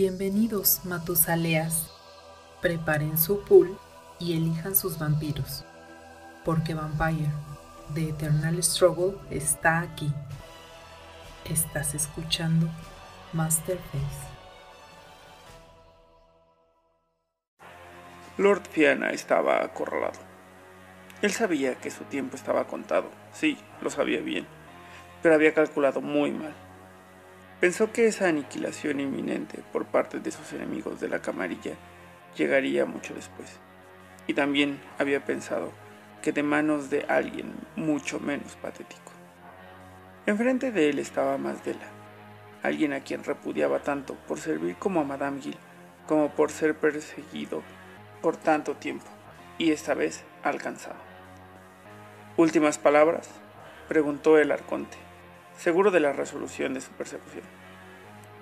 Bienvenidos, Matusaleas. Preparen su pool y elijan sus vampiros, porque Vampire, The Eternal Struggle, está aquí. Estás escuchando Masterface. Lord Fiana estaba acorralado. Él sabía que su tiempo estaba contado, sí, lo sabía bien, pero había calculado muy mal. Pensó que esa aniquilación inminente por parte de sus enemigos de la camarilla llegaría mucho después. Y también había pensado que de manos de alguien mucho menos patético. Enfrente de él estaba Masdela, alguien a quien repudiaba tanto por servir como a Madame Gill, como por ser perseguido por tanto tiempo, y esta vez alcanzado. ¿Últimas palabras? preguntó el arconte seguro de la resolución de su persecución.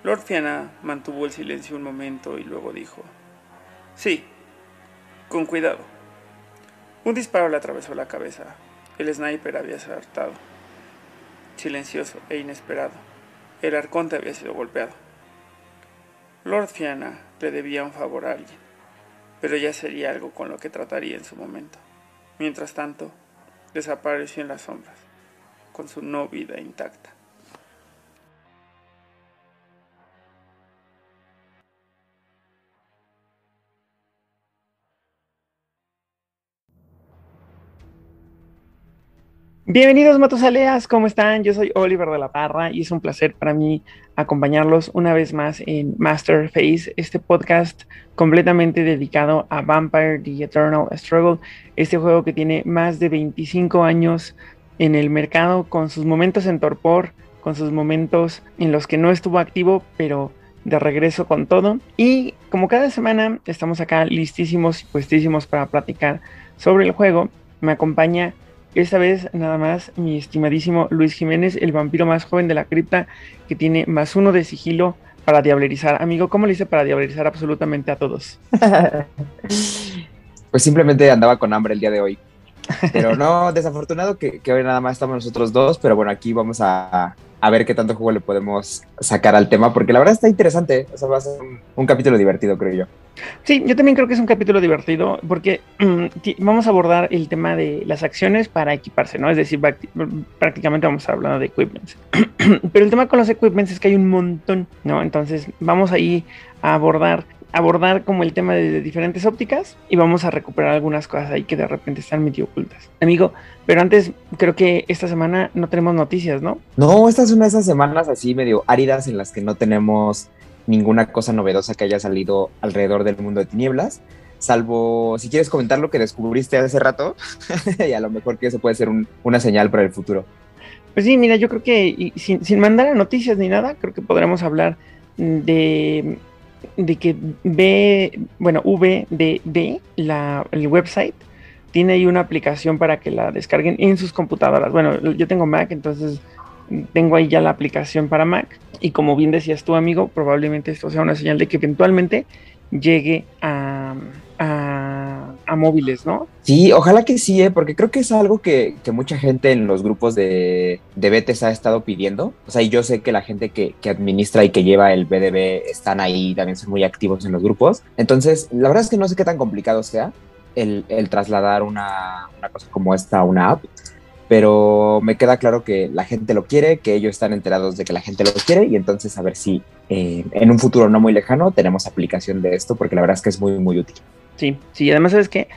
Lord Fiana mantuvo el silencio un momento y luego dijo, Sí, con cuidado. Un disparo le atravesó la cabeza. El sniper había acertado. Silencioso e inesperado, el arconte había sido golpeado. Lord Fiana le debía un favor a alguien, pero ya sería algo con lo que trataría en su momento. Mientras tanto, desapareció en las sombras con su no vida intacta. Bienvenidos Matosaleas, ¿cómo están? Yo soy Oliver de la Parra y es un placer para mí acompañarlos una vez más en Master Face, este podcast completamente dedicado a Vampire The Eternal Struggle, este juego que tiene más de 25 años en el mercado con sus momentos en torpor, con sus momentos en los que no estuvo activo, pero de regreso con todo. Y como cada semana estamos acá listísimos y puestísimos para platicar sobre el juego, me acompaña esta vez nada más mi estimadísimo Luis Jiménez, el vampiro más joven de la cripta, que tiene más uno de sigilo para diablerizar. Amigo, ¿cómo le hice para diablerizar absolutamente a todos? pues simplemente andaba con hambre el día de hoy. Pero no, desafortunado que, hoy nada más estamos nosotros dos, pero bueno, aquí vamos a, ver qué tanto juego le podemos sacar al tema, porque la verdad está interesante, o sea, va a ser un, capítulo divertido, creo yo. Sí, yo también creo que es un capítulo divertido, porque mm, vamos a abordar el tema de las acciones para equiparse, ¿no? Es decir, prácticamente vamos a hablar de equipments. Pero el tema con los equipments es que hay un montón, ¿no? Entonces vamos ahí a abordar abordar como el tema de diferentes ópticas y vamos a recuperar algunas cosas ahí que de repente están medio ocultas. Amigo, pero antes creo que esta semana no tenemos noticias, ¿no? No, esta es una de esas semanas así medio áridas en las que no tenemos ninguna cosa novedosa que haya salido alrededor del mundo de tinieblas. Salvo si quieres comentar lo que descubriste hace rato, y a lo mejor que eso puede ser una señal para el futuro. Pues sí, mira, yo creo que sin, sin mandar a noticias ni nada, creo que podremos hablar de de que B, bueno, VDD, la, el website, tiene ahí una aplicación para que la descarguen en sus computadoras. Bueno, yo tengo Mac, entonces tengo ahí ya la aplicación para Mac. Y como bien decías tú, amigo, probablemente esto sea una señal de que eventualmente llegue a, a, móviles, ¿no? Sí, ojalá que sí, ¿eh? porque creo que es algo que, mucha gente en los grupos de, de BTS ha estado pidiendo. O sea, y yo sé que la gente que, administra y que lleva el BDB están ahí, también son muy activos en los grupos. Entonces, la verdad es que no sé qué tan complicado sea el, trasladar una, una cosa como esta a una app pero me queda claro que la gente lo quiere, que ellos están enterados de que la gente lo quiere y entonces a ver si eh, en un futuro no muy lejano tenemos aplicación de esto porque la verdad es que es muy, muy útil. Sí, sí, además es que,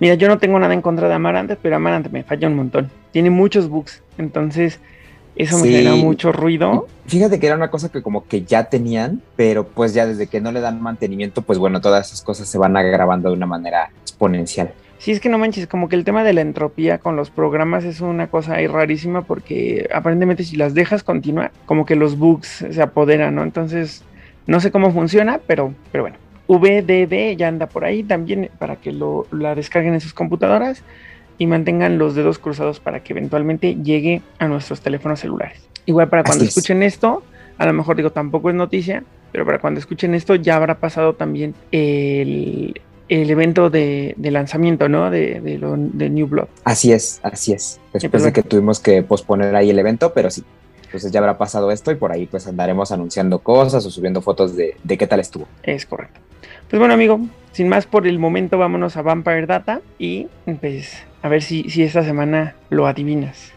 mira, yo no tengo nada en contra de Amarante, pero Amarante me falla un montón. Tiene muchos bugs, entonces eso me genera mucho ruido. Fíjate que era una cosa que como que ya tenían, pero pues ya desde que no le dan mantenimiento, pues bueno, todas esas cosas se van agravando de una manera exponencial. Sí, es que no manches, como que el tema de la entropía con los programas es una cosa ahí rarísima porque aparentemente si las dejas continuar, como que los bugs se apoderan, ¿no? Entonces, no sé cómo funciona, pero, pero bueno. VDD ya anda por ahí también para que lo, la descarguen en sus computadoras y mantengan los dedos cruzados para que eventualmente llegue a nuestros teléfonos celulares. Igual para cuando escuchen esto, a lo mejor digo tampoco es noticia, pero para cuando escuchen esto ya habrá pasado también el, el evento de, lanzamiento, ¿no? De, de, New Blood. Así es, así es. Después de que tuvimos que posponer ahí el evento, pero sí. Entonces ya habrá pasado esto y por ahí pues andaremos anunciando cosas o subiendo fotos de, de qué tal estuvo. Es correcto. Pues bueno, amigo, sin más por el momento, vámonos a Vampire Data y pues a ver si, si esta semana lo adivinas.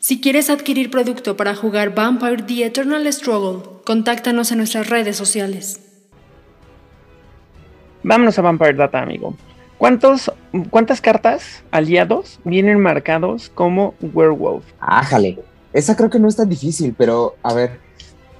Si quieres adquirir producto para jugar Vampire The Eternal Struggle, contáctanos en nuestras redes sociales. Vámonos a Vampire Data, amigo. ¿Cuántos, ¿Cuántas cartas aliados vienen marcados como Werewolf? Ájale, esa creo que no es tan difícil, pero a ver.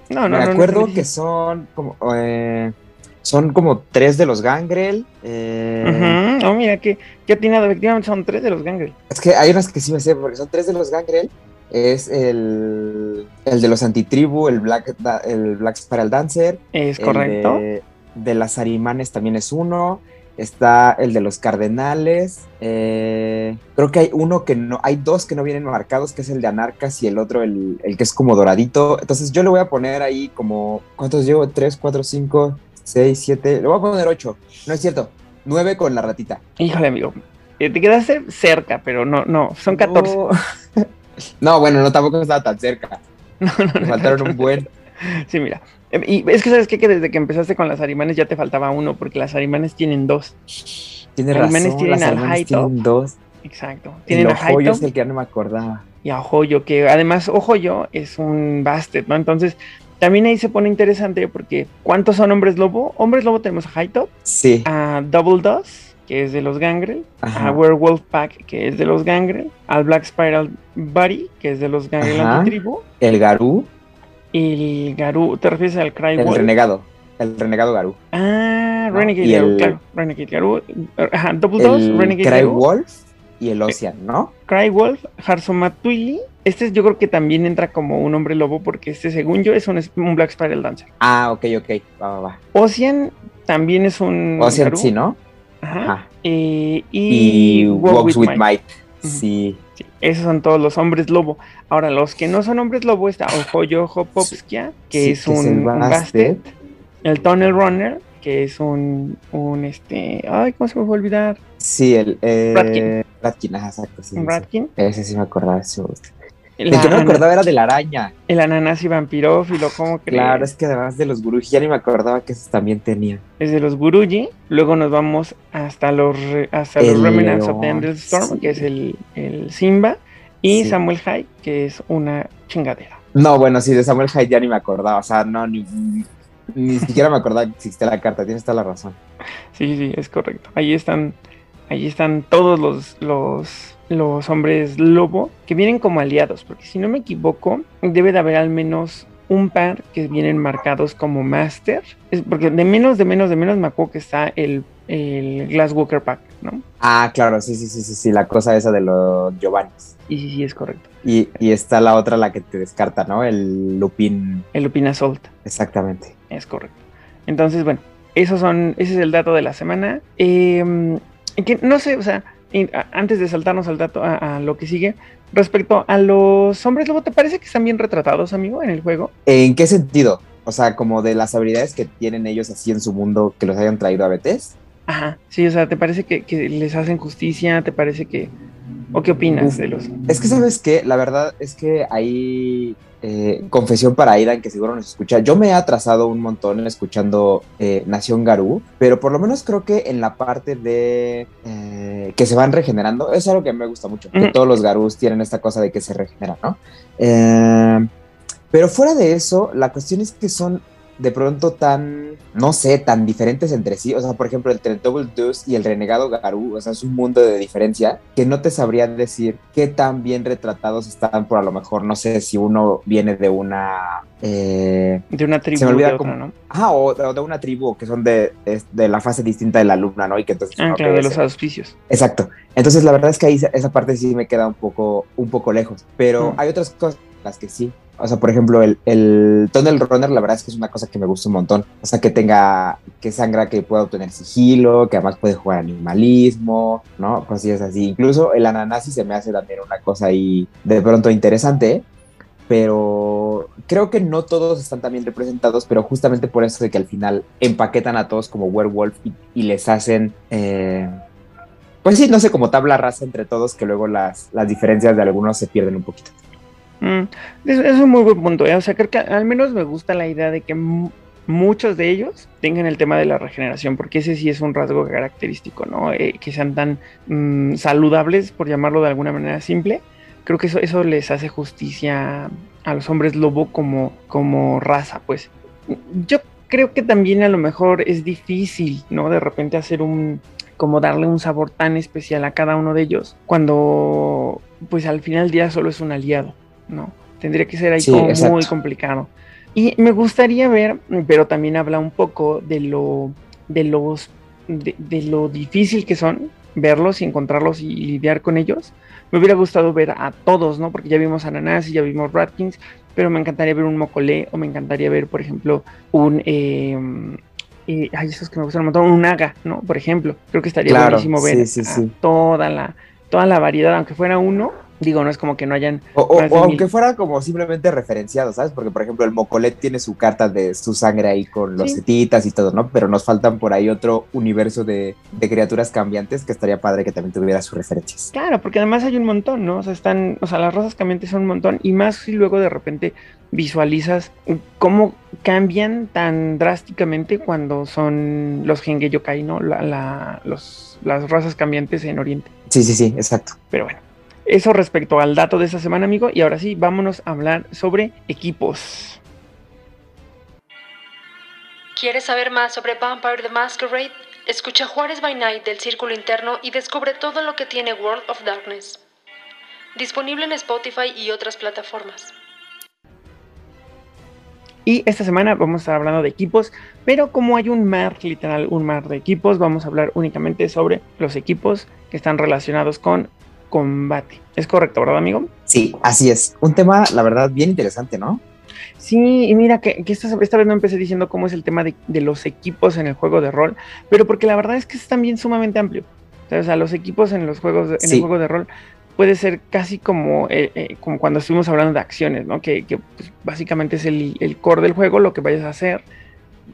No, no, me no, acuerdo no, no, que son como. eh, son como tres de los Gangrel. eh. Oh, mira, que ya tiene efectivamente son tres de los Gangrel. Es que hay unas que sí me sé, porque son tres de los Gangrel. Es el, el de los antitribu, el Black, el Black Spiral Dancer. Es el correcto. De, de las Arimanes también es uno. Está el de los Cardenales. eh, creo que hay uno que no. Hay dos que no vienen marcados, que es el de Anarcas y el otro, el, el que es como doradito. Entonces yo le voy a poner ahí como. ¿Cuántos llevo? Tres, cuatro, cinco, seis, siete. Le voy a poner ocho. No es cierto. Nueve con la ratita. Híjole, amigo. Eh, Te quedaste cerca, pero no, no, son 14. No. No, bueno, no, tampoco estaba tan cerca. No, no, Me no, faltaron un buen. Sí, mira. Eh, Y es que sabes qué? que desde que empezaste con las arimanes ya te faltaba uno, porque las arimanes tienen dos. Tienes Arimanes razón. tienen las al high top. tienen dos. Exacto. Y Tienen a el Ojoyo Haito es el que ya no me acordaba. y a Ojoyo, que además Ojoyo es un Bastet, ¿no? Entonces, también ahí se pone interesante porque ¿cuántos son hombres lobo? Hombres lobo tenemos a Haito, Sí. a Double Dust, que es de los Gangrel, Ajá. a Werewolf Pack, que es de los Gangrel, al Black Spiral Buddy, que es de los Gangrel Ajá. Antitribu, El Garú, y el Garú, ¿te refieres al Cry el Wolf? renegado. El renegado Garú. Ah, ¿no? Renegade Garú, el- claro, Renegade Garú, ajá, Double Dust, El Renegade Cry Garú, Wolf y el Ocean, ¿no? Cry Wolf, Harsomatui. Este yo creo que también entra como un hombre lobo porque este, según yo, es un, un Black Spiral Dancer. Ah, ok, ok. Va, va, va. Ocean también es un. Ocean sí, ¿no? Ajá. Ajá. Eh, y, Y Walk Walks with Might. Sí, esos son todos los hombres lobo. Ahora, los que no son hombres lobo está Ojoyo Hopopskia, que Sí, es que es un, Bastet. El Tunnel Runner, que es un, un este. Ay, ¿cómo se me fue a olvidar? Sí, el. Eh, Ratkin. Ratkin, ajá, exacto. Sí, sí. Ratkin. Ese sí me acordaba. ese me gusta. El que no acordaba era de la araña. El Ananasi Vampirófilo, ¿cómo crees? Claro, es que además de los gurús, ya ni me acordaba que esos también tenían. es de los Guruji. Luego nos vamos hasta los, hasta los Remnants of the Endless Storm, sí. que es el, el Simba. Y Sí. Samuel High, que es una chingadera. No, bueno, sí, de Samuel Hyde ya ni me acordaba. O sea, no, ni, ni, ni siquiera me acordaba que existía la carta. Tienes toda la razón. Sí, sí, es correcto. Ahí están, ahí están todos los, los, los hombres lobo que vienen como aliados, porque si no me equivoco, debe de haber al menos un par que vienen marcados como master. Es porque de menos, de menos, de menos me acuerdo que está el, el Glasswalker Pack, ¿no? Ah, claro, sí, sí, sí, sí, sí, la cosa esa de los Giovannis. Y sí, sí, es correcto. Y, y está la otra, la que te descarta, ¿no? El Lupin. El Lupin Assault. Exactamente. Es correcto. Entonces, bueno, esos son, ese es el dato de la semana. Eh, que no sé, o sea, antes de saltarnos al dato, a, a lo que sigue, respecto a los hombres lobo, ¿te parece que están bien retratados, amigo, en el juego? ¿En qué sentido? O sea, como de las habilidades que tienen ellos así en su mundo que los hayan traído a BTS. Ajá, sí, o sea, ¿te parece que, que les hacen justicia? ¿Te parece que... ¿O qué opinas de los... Es que, ¿sabes qué? La verdad es que ahí, eh, confesión para Aidan, que seguro nos escucha, yo me he atrasado un montón escuchando eh, Nación Garú, pero por lo menos creo que en la parte de eh, que se van regenerando, es algo que me gusta mucho, que todos los Garús tienen esta cosa de que se regeneran, ¿no? Eh, pero fuera de eso, la cuestión es que son de pronto tan, no sé, tan diferentes entre sí. O sea, por ejemplo, entre el Double Deuce y el Renegado Garú, o sea, es un mundo de diferencia que no te sabría decir qué tan bien retratados están por a lo mejor, no sé, si uno viene de una... eh, De una tribu Se me olvida de otra, cómo- ¿no? Ah, o, o de una tribu que son de, es- de la fase distinta de la luna, ¿no? Y que entonces... Ah, no claro, de los auspicios. Exacto. Entonces la verdad es que ahí esa- esa parte sí me queda un poco, un poco lejos. Pero Mm. hay otras cosas las que sí. O sea, por ejemplo, el, el Tunnel Runner, la verdad es que es una cosa que me gusta un montón. O sea, que tenga, que sangra, que pueda obtener sigilo, que además puede jugar animalismo, ¿no? Cosillas así. Incluso el Ananasi se me hace también una cosa ahí de pronto interesante. Pero creo que no todos están tan bien representados, pero justamente por eso de que al final empaquetan a todos como werewolf y, les hacen eh, pues sí, no sé, como tabla rasa entre todos, que luego las, las diferencias de algunos se pierden un poquito. Mm, es, un muy buen punto. ¿eh? O sea, creo que al menos me gusta la idea de que muchos de ellos tengan el tema de la regeneración, porque ese sí es un rasgo característico, ¿no? Eh, que sean tan mmm, saludables, por llamarlo de alguna manera simple. Creo que eso, eso les hace justicia a los hombres lobo como, como raza, pues. Yo creo que también a lo mejor es difícil, ¿no? De repente hacer un, como darle un sabor tan especial a cada uno de ellos, cuando pues al final del día solo es un aliado, ¿no? Tendría que ser ahí Sí, como exacto. muy complicado. Y me gustaría ver, pero también habla un poco de lo, de los, de, de lo difícil que son verlos y encontrarlos y lidiar con ellos. Me hubiera gustado ver a todos, ¿no? Porque ya vimos a Nanasi, ya vimos Ratkins, pero me encantaría ver un Mocolé o me encantaría ver, por ejemplo, un... eh, eh, ay, esos que me gustan un montón, un Naga, ¿no? Por ejemplo, creo que estaría Claro, buenísimo ver sí, sí, a sí. toda la toda la variedad, aunque fuera uno, digo, no es como que no hayan O, o- mil. aunque fuera como simplemente referenciado, ¿sabes? Porque, por ejemplo, el Mocolet tiene su carta de su sangre ahí con los Sí. setitas y todo, ¿no? Pero nos faltan por ahí otro universo de, de criaturas cambiantes que estaría padre que también tuviera sus referencias. Claro, porque además hay un montón, ¿no? O sea, están, o sea, las razas cambiantes son un montón y más si luego de repente visualizas cómo cambian tan drásticamente cuando son los Genge Yokai, ¿no? La, la- los, las razas cambiantes en Oriente. Sí, sí, sí, exacto. Pero bueno, eso respecto al dato de esta semana, amigo. Y ahora sí, vámonos a hablar sobre equipos. ¿Quieres saber más sobre Vampire the Masquerade? Escucha Juárez by Night del Círculo Interno y descubre todo lo que tiene World of Darkness. Disponible en Spotify y otras plataformas. Y esta semana vamos a estar hablando de equipos, pero como hay un mar, literal, un mar de equipos, vamos a hablar únicamente sobre los equipos que están relacionados con combate. ¿Es correcto, verdad, amigo? Sí, así es. Un tema, la verdad, bien interesante, ¿no? Sí, y mira que, que esta, esta vez no empecé diciendo cómo es el tema de, de los equipos en el juego de rol, pero porque la verdad es que es también sumamente amplio. O sea, los equipos en los juegos, de- en Sí. el juego de rol puede ser casi como, eh, eh, como cuando estuvimos hablando de acciones, ¿no? Que, que, pues, básicamente es el, el core del juego, lo que vayas a hacer.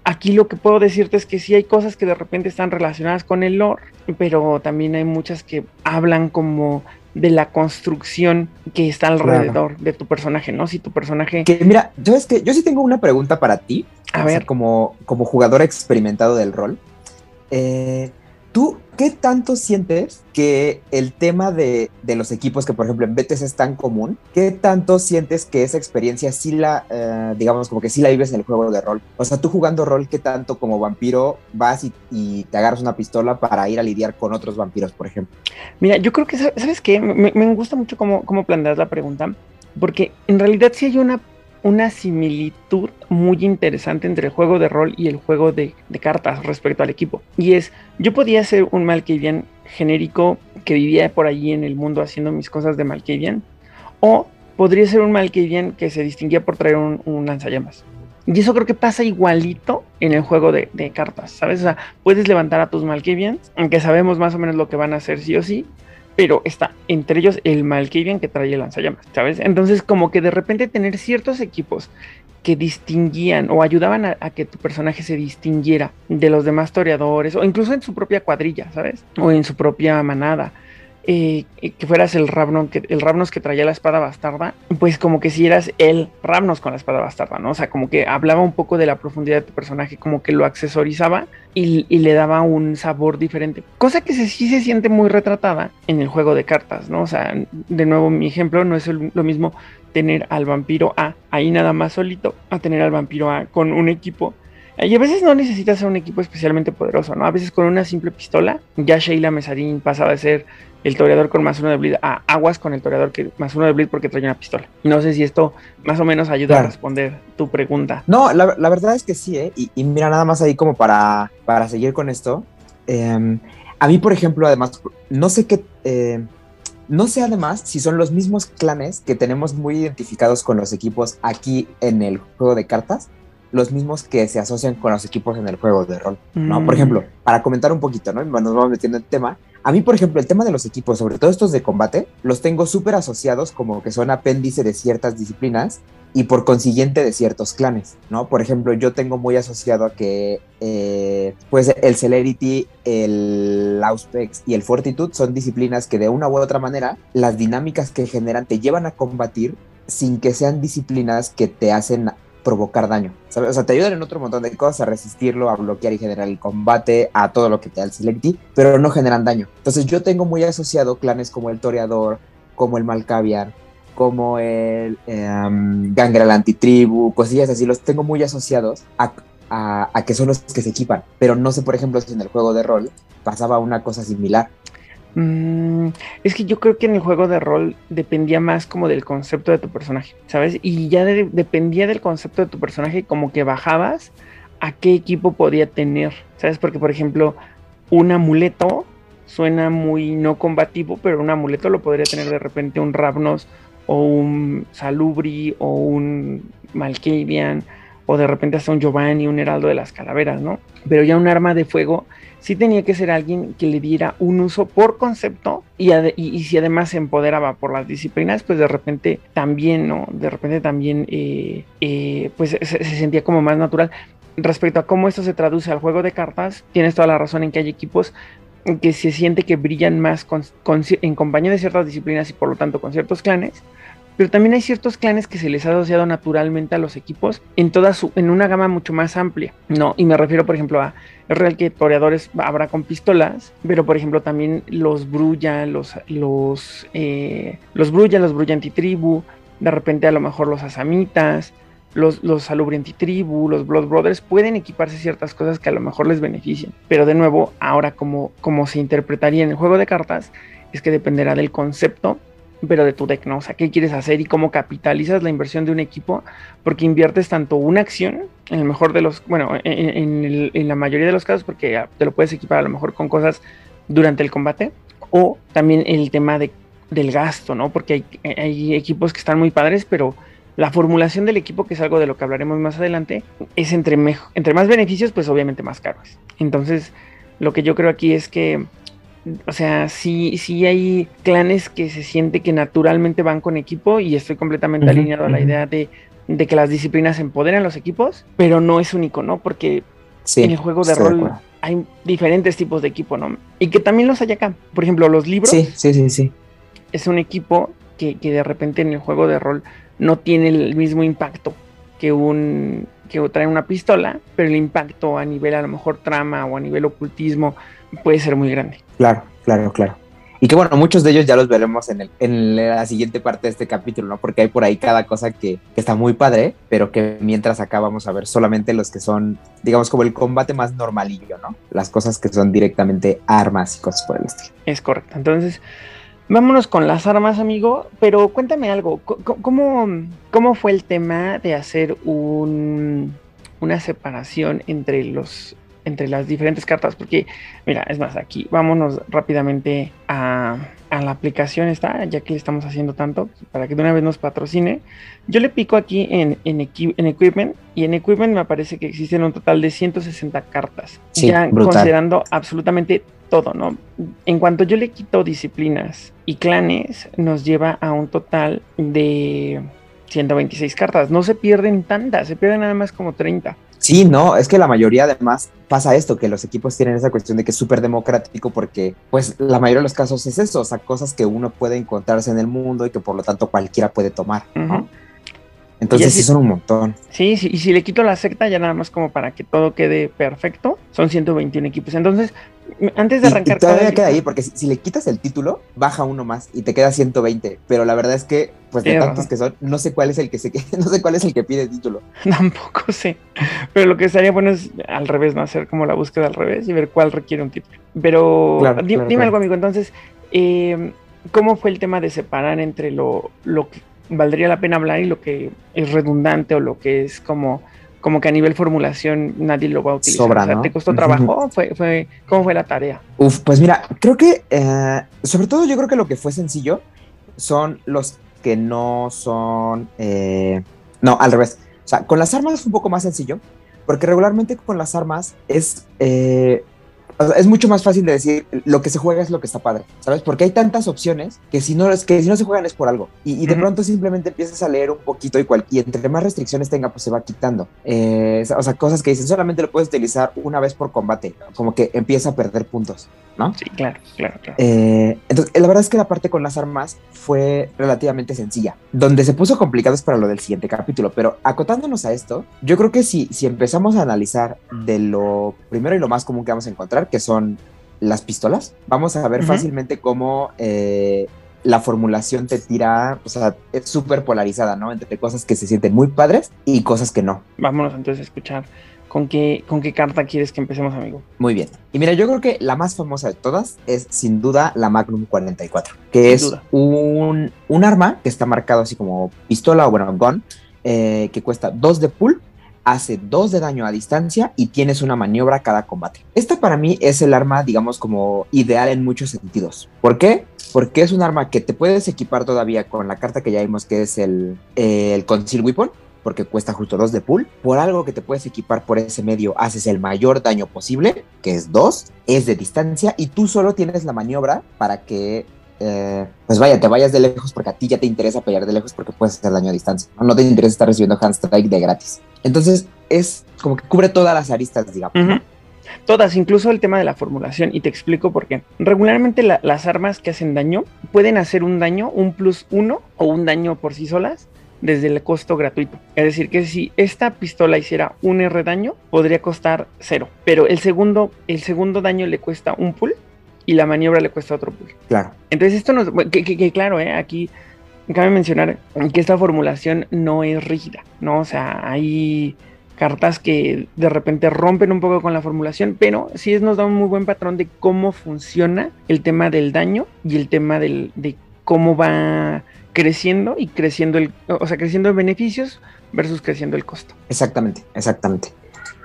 Aquí lo que puedo decirte es que sí hay cosas que de repente están relacionadas con el lore, pero también hay muchas que hablan como de la construcción que está alrededor de tu personaje, ¿no? Si tu personaje... Que mira, yo es que yo sí tengo una pregunta para ti. A sea, ver. como, como jugador experimentado del rol. Eh, ¿Tú qué tanto sientes que el tema de, de los equipos, que por ejemplo en BTS es tan común, qué tanto sientes que esa experiencia sí la, eh, digamos, como que sí la vives en el juego de rol? O sea, tú jugando rol, ¿qué tanto como vampiro vas y, te agarras una pistola para ir a lidiar con otros vampiros, por ejemplo? Mira, yo creo que, sa- ¿sabes qué? Me, me gusta mucho cómo, cómo planteas la pregunta, porque en realidad sí hay una, una similitud muy interesante entre el juego de rol y el juego de, cartas respecto al equipo. Y es, yo podía ser un Malkavian genérico que vivía por allí en el mundo haciendo mis cosas de Malkavian, o podría ser un Malkavian que se distinguía por traer un, un lanzallamas. Y eso creo que pasa igualito en el juego de, de cartas, ¿sabes? O sea, puedes levantar a tus Malkavians, aunque sabemos más o menos lo que van a hacer sí o sí, pero está entre ellos el Malkavian que trae el lanzallamas, ¿sabes? Entonces, como que de repente tener ciertos equipos que distinguían o ayudaban a, a que tu personaje se distinguiera de los demás toreadores o incluso en su propia cuadrilla, ¿sabes? O en su propia manada. Eh, que fueras el Ravnon que, el Ravnos que traía la espada bastarda, pues como que si eras el Ravnos con la espada bastarda, ¿no? O sea, como que hablaba un poco de la profundidad de tu personaje, como que lo accesorizaba y, le daba un sabor diferente. Cosa que se, sí se siente muy retratada en el juego de cartas, ¿no? O sea, de nuevo, mi ejemplo no es lo mismo tener al vampiro A ahí nada más solito a tener al vampiro A con un equipo. Y a veces no necesitas ser un equipo especialmente poderoso, ¿no? A veces con una simple pistola, ya Sheila Mesarín pasaba de ser el toreador con más uno de bleed a aguas con el toreador que más uno de bleed porque trae una pistola. No sé si esto más o menos ayuda a Claro. responder tu pregunta. No, la, la verdad es que sí, ¿eh? Y, y mira, nada más ahí como para, para seguir con esto. eh, a mí, por ejemplo, además, no sé qué... eh, no sé además si son los mismos clanes que tenemos muy identificados con los equipos aquí en el juego de cartas, los mismos que se asocian con los equipos en el juego de rol, ¿no? Por Mm. ejemplo, para comentar un poquito, ¿no? Nos vamos metiendo en tema. A mí, por ejemplo, el tema de los equipos, sobre todo estos de combate, los tengo súper asociados como que son apéndice de ciertas disciplinas y por consiguiente de ciertos clanes, ¿no? Por ejemplo, yo tengo muy asociado a que eh, pues el Celerity, el Auspex y el Fortitude son disciplinas que de una u otra manera las dinámicas que generan te llevan a combatir sin que sean disciplinas que te hacen provocar daño. O sea, te ayudan en otro montón de cosas, a resistirlo, a bloquear y generar el combate, a todo lo que te da el Selecti, pero no generan daño. Entonces yo tengo muy asociado clanes como el Toreador, como el Malkavian, como el um, Gangrel Antitribu, cosillas así, los tengo muy asociados a, a, que son los que se equipan. Pero no sé, por ejemplo, si en el juego de rol pasaba una cosa similar. Mm, es que yo creo que en el juego de rol dependía más como del concepto de tu personaje, ¿sabes? Y ya dependía del concepto de tu personaje como que bajabas a qué equipo podía tener, ¿sabes? Porque por ejemplo, un amuleto suena muy no combativo, pero un amuleto lo podría tener de repente un Ravnos o un Salubri o un Malkavian o de repente hasta un Giovanni, un Heraldo de las Calaveras, ¿no? Pero ya un arma de fuego sí tenía que ser alguien que le diera un uso por concepto y, si además se empoderaba por las disciplinas, pues de repente también, ¿no? De repente también, eh, eh, pues se, sentía como más natural. Respecto a cómo esto se traduce al juego de cartas, tienes toda la razón en que hay equipos que se siente que brillan más en compañía de ciertas disciplinas y por lo tanto con ciertos clanes, pero también hay ciertos clanes que se les ha asociado naturalmente a los equipos en toda su, en una gama mucho más amplia, ¿no? Y me refiero, por ejemplo, a, es real que toreadores habrá con pistolas, pero por ejemplo también los Brulla, los, los, eh, los Brulla, los Brulla antitribu, de repente a lo mejor los Asamitas, los, los Salubri antitribu, los Blood Brothers pueden equiparse ciertas cosas que a lo mejor les benefician. Pero de nuevo, ahora como, como se interpretaría en el juego de cartas, es que dependerá del concepto pero de tu deck, ¿no? O sea, qué quieres hacer y cómo capitalizas la inversión de un equipo, porque inviertes tanto una acción, en el mejor de los, bueno, en, la mayoría de los casos, porque te lo puedes equipar a lo mejor con cosas durante el combate, o también el tema de, del gasto, ¿no? Porque hay, equipos que están muy padres, pero la formulación del equipo, que es algo de lo que hablaremos más adelante, es entre, entre más beneficios, pues obviamente más caros. Entonces, lo que yo creo aquí es que o sea, sí, sí hay clanes que se siente que naturalmente van con equipo y estoy completamente alineado a la idea de, que las disciplinas empoderan los equipos, pero no es único, ¿no? Porque en el juego de rol hay diferentes tipos de equipo, ¿no? Y que también los hay acá. Por ejemplo, los libros. Sí, sí, sí, sí. Es un equipo que, que de repente en el juego de rol no tiene el mismo impacto que un que trae una pistola, pero el impacto a nivel a lo mejor trama o a nivel ocultismo puede ser muy grande. Claro, claro, claro. Y que bueno, muchos de ellos ya los veremos en, la siguiente parte de este capítulo, ¿no? Porque hay por ahí cada cosa que, está muy padre, pero que mientras acá vamos a ver solamente los que son, digamos, como el combate más normalillo, ¿no? Las cosas que son directamente armas y cosas por el estilo. Es correcto. Entonces, vámonos con las armas, amigo. Pero cuéntame algo, ¿cómo, cómo fue el tema de hacer un, una separación entre los entre las diferentes cartas, porque mira, es más, aquí vámonos rápidamente a, la aplicación esta, ya que le estamos haciendo tanto, para que de una vez nos patrocine. Yo le pico aquí en, en, Equipment y en Equipment me parece que existen un total de 160 cartas, ya considerando absolutamente todo, ¿no? En cuanto yo le quito disciplinas y clanes, nos lleva a un total de 126 cartas. No se pierden tantas, se pierden nada más como 30. Sí, no, es que la mayoría además pasa esto, que los equipos tienen esa cuestión de que es súper democrático porque pues la mayoría de los casos es eso, o sea, cosas que uno puede encontrarse en el mundo y que por lo tanto cualquiera puede tomar. Entonces sí son un montón. Sí, sí, y si le quito la secta ya nada más como para que todo quede perfecto, son 121 equipos. Entonces, antes de arrancar... Y todavía queda ahí, porque si, le quitas el título, baja uno más y te queda 120. Pero la verdad es que, pues de tantos que son, no sé cuál es el que se no sé cuál es el que pide título. Tampoco sé. Pero lo que estaría bueno es al revés, ¿no? Hacer como la búsqueda al revés y ver cuál requiere un título. Pero dime, algo, amigo. Entonces, eh, ¿cómo fue el tema de separar entre lo, lo que valdría la pena hablar y lo que es redundante o lo que es como, como que a nivel formulación nadie lo va a utilizar. ¿Te costó trabajo? ¿Fue, fue, ¿Cómo fue la tarea? Uf, pues mira, creo que, eh, sobre todo yo creo que lo que fue sencillo son los que no son, eh, no, al revés. O sea, con las armas es un poco más sencillo, porque regularmente con las armas es, eh, es mucho más fácil de decir lo que se juega es lo que está padre, ¿sabes? Porque hay tantas opciones que si no, que si no se juegan es por algo. Y, de pronto simplemente empiezas a leer un poquito y, cual, y entre más restricciones tenga, pues se va quitando. Eh, o sea, cosas que dicen solamente lo puedes utilizar una vez por combate, como que empieza a perder puntos, ¿no? Sí, claro, claro, claro. Eh, entonces, la verdad es que la parte con las armas fue relativamente sencilla. Donde se puso complicado es para lo del siguiente capítulo, pero acotándonos a esto, yo creo que si, si empezamos a analizar de lo primero y lo más común que vamos a encontrar, que son las pistolas, vamos a ver fácilmente cómo eh, la formulación te tira, o sea, es súper polarizada, ¿no? Entre cosas que se sienten muy padres y cosas que no. Vámonos entonces a escuchar con qué, con qué carta quieres que empecemos, amigo. Muy bien. Y mira, yo creo que la más famosa de todas es sin duda la Magnum 44, que es un, un, arma que está marcado así como pistola o bueno, gun, eh, que cuesta 2 de pull hace 2 de daño a distancia y tienes una maniobra cada combate. Esta para mí es el arma, digamos, como ideal en muchos sentidos. ¿Por qué? Porque es un arma que te puedes equipar todavía con la carta que ya vimos que es el, el Conceal Weapon, porque cuesta justo 2 de pool. Por algo que te puedes equipar por ese medio, haces el mayor daño posible, que es 2, es de distancia, y tú solo tienes la maniobra para que eh, pues vaya, te vayas de lejos porque a ti ya te interesa pelear de lejos porque puedes hacer daño a distancia. No, te interesa estar recibiendo hand strike de gratis. Entonces es como que cubre todas las aristas, digamos. Todas, incluso el tema de la formulación. Y te explico por qué. Regularmente las armas que hacen daño pueden hacer un daño, un plus uno o un daño por sí solas desde el costo gratuito. Es decir, que si esta pistola hiciera un R daño, podría costar cero. Pero el segundo, el segundo daño le cuesta un pull y la maniobra le cuesta otro pull. Claro. Entonces esto nos... Que, claro, ¿eh? aquí cabe mencionar que esta formulación no es rígida, ¿no? O sea, hay cartas que de repente rompen un poco con la formulación, pero sí nos da un muy buen patrón de cómo funciona el tema del daño y el tema del, de cómo va creciendo y creciendo el, o sea, creciendo en beneficios versus creciendo el costo. Exactamente, exactamente.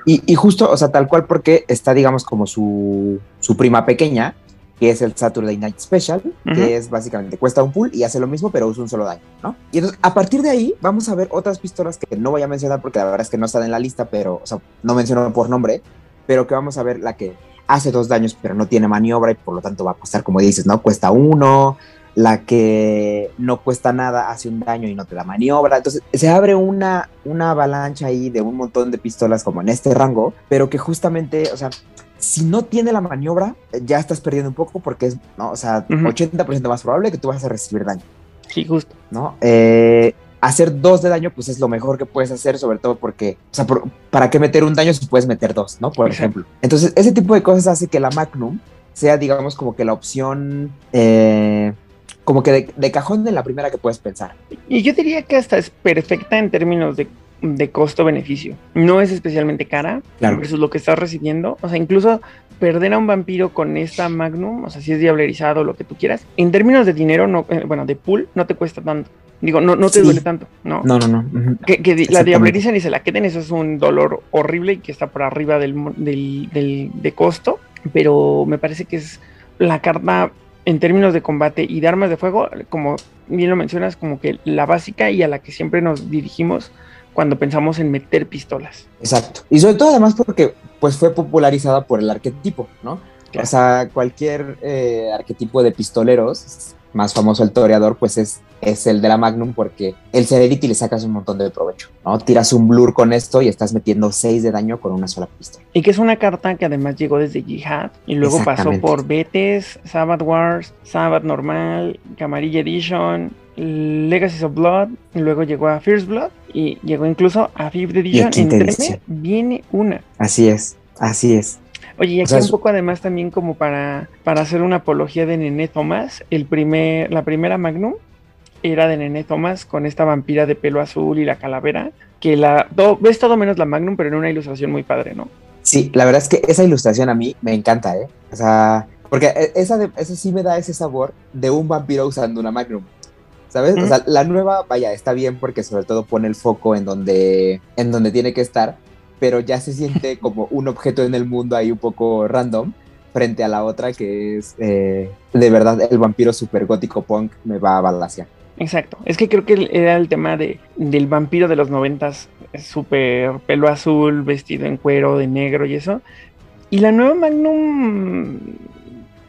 Y, y, justo, o sea, tal cual porque está, digamos, como su, su prima pequeña, que es el Saturday Night Special, que es básicamente cuesta un pull y hace lo mismo, pero usa un solo daño, ¿no? Y entonces, a partir de ahí, vamos a ver otras pistolas que no voy a mencionar porque la verdad es que no están en la lista, pero, o sea, no menciono por nombre, pero que vamos a ver la que hace dos daños, pero no tiene maniobra y por lo tanto va a costar, como dices, ¿no? Cuesta uno, la que no cuesta nada hace un daño y no te da maniobra. Entonces se abre una, una avalancha ahí de un montón de pistolas como en este rango, pero que justamente, o sea, si no tiene la maniobra, ya estás perdiendo un poco porque es, ¿no? O sea, 80% más probable que tú vas a recibir daño. Sí, justo. ¿No? Eh, hacer dos de daño, pues es lo mejor que puedes hacer, sobre todo porque, o sea, ¿para qué meter un daño si puedes meter dos, ¿no? Por ejemplo. Entonces, ese tipo de cosas hace que la Magnum sea, digamos, como que la opción eh, como que de, cajón de la primera que puedes pensar. Y yo diría que hasta es perfecta en términos de, costo-beneficio. No es especialmente cara claro. versus lo que estás recibiendo. O sea, incluso perder a un vampiro con esta Magnum, o sea, si es diablerizado, lo que tú quieras, en términos de dinero, no, eh, bueno, de pool, no te cuesta tanto. Digo, no, no te duele tanto, ¿no? No, no, no. Que, la diablericen y se la queden, eso es un dolor horrible y que está por arriba del, del, del de costo, pero me parece que es la carta en términos de combate y de armas de fuego, como bien lo mencionas, como que la básica y a la que siempre nos dirigimos cuando pensamos en meter pistolas. Exacto. Y sobre todo además porque pues fue popularizada por el arquetipo, ¿no? O sea, cualquier eh, arquetipo de pistoleros más famoso el toreador, pues es, es el de la Magnum porque el Celerity le sacas un montón de provecho, ¿no? Tiras un blur con esto y estás metiendo 6 de daño con una sola pistola. Y que es una carta que además llegó desde Jihad y luego pasó por Betes, Sabbath Wars, Sabbath Normal, Camarilla Edition, Legacies of Blood, y luego llegó a First Blood y llegó incluso a Fifth Edition. Y viene una. Así es, así es. Oye, y aquí un poco además también como para, para hacer una apología de Nene Thomas, el primer, la primera Magnum era de Nene Thomas con esta vampira de pelo azul y la calavera, que la ves todo menos la Magnum, pero en una ilustración muy padre, ¿no? Sí, la verdad es que esa ilustración a mí me encanta, ¿eh? O sea, porque e, esa, de, sí me da ese sabor de un vampiro usando una Magnum. ¿Sabes? O sea, la nueva, vaya, está bien porque sobre todo pone el foco en donde, en donde tiene que estar, pero ya se siente como un objeto en el mundo ahí un poco random frente a la otra que es eh, de verdad el vampiro super gótico punk me va a balasear. Exacto, es que creo que era el tema de, del vampiro de los noventas, súper pelo azul, vestido en cuero de negro y eso, Y la nueva Magnum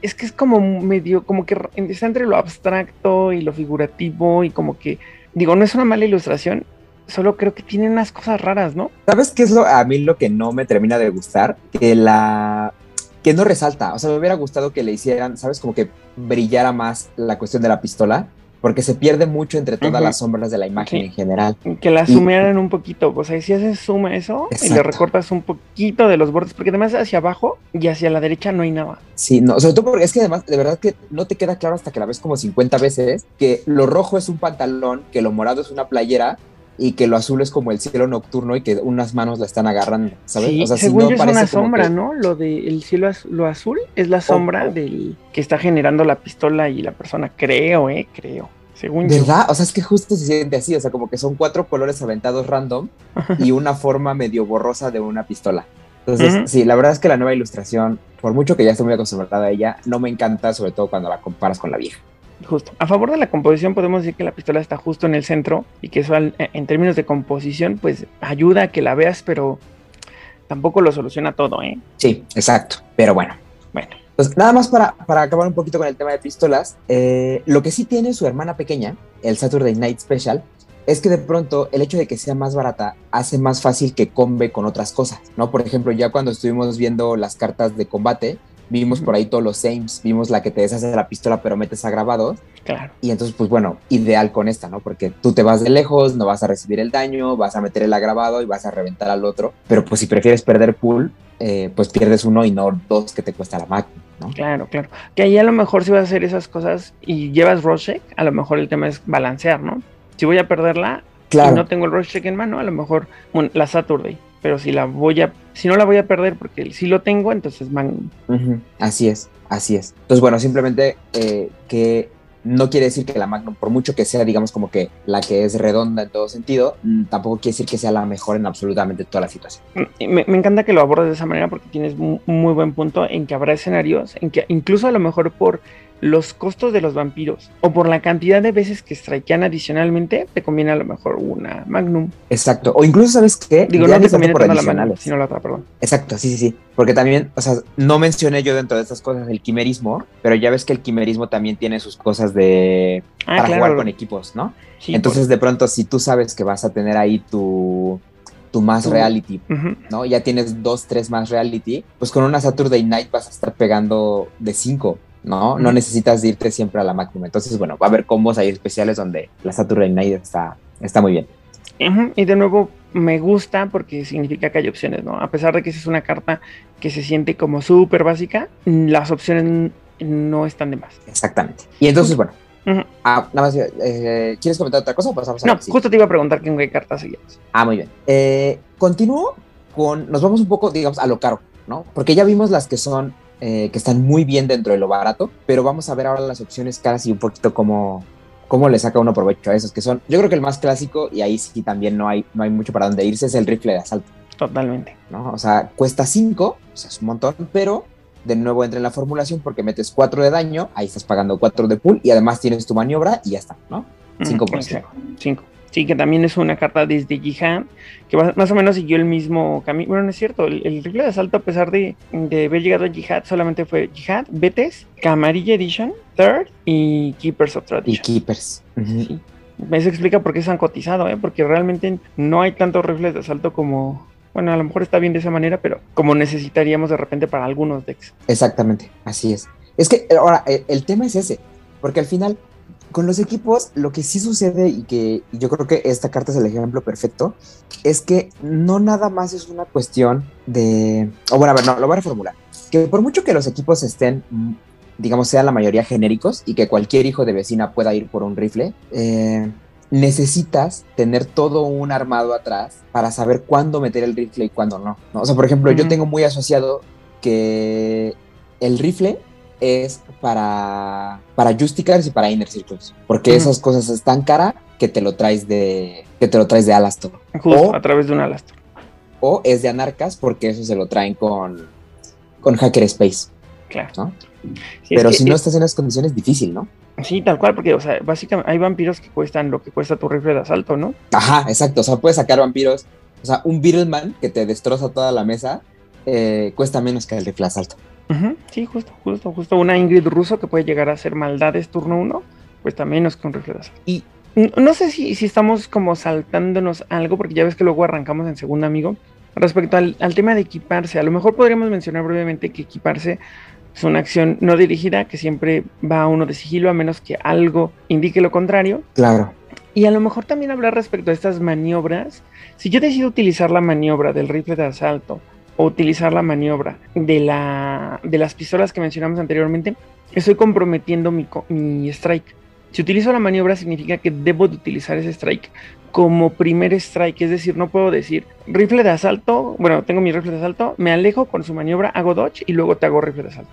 es que es como medio, como que está entre lo abstracto y lo figurativo y como que, digo, no es una mala ilustración, solo creo que tiene unas cosas raras, ¿no? ¿Sabes qué es lo, a mí lo que no me termina de gustar? Que la... que no resalta, o sea, me hubiera gustado que le hicieran, ¿sabes? Como que brillara más la cuestión de la pistola porque se pierde mucho entre todas las sombras de la imagen en general. Que la sumearan un poquito, o sea, si haces suma eso y le recortas un poquito de los bordes, porque además hacia abajo y hacia la derecha no hay nada. Sí, no, sobre todo porque es que además, de verdad que no te queda claro hasta que la ves como 50 veces, que lo rojo es un pantalón, que lo morado es una playera, y que lo azul es como el cielo nocturno y que unas manos la están agarrando, ¿sabes? Sí, o sea, según es una sombra, ¿no? Lo del cielo lo azul es la sombra del que está generando la pistola y la persona, creo, eh, creo. Según ¿Verdad? O sea, es que justo se siente así, o sea, como que son cuatro colores aventados random y una forma medio borrosa de una pistola. Entonces, sí, la verdad es que la nueva ilustración, por mucho que ya estoy muy acostumbrada a ella, no me encanta, sobre todo cuando la comparas con la vieja. Justo. A favor de la composición podemos decir que la pistola está justo en el centro y que eso en términos de composición pues ayuda a que la veas, pero tampoco lo soluciona todo, ¿eh? Sí, exacto. Pero bueno. Entonces, nada más para, para acabar un poquito con el tema de pistolas, eh, lo que sí tiene su hermana pequeña, el Saturday Night Special, es que de pronto el hecho de que sea más barata hace más fácil que combe con otras cosas, ¿no? Por ejemplo, ya cuando estuvimos viendo las cartas de combate, Vimos por ahí todos los sames, vimos la que te deshace la pistola pero metes a grabados. Claro. Y entonces, pues bueno, ideal con esta, ¿no? Porque tú te vas de lejos, no vas a recibir el daño, vas a meter el agravado y vas a reventar al otro. Pero pues si prefieres perder pool, eh, pues pierdes uno y no dos que te cuesta la máquina, ¿no? Claro, claro. Que ahí a lo mejor si vas a hacer esas cosas y llevas Rorschach, a lo mejor el tema es balancear, ¿no? Si voy a perderla claro. y no tengo el Rorschach en mano, a lo mejor la Saturday pero si la voy a, si no la voy a perder porque si lo tengo, entonces man. Así es, así es. Entonces, bueno, simplemente eh, que no quiere decir que la Magnum, por mucho que sea, digamos, como que la que es redonda en todo sentido, mm, tampoco quiere decir que sea la mejor en absolutamente toda la situación. Me, me encanta que lo abordes de esa manera porque tienes un muy buen punto en que habrá escenarios en que incluso a lo mejor por los costos de los vampiros o por la cantidad de veces que strikean adicionalmente, te conviene a lo mejor una Magnum. Exacto. O incluso, ¿sabes qué? Digo, no te conviene por la Magnum, sino la otra, perdón. Exacto, sí, sí, sí. Porque también, o sea, no mencioné yo dentro de estas cosas el quimerismo, pero ya ves que el quimerismo también tiene sus cosas de... Ah, para jugar con equipos, ¿no? Entonces, de pronto, si tú sabes que vas a tener ahí tu tu más reality, ¿no? Ya tienes dos, tres más reality, pues con una Saturday Night vas a estar pegando de cinco, ¿no? No necesitas irte siempre a la máxima. Entonces, bueno, va a haber combos ahí especiales donde la Saturday Night está, está muy bien. Y de nuevo, me gusta porque significa que hay opciones, ¿no? A pesar de que esa es una carta que se siente como súper básica, las opciones no están de más. Exactamente. Y entonces, bueno, ah, nada más, eh, ¿quieres comentar otra cosa? Pasamos a no, justo te iba a preguntar qué cartas seguías. Ah, muy bien. Eh, continúo con, nos vamos un poco, digamos, a lo caro, ¿no? Porque ya vimos las que son eh, que están muy bien dentro de lo barato, pero vamos a ver ahora las opciones caras y un poquito cómo, cómo le saca uno provecho a esos que son. Yo creo que el más clásico, y ahí sí también no hay, no hay mucho para dónde irse, es el rifle de asalto. Totalmente. ¿no? O sea, cuesta 5, o sea, es un montón, pero de nuevo entra en la formulación porque metes 4 de daño, ahí estás pagando 4 de pool y además tienes tu maniobra y ya está, ¿no? 5 por 5. Sí, que también es una carta desde Jihad, que más o menos siguió el mismo camino. Bueno, no es cierto, el, rifle de asalto, a pesar de, haber llegado a Jihad, solamente fue Jihad, Betes, Camarilla Edition, Third y Keepers of Tradition. Y Keepers. Eso explica por qué se han cotizado, ¿eh? porque realmente no hay tantos rifles de asalto como, bueno, a lo mejor está bien de esa manera, pero como necesitaríamos de repente para algunos decks. Exactamente, así es. Es que ahora, el tema es ese, porque al final con los equipos, lo que sí sucede y que yo creo que esta carta es el ejemplo perfecto, es que no nada más es una cuestión de... O bueno, a ver, no, lo voy a reformular. Que por mucho que los equipos estén, digamos, sean la mayoría genéricos y que cualquier hijo de vecina pueda ir por un rifle, eh, necesitas tener todo un armado atrás para saber cuándo meter el rifle y cuándo no. O sea, por ejemplo, yo tengo muy asociado que el rifle es para, para Justicars y para Inner Circles, porque esas cosas están cara que te lo traes de, que te lo traes de Alastor. o, a través de un Alastor. O es de Anarcas porque eso se lo traen con, con Hacker Space. Claro. Pero si no estás en las condiciones, difícil, ¿no? Sí, tal cual, porque, o sea, básicamente hay vampiros que cuestan lo que cuesta tu rifle de asalto, ¿no? Ajá, exacto. O sea, puedes sacar vampiros. O sea, un Beetleman que te destroza toda la mesa eh, cuesta menos que el rifle de asalto. Sí, justo, justo, justo. Una Ingrid ruso que puede llegar a hacer maldades turno uno, cuesta menos que un rifle de asalto. Y no sé si, si estamos como saltándonos algo, porque ya ves que luego arrancamos en segundo amigo. Respecto al, al tema de equiparse, a lo mejor podríamos mencionar brevemente que equiparse es una acción no dirigida que siempre va a uno de sigilo a menos que algo indique lo contrario. Claro. Y a lo mejor también hablar respecto a estas maniobras. Si yo decido utilizar la maniobra del rifle de asalto o utilizar la maniobra de, la, de las pistolas que mencionamos anteriormente, estoy comprometiendo mi, mi strike. Si utilizo la maniobra significa que debo de utilizar ese strike como primer strike, es decir, no puedo decir rifle de asalto, bueno, tengo mi rifle de asalto, me alejo con su maniobra, hago dodge y luego te hago rifle de asalto.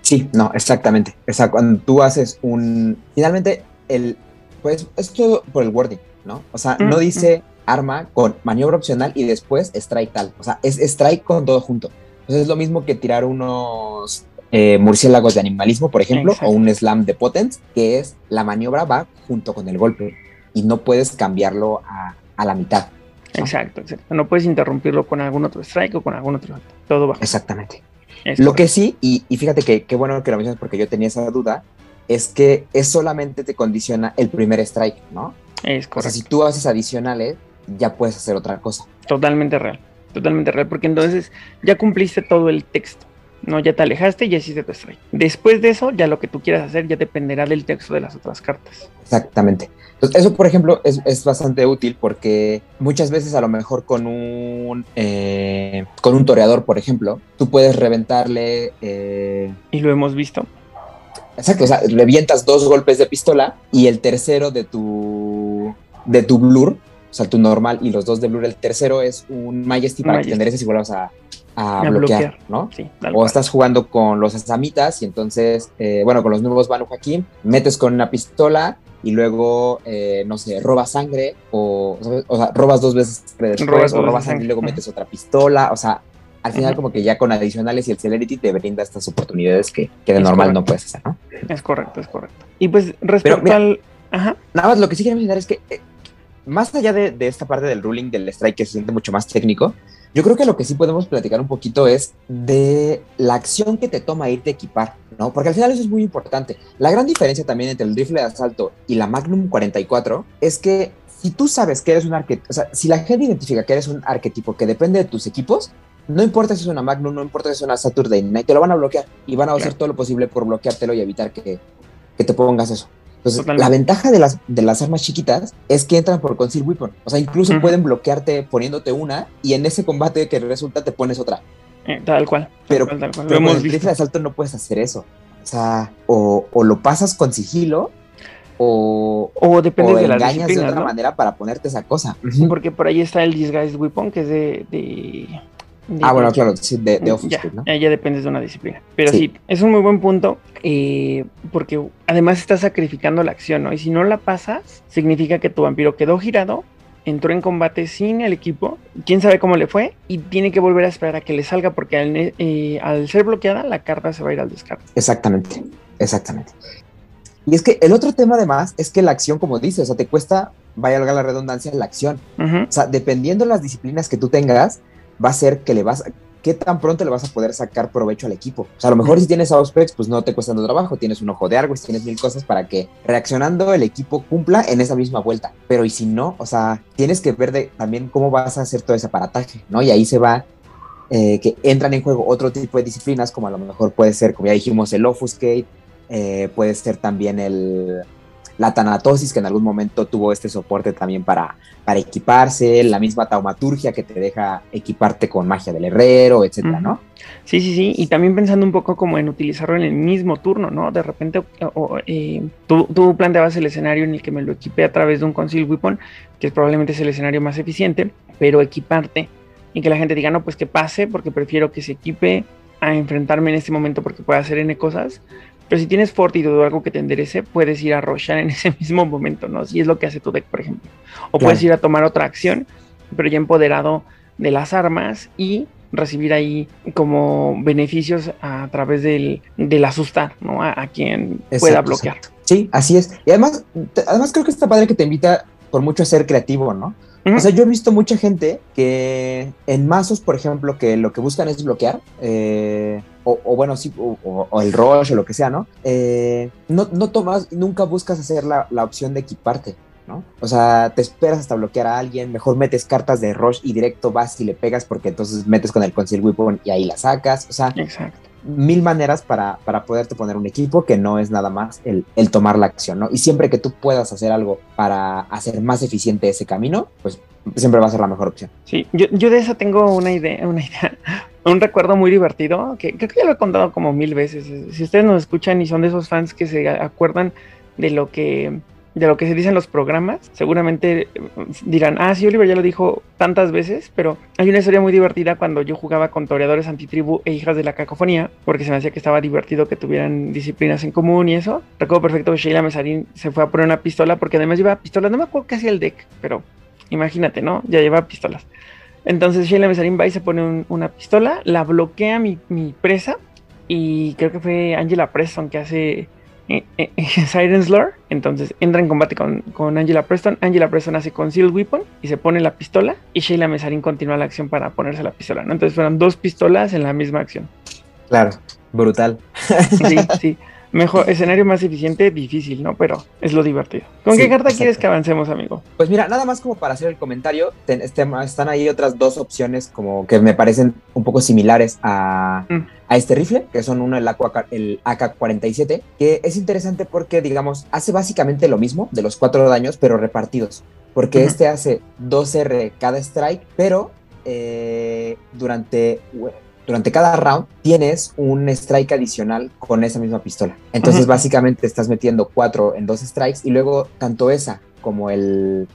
Sí, no, exactamente. O sea, cuando tú haces un... Finalmente, el... Pues es todo por el wording, ¿no? O sea, no dice arma con maniobra opcional y después strike tal. O sea, es strike con todo junto. Entonces es lo mismo que tirar unos eh, murciélagos de animalismo, por ejemplo, o un slam de potence, que es la maniobra va junto con el golpe y no puedes cambiarlo a, a la mitad. Exacto, exacto. No puedes interrumpirlo con algún otro strike o con algún otro. Todo va. Exactamente. lo que sí, y, fíjate que qué bueno que lo mencionas porque yo tenía esa duda, es que es solamente te condiciona el primer strike, ¿no? Es correcto. O sea, si tú haces adicionales, ya puedes hacer otra cosa. Totalmente real, totalmente real, porque entonces ya cumpliste todo el texto. No, ya te alejaste y ya hiciste tu strike. Después de eso, ya lo que tú quieras hacer ya dependerá del texto de las otras cartas. Exactamente. Entonces, eso, por ejemplo, es, bastante útil porque muchas veces a lo mejor con un, eh, con un toreador, por ejemplo, tú puedes reventarle... Eh, y lo hemos visto. Exacto, o sea, revientas dos golpes de pistola y el tercero de tu, de tu blur, o sea, tu normal y los dos de blur, el tercero es un Majesty para que te endereces y vuelvas a, a, bloquear, ¿no? Sí, o estás jugando con los asamitas y entonces, eh, bueno, con los nuevos Banu Hakim, metes con una pistola y luego, eh, no sé, robas sangre o, o sea, robas dos veces después o robas sangre y luego metes otra pistola, o sea, al final como que ya con adicionales y el Celerity te brinda estas oportunidades que, que de normal no puedes hacer, ¿no? Es correcto, es correcto. Y pues respecto al... Ajá. Nada más lo que sí quiero mencionar es que eh, más allá de, de, esta parte del ruling del strike que se siente mucho más técnico, yo creo que lo que sí podemos platicar un poquito es de la acción que te toma irte a equipar, ¿no? Porque al final eso es muy importante. La gran diferencia también entre el rifle de asalto y la Magnum 44 es que si tú sabes que eres un arquetipo, o sea, si la gente identifica que eres un arquetipo que depende de tus equipos, no importa si es una Magnum, no importa si es una Saturday Night, te lo van a bloquear y van a hacer todo lo posible por bloqueártelo y evitar que, que te pongas eso. Entonces, la ventaja de las, de las armas chiquitas es que entran por Conceal Weapon. O sea, incluso pueden bloquearte poniéndote una y en ese combate que resulta te pones otra. Eh, tal cual. Pero, con el rifle de asalto no puedes hacer eso. O sea, o, lo pasas con sigilo o, o depende de la engañas de otra manera para ponerte esa cosa. Porque por ahí está el Disguised Weapon, que es de ah, bueno, claro, sí, de, de ya, ¿no? Ya dependes de una disciplina. Pero sí, es un muy buen punto, eh, porque además estás sacrificando la acción, ¿no? Y si no la pasas, significa que tu vampiro quedó girado, entró en combate sin el equipo, quién sabe cómo le fue, y tiene que volver a esperar a que le salga, porque al, eh, al ser bloqueada, la carta se va a ir al descarte. Exactamente, exactamente. Y es que el otro tema además es que la acción, como dices, o sea, te cuesta, vaya la redundancia, la acción. O sea, dependiendo de las disciplinas que tú tengas, va a ser que le vas, qué tan pronto le vas a poder sacar provecho al equipo. O sea, a lo mejor si tienes Auspex, pues no te cuesta tanto trabajo, tienes un ojo de Argos, tienes mil cosas para que reaccionando el equipo cumpla en esa misma vuelta. Pero y si no, o sea, tienes que ver también cómo vas a hacer todo ese aparataje, ¿no? Y ahí se va eh, que entran en juego otro tipo de disciplinas, como a lo mejor puede ser, como ya dijimos, el Offuscate, eh, puede ser también el, la tanatosis, que en algún momento tuvo este soporte también para, para equiparse, la misma taumaturgia que te deja equiparte con magia del herrero, etcétera, ¿no? Sí, sí, sí, y también pensando un poco como en utilizarlo en el mismo turno, ¿no? De repente eh, tú, tú, planteabas el escenario en el que me lo equipé a través de un Conceal Weapon, que es probablemente es el escenario más eficiente, pero equiparte y que la gente diga, no, pues que pase, porque prefiero que se equipe a enfrentarme en este momento porque puede hacer N cosas, pero si tienes fortitud o algo que te enderece, puedes ir a rochar en ese mismo momento, ¿no? Si es lo que hace tu deck, por ejemplo. O puedes ir a tomar otra acción, pero ya empoderado de las armas y recibir ahí como beneficios a través del, asustar, ¿no? A, quien pueda bloquear. Sí, así es. Y además, además creo que está padre que te invita por mucho ser creativo, ¿no? O sea, yo he visto mucha gente que en mazos, por ejemplo, que lo que buscan es bloquear, eh, o, bueno, sí, o, el rush o lo que sea, ¿no? Eh, no, no tomas, nunca buscas hacer la, la, opción de equiparte, ¿no? O sea, te esperas hasta bloquear a alguien, mejor metes cartas de rush y directo vas y le pegas porque entonces metes con el Conceal Weapon y ahí la sacas, o sea, Exacto mil maneras para, para poderte poner un equipo que no es nada más el, el, tomar la acción, ¿no? Y siempre que tú puedas hacer algo para hacer más eficiente ese camino, pues siempre va a ser la mejor opción. Sí, yo, yo de eso tengo una idea, una idea, un recuerdo muy divertido, que creo que ya lo he contado como mil veces. Si ustedes nos escuchan y son de esos fans que se acuerdan de lo que de lo que se dice los programas, seguramente eh, dirán, ah, sí, Oliver ya lo dijo tantas veces, pero hay una historia muy divertida cuando yo jugaba con toreadores antitribu e hijas de la cacofonía, porque se me hacía que estaba divertido que tuvieran disciplinas en común y eso. Recuerdo perfecto que Sheila Mesarín se fue a poner una pistola, porque además lleva pistolas, no me acuerdo qué hacía el deck, pero imagínate, ¿no? Ya lleva pistolas. Entonces Sheila Mesarín va y se pone una pistola, la bloquea mi, mi presa, y creo que fue Angela Preston que hace eh, eh, Siren's Lore. Entonces entra en combate con, con, Angela Preston. Angela Preston hace Concealed Weapon y se pone la pistola. Y Sheila Mesarin continúa la acción para ponerse la pistola. ¿no? Entonces fueron dos pistolas en la misma acción. Claro, brutal. Sí, sí. Mejor, escenario más eficiente, difícil, ¿no? Pero es lo divertido. ¿Con qué carta quieres que avancemos, amigo? Pues mira, nada más como para hacer el comentario, este, están ahí otras dos opciones como que me parecen un poco similares a, mm. a este rifle, que son uno el, el AK-47, que es interesante porque, digamos, hace básicamente lo mismo de los cuatro daños, pero repartidos. Porque este hace 2R cada strike, pero eh, durante durante cada round tienes un strike adicional con esa misma pistola. Entonces, básicamente estás metiendo cuatro en dos strikes y luego tanto esa como el,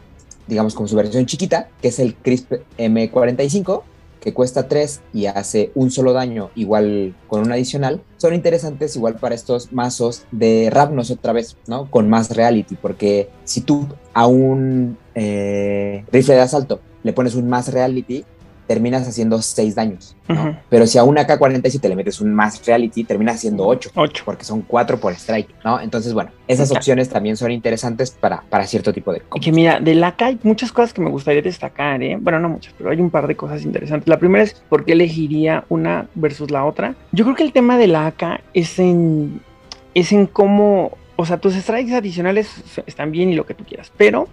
digamos, como su versión chiquita, que es el Crisp M45, que cuesta 3 y hace un solo daño igual con un adicional, son interesantes igual para estos mazos de Ravnos otra vez, ¿no? Con más reality, porque si tú a un eh, rifle de asalto le pones un más reality, terminas haciendo 6 daños, ¿no? Pero si a una K-47 le metes un más reality, terminas haciendo 8, 8. porque son 4 por strike, ¿no? Entonces, bueno, esas opciones también son interesantes para, para cierto tipo de Y que mira, de la K hay muchas cosas que me gustaría destacar, ¿eh? Bueno, no muchas, pero hay un par de cosas interesantes. La primera es por qué elegiría una versus la otra. Yo creo que el tema de la AK es en, es en cómo o sea, tus strikes adicionales están bien y lo que tú quieras, pero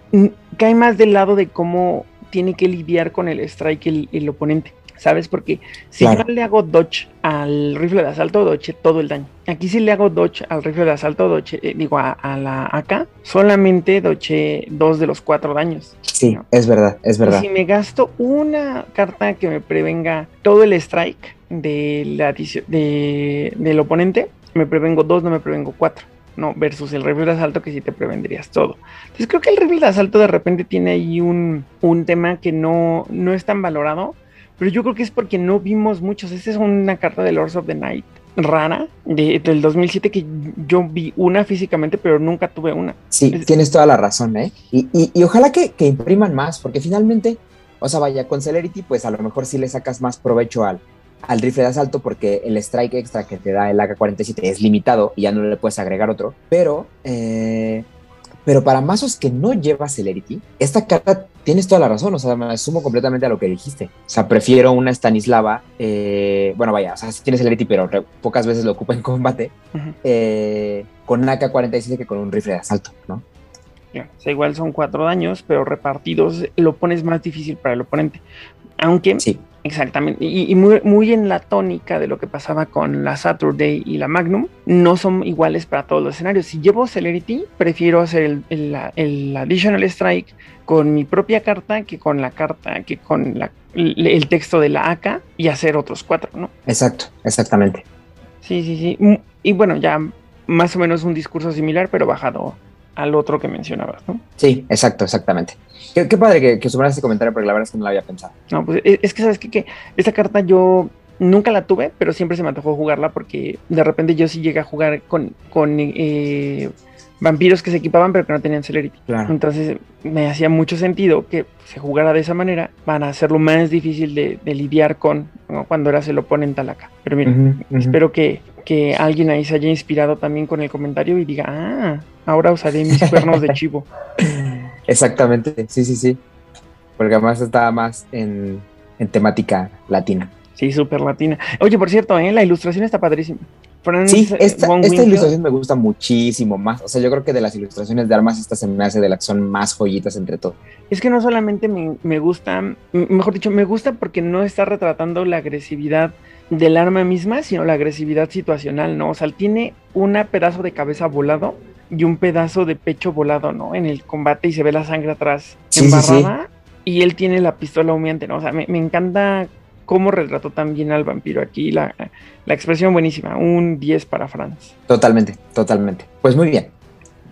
cae más del lado de cómo tiene que lidiar con el strike el, el oponente. ¿Sabes? Porque si yo le hago dodge al rifle de asalto, dodge todo el daño. Aquí si le hago dodge al rifle de asalto, dodge, eh, digo, a, la AK, solamente dodge dos de los cuatro daños. Sí, es verdad, es verdad. si me gasto una carta que me prevenga todo el strike de la, de, del oponente, me prevengo dos, no me prevengo cuatro. ¿No? Versus el rifle de asalto que sí te prevendrías todo. Entonces creo que el rifle de asalto de repente tiene ahí un, un tema que no, no es tan valorado, pero yo creo que es porque no vimos muchos. Esta es una carta de Lords of the Night rara de, del 2007 que yo vi una físicamente, pero nunca tuve una. Sí, tienes toda la razón, ¿eh? Y, y, y ojalá que, que, impriman más, porque finalmente, o sea, vaya, con Celerity, pues a lo mejor sí le sacas más provecho al, al rifle de asalto porque el strike extra que te da el AK-47 es limitado y ya no le puedes agregar otro. Pero, eh, pero para mazos que no lleva Celerity, esta carta tienes toda la razón. O sea, me sumo completamente a lo que dijiste. O sea, prefiero una Stanislava. Eh, bueno, vaya, o sea, sí tiene Celerity, pero pocas veces lo ocupa en combate. Eh, con un AK-47 que con un rifle de asalto, ¿no? O sea, igual son cuatro daños, pero repartidos lo pones más difícil para el oponente. Aunque sí. Exactamente, y, muy, muy, en la tónica de lo que pasaba con la Saturday y la Magnum, no son iguales para todos los escenarios. Si llevo Celerity, prefiero hacer el, el, Additional Strike con mi propia carta que con la carta, que con la, el texto de la AK y hacer otros cuatro, ¿no? Exacto, exactamente. Sí, sí, sí. Y bueno, ya más o menos un discurso similar, pero bajado al otro que mencionabas, ¿no? Sí, exacto, exactamente. Qué, padre que, que ese comentario, porque la verdad es que no lo había pensado. No, pues es que sabes que, que esta carta yo nunca la tuve, pero siempre se me antojó jugarla porque de repente yo sí llegué a jugar con, con eh, vampiros que se equipaban pero que no tenían celerity. Entonces me hacía mucho sentido que se jugara de esa manera para hacerlo más difícil de, lidiar con cuando eras el oponente acá. Pero mira, espero que, que alguien ahí se haya inspirado también con el comentario y diga, ah, ahora usaré mis cuernos de chivo. Exactamente, sí, sí, sí. Porque además estaba más en, en temática latina. Sí, súper latina. Oye, por cierto, ¿eh? la ilustración está padrísima. Franz sí, esta, esta ilustración me gusta muchísimo más. O sea, yo creo que de las ilustraciones de armas, esta se me hace de las que son más joyitas entre todo. Es que no solamente me, me gusta, mejor dicho, me gusta porque no está retratando la agresividad del arma misma, sino la agresividad situacional, ¿no? O sea, tiene un pedazo de cabeza volado y un pedazo de pecho volado, ¿no? En el combate y se ve la sangre atrás embarrada. Y él tiene la pistola humeante, ¿no? O sea, me, me encanta cómo retrató también al vampiro aquí. La, la expresión buenísima, un 10 para Franz. Totalmente, totalmente. Pues muy bien.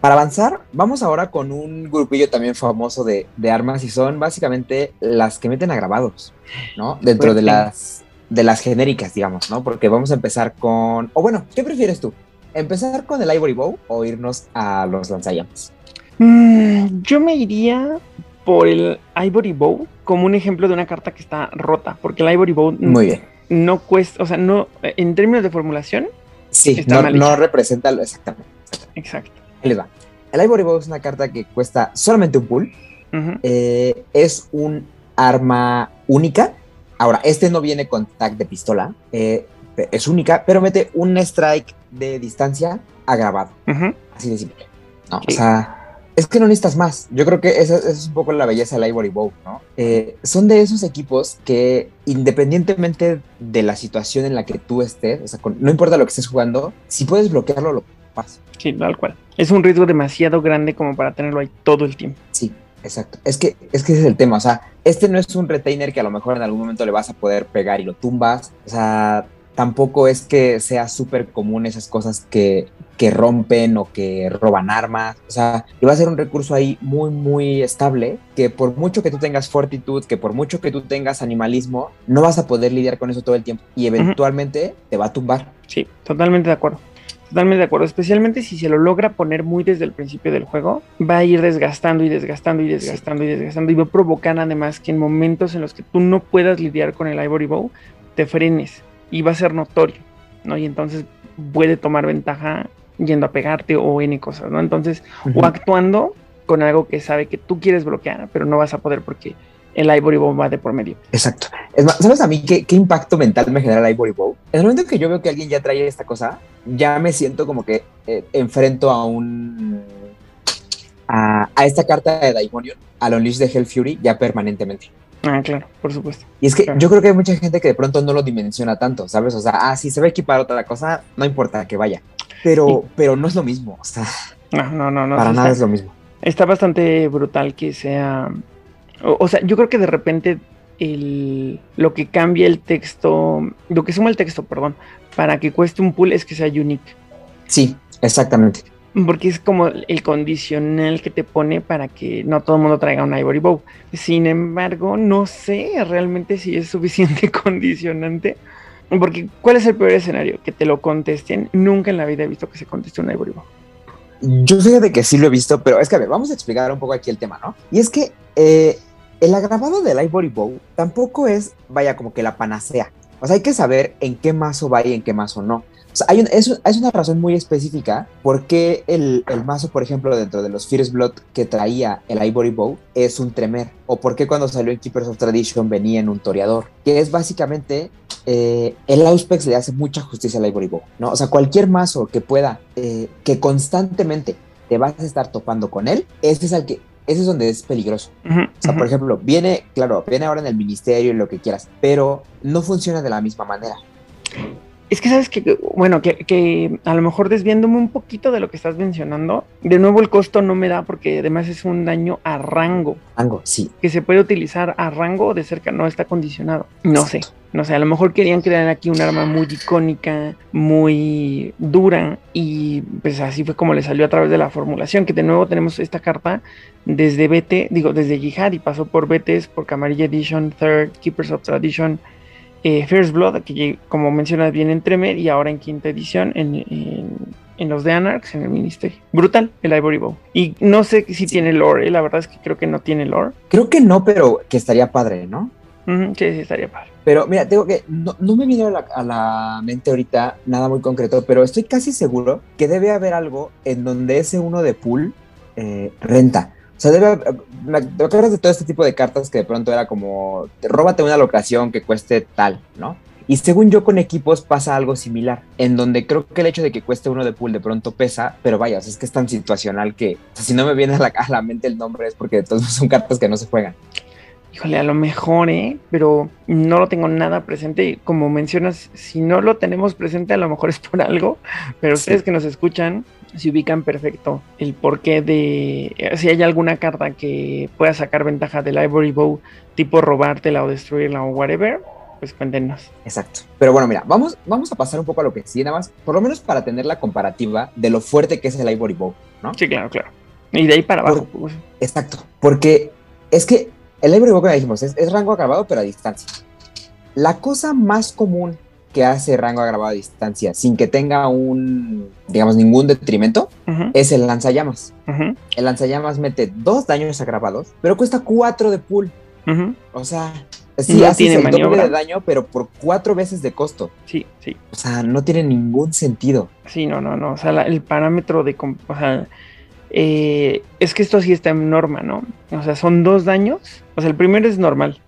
Para avanzar, vamos ahora con un grupillo también famoso de, de armas y son básicamente las que meten a grabados, ¿no? Dentro de las, de las genéricas, digamos, ¿no? Porque vamos a empezar con... O bueno, ¿qué prefieres tú? ¿Empezar con el Ivory Bow o irnos a los lanzallamas? Mm, yo me iría por el Ivory Bow como un ejemplo de una carta que está rota, porque el Ivory Bow Muy bien. no cuesta, o sea, no, en términos de formulación, sí, no, no, representa lo exactamente. Exacto. Ahí les va. El Ivory Bow es una carta que cuesta solamente un pool, eh, es un arma única. Ahora, este no viene con tag de pistola, eh, es única, pero mete un strike de distancia agravado. Así de simple. ¿no? O sea, es que no necesitas más. Yo creo que esa, es un poco la belleza del Ivory Bow, ¿no? Eh, son de esos equipos que, independientemente de la situación en la que tú estés, o sea, no importa lo que estés jugando, si puedes bloquearlo, lo pasas. Sí, tal cual. Es un riesgo demasiado grande como para tenerlo ahí todo el tiempo. Sí, exacto. Es que, es que ese es el tema. O sea, este no es un retainer que a lo mejor en algún momento le vas a poder pegar y lo tumbas. O sea, tampoco es que sea súper común esas cosas que, que, rompen o que roban armas. O sea, y va a ser un recurso ahí muy, muy estable que por mucho que tú tengas fortitud, que por mucho que tú tengas animalismo, no vas a poder lidiar con eso todo el tiempo y eventualmente te va a tumbar. Sí, totalmente de acuerdo. Totalmente de acuerdo, especialmente si se lo logra poner muy desde el principio del juego, va a ir desgastando y desgastando y desgastando y desgastando y va a provocar además que en momentos en los que tú no puedas lidiar con el Ivory Bow, te frenes y va a ser notorio, ¿no? Y entonces puede tomar ventaja yendo a pegarte o N cosas, ¿no? Entonces, o actuando con algo que sabe que tú quieres bloquear, pero no vas a poder porque el Ivory Bow va de por medio. Exacto. Es más, ¿sabes a mí qué, qué, impacto mental me genera el Ivory Bow? En el momento que yo veo que alguien ya trae esta cosa, ya me siento como que eh, enfrento a un... A, a, esta carta de Daimonion, al Unleash de Hell Fury, ya permanentemente. Ah, claro, por supuesto. Y es que yo creo que hay mucha gente que de pronto no lo dimensiona tanto, ¿sabes? O sea, ah, si se va a equipar otra cosa, no importa que vaya. Pero, pero no es lo mismo, o sea. No, no, no, no. Para nada es lo mismo. Está bastante brutal que sea. O, sea, yo creo que de repente el, lo que cambia el texto, lo que suma el texto, perdón, para que cueste un pool es que sea unique. Sí, exactamente. Porque es como el condicional que te pone para que no todo el mundo traiga un Ivory Bow. Sin embargo, no sé realmente si es suficiente condicionante. Porque, ¿cuál es el peor escenario? Que te lo contesten. Nunca en la vida he visto que se conteste un Bow. Yo de que sí lo he visto, pero es que a ver, vamos a explicar un poco aquí el tema, ¿no? Y es que eh, el agravado del Ivory Bow tampoco es, vaya, como que la panacea. O sea, hay que saber en qué mazo va y en qué mazo no. O sea, hay es, una razón muy específica por qué el, el, mazo, por ejemplo, dentro de los Fierce Blood que traía el Ivory Bow es un Tremer. O por qué cuando salió en Keepers of Tradition venía en un Toreador. Que es básicamente eh, el Auspex le hace mucha justicia al Ivory Bow, ¿no? O sea, cualquier mazo que pueda, eh, que constantemente te vas a estar topando con él, ese es el que, ese es donde es peligroso. Uh -huh, o sea, por ejemplo, viene, claro, viene ahora en el ministerio y lo que quieras, pero no funciona de la misma manera. Es que sabes que, bueno, que, que, a lo mejor desviándome un poquito de lo que estás mencionando, de nuevo el costo no me da porque además es un daño a rango. Rango, sí. Que se puede utilizar a rango o de cerca, no está condicionado. No Exacto. sé, no sé, a lo mejor querían crear aquí un arma muy icónica, muy dura y pues así fue como le salió a través de la formulación, que de nuevo tenemos esta carta desde BT, digo, desde Jihad y pasó por BTs, por Camarilla Edition, Third, Keepers of Tradition, eh, First Blood, que como mencionas bien en Tremer y ahora en quinta edición en, en, en, los de Anarchs, en el Ministerio. Brutal, el Ivory Bow. Y no sé si sí. tiene lore, ¿eh? la verdad es que creo que no tiene lore. Creo que no, pero que estaría padre, ¿no? Uh -huh, sí, sí, estaría padre. Pero mira, tengo que, no, no me viene a la, a la, mente ahorita nada muy concreto, pero estoy casi seguro que debe haber algo en donde ese uno de pool eh, renta. O sea, debe, me, ¿te acuerdas de todo este tipo de cartas que de pronto era como, róbate una locación que cueste tal, ¿no? Y según yo con equipos pasa algo similar, en donde creo que el hecho de que cueste uno de pool de pronto pesa, pero vaya, o sea, es que es tan situacional que o sea, si no me viene a la, a la, mente el nombre es porque de todos son cartas que no se juegan. Híjole, a lo mejor, ¿eh? Pero no lo tengo nada presente. Como mencionas, si no lo tenemos presente, a lo mejor es por algo. Pero ustedes sí. que nos escuchan, se ubican perfecto el porqué de si hay alguna carta que pueda sacar ventaja del Ivory Bow, tipo robártela o destruirla o whatever, pues cuéntenos. Exacto. Pero bueno, mira, vamos, vamos a pasar un poco a lo que sí, nada más, por lo menos para tener la comparativa de lo fuerte que es el Ivory Bow, ¿no? Sí, claro, claro. Y de ahí para abajo. Por, pues. Exacto. Porque es que el Ivory Bow, como dijimos, es, es rango agravado, pero a distancia. La cosa más común que hace rango agravado a distancia sin que tenga un, digamos, ningún detrimento, uh -huh. es el lanzallamas. Uh -huh. El lanzallamas mete dos daños agravados, pero cuesta cuatro de pool. Uh -huh. O sea, sí no tiene el maniobra. doble de daño, pero por cuatro veces de costo. Sí, sí. O sea, no tiene ningún sentido. Sí, no, no, no. O sea, la, el parámetro de, o sea, eh, es que esto sí está en norma, ¿no? O sea, son dos daños. O sea, el primero es normal.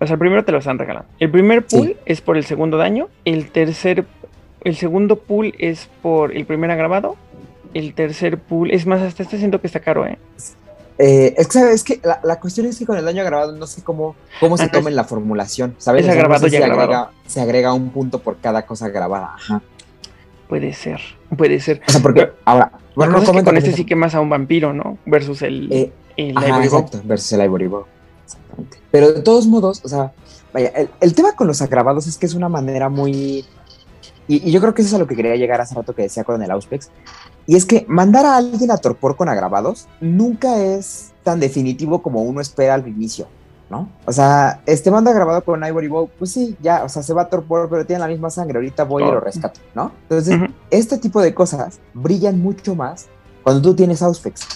O sea, el primero te lo están regalando. El primer pool sí. es por el segundo daño. El tercer, el segundo pool es por el primer agravado. El tercer pool, es más, hasta este siento que está caro, ¿eh? Eh, es que, es que la, la, cuestión es que con el daño agravado no sé cómo, cómo se ah, toma en la formulación, ¿sabes? Es agravado no sé si. Agrega, se agrega un punto por cada cosa grabada. Ajá. Puede ser, puede ser. O sea, porque Pero, ahora, bueno, no, es que con este sí quemas a un vampiro, ¿no? Versus el, eh, el ajá, exacto, versus el Ivory Bow. Exactamente. Pero de todos modos, o sea, vaya, el, el tema con los agravados es que es una manera muy y, y, yo creo que eso es a lo que quería llegar hace rato que decía con el Auspex. Y es que mandar a alguien a torpor con agravados nunca es tan definitivo como uno espera al inicio, ¿no? O sea, este manda agravado con Ivory Bow, pues sí, ya, o sea, se va a torpor, pero tiene la misma sangre, ahorita voy oh. y lo rescato, ¿no? Entonces, uh -huh. este tipo de cosas brillan mucho más cuando tú tienes Auspex.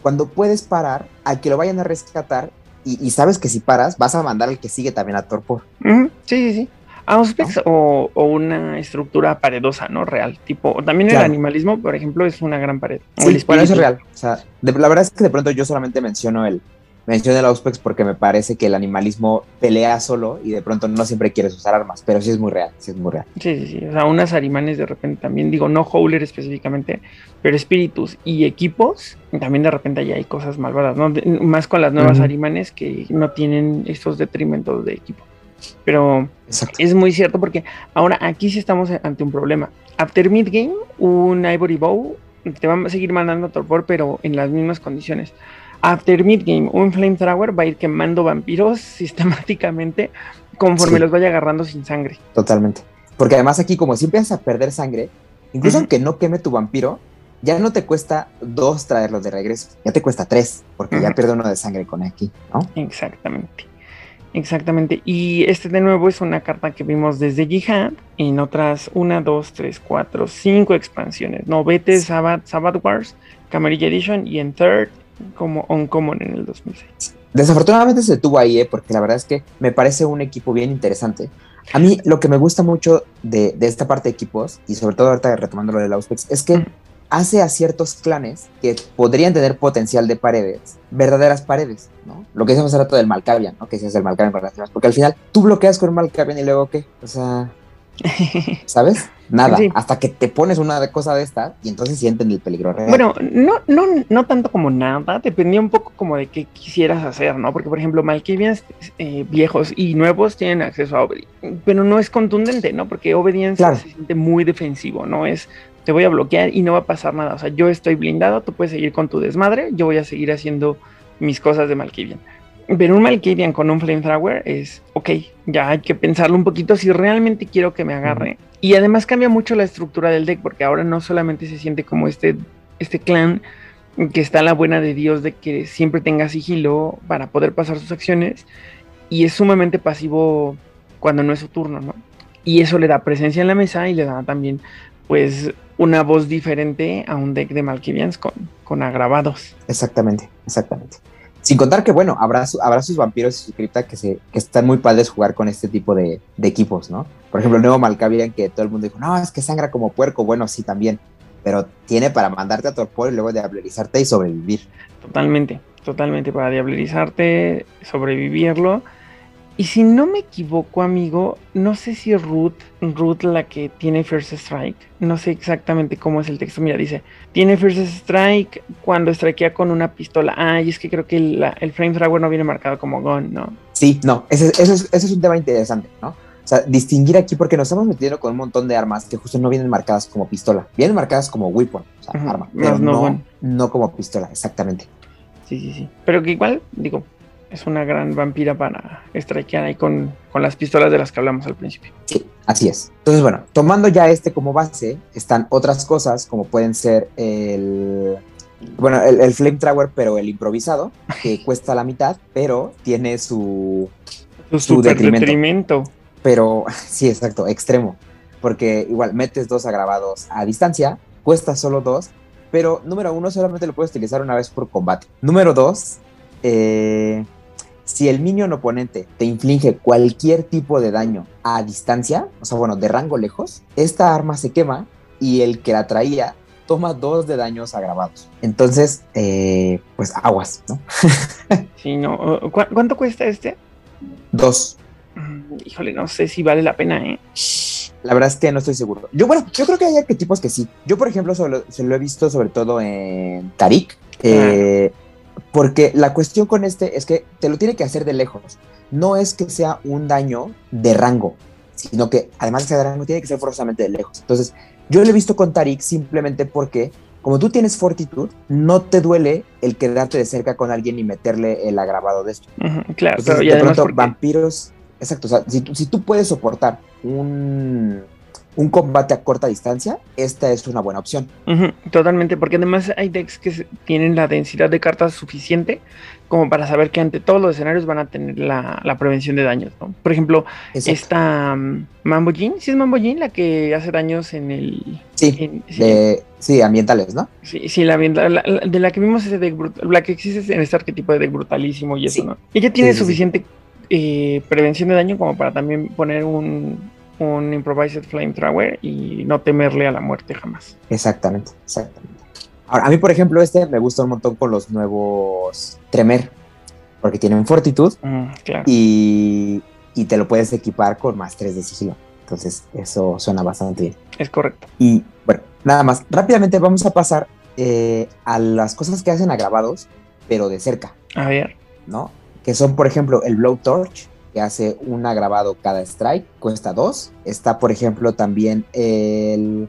Cuando puedes parar al que lo vayan a rescatar y, y, sabes que si paras, vas a mandar al que sigue también a torpor. Uh -huh. Sí, sí, sí. Auspex ¿no? o, o, una estructura paredosa, ¿no? Real. Tipo, también claro. el animalismo, por ejemplo, es una gran pared. Sí, es real. O sea, de, la verdad es que de pronto yo solamente menciono el, menciono el Auspex porque me parece que el animalismo pelea solo y de pronto no siempre quieres usar armas, pero sí es muy real, sí es muy real. Sí, sí, sí. O sea, unas arimanes de repente también, digo, no Howler específicamente, pero espíritus y equipos, también de repente ya hay cosas malvadas, ¿no? De, más con las nuevas uh -huh. arimanes que no tienen estos detrimentos de equipo. Pero Exacto. es muy cierto porque ahora aquí sí estamos ante un problema. After mid game, un Ivory Bow te va a seguir mandando torpor, pero en las mismas condiciones. After mid game, un Flamethrower va a ir quemando vampiros sistemáticamente conforme sí. los vaya agarrando sin sangre. Totalmente. Porque además aquí, como si empiezas a perder sangre, incluso uh -huh. aunque no queme tu vampiro, ya no te cuesta dos traerlos de regreso, ya te cuesta tres, porque uh -huh. ya pierde uno de sangre con aquí, ¿no? Exactamente. Exactamente. Y este de nuevo es una carta que vimos desde Jihad en otras 1, 2, 3, 4, 5 expansiones. Novete, Sabbath, Sabbath Wars, Camarilla Edition y en Third como Uncommon en el 2006. Desafortunadamente se detuvo ahí, ¿eh? porque la verdad es que me parece un equipo bien interesante. A mí lo que me gusta mucho de, de esta parte de equipos, y sobre todo ahorita retomando lo del Auspex, es que mm hace a ciertos clanes que podrían tener potencial de paredes, verdaderas paredes, ¿no? Lo que decíamos hace rato del Malkavian, ¿no? Que es el Malkavian con las demás, porque al final tú bloqueas con Malkavian y luego ¿qué? O sea, ¿sabes? Nada, sí. hasta que te pones una cosa de esta y entonces sienten el peligro real. Bueno, no, no, no tanto como nada, dependía un poco como de qué quisieras hacer, ¿no? Porque, por ejemplo, Malkavians eh, viejos y nuevos tienen acceso a Obedience, pero no es contundente, ¿no? Porque Obedience claro. se siente muy defensivo, ¿no? Es te voy a bloquear y no va a pasar nada. O sea, yo estoy blindado, tú puedes seguir con tu desmadre, yo voy a seguir haciendo mis cosas de Malkavian. Pero un Malkavian con un Flamethrower es, ok, ya hay que pensarlo un poquito si realmente quiero que me agarre. Y además cambia mucho la estructura del deck, porque ahora no solamente se siente como este, este clan que está a la buena de Dios de que siempre tenga sigilo para poder pasar sus acciones, y es sumamente pasivo cuando no es su turno, ¿no? Y eso le da presencia en la mesa y le da también, pues, una voz diferente a un deck de Malkivians con, con agravados. Exactamente, exactamente. Sin contar que, bueno, habrá, su, habrá sus vampiros y su cripta que, se, que están muy padres jugar con este tipo de, equipos, ¿no? Por ejemplo, el nuevo Malkavian que todo el mundo dijo, no, es que sangra como puerco. Bueno, sí, también. Pero tiene para mandarte a torpor y luego diablerizarte y sobrevivir. Totalmente. totalmente para diablerizarte, sobrevivirlo. Y si no me equivoco, amigo, no sé si Ruth, Ruth la que tiene First Strike, no sé exactamente cómo es el texto. Mira, dice, tiene First Strike cuando strikea con una pistola. Ah, y es que creo que el, el flamethrower no viene marcado como gun, ¿no? Sí, no, ese, ese, es, ese es un tema interesante, ¿no? O sea, distinguir aquí porque nos estamos metiendo con un montón de armas que justo no vienen marcadas como pistola, vienen marcadas como weapon, o sea, arma, pero no no como pistola, exactamente. Sí, sí, sí. Pero que igual, digo, es una gran vampira para strikear ahí con, con las pistolas de las que hablamos al principio. Sí, así es. Entonces, bueno, tomando ya este como base, están otras cosas como pueden ser el. Bueno, el, el flamethrower, pero el improvisado, que cuesta la mitad, pero tiene su. Su Su detrimento. Pero, sí, exacto, extremo. Porque igual metes dos agravados a distancia, cuesta solo dos, pero número uno solamente lo puedes utilizar una vez por combate. Número dos, eh, si el minion oponente te inflige cualquier tipo de daño a distancia, o sea, bueno, de rango lejos, esta arma se quema y el que la traía toma dos de daños agravados. Entonces, eh, pues aguas, ¿no? Sí, no. ¿Cu- ¿Cuánto cuesta este? Dos. Mm, Híjole, no sé si vale la pena, ¿eh? La verdad es que no estoy seguro. Yo, bueno, yo creo que hay arquetipos que sí. Yo, por ejemplo, solo- se lo he visto sobre todo en Tarik. eh, porque la cuestión con este es que te lo tiene que hacer de lejos. No es que sea un daño de rango, sino que además de ser de rango, tiene que ser forzosamente de lejos. Entonces, yo lo he visto con Tarik simplemente porque, como tú tienes fortitud, no te duele el quedarte de cerca con alguien y meterle el agravado de esto. Ujú, claro, Entonces, pero de pronto, porque- vampiros. Exacto, o sea, si, tú- si tú puedes soportar un, un combate a corta distancia, esta es una buena opción. Ujú, totalmente, porque además hay decks que tienen la densidad de cartas suficiente como para saber que ante todos los escenarios van a tener la, la prevención de daños, ¿no? Por ejemplo, Exacto. esta mm, Mambo Jean, ¿sí es Mambo Jean la que hace daños en el... Sí, en- sí, de- sí, ambientales, ¿no? sí, sí, la, la- la- de la que vimos ese deck brutal, la que existe en este arquetipo de deck brutalísimo y eso. ¿no? Ella tiene sí. suficiente eh, prevención de daño como para también poner un, un Improvised Flamethrower y no temerle a la muerte jamás. Exactamente, exactamente. Ahora, a mí, por ejemplo, este me gusta un montón con los nuevos Tremer, porque tienen fortitud Mm, claro. y, y te lo puedes equipar con más 3 de sigilo. Entonces, eso suena bastante bien. Es correcto. Y bueno, nada más. Rápidamente vamos a pasar eh, a las cosas que hacen agravados, pero de cerca, A ver. ¿no? Que son, por ejemplo, el Blowtorch, que hace un agravado cada strike, cuesta 2. Está, por ejemplo, también el.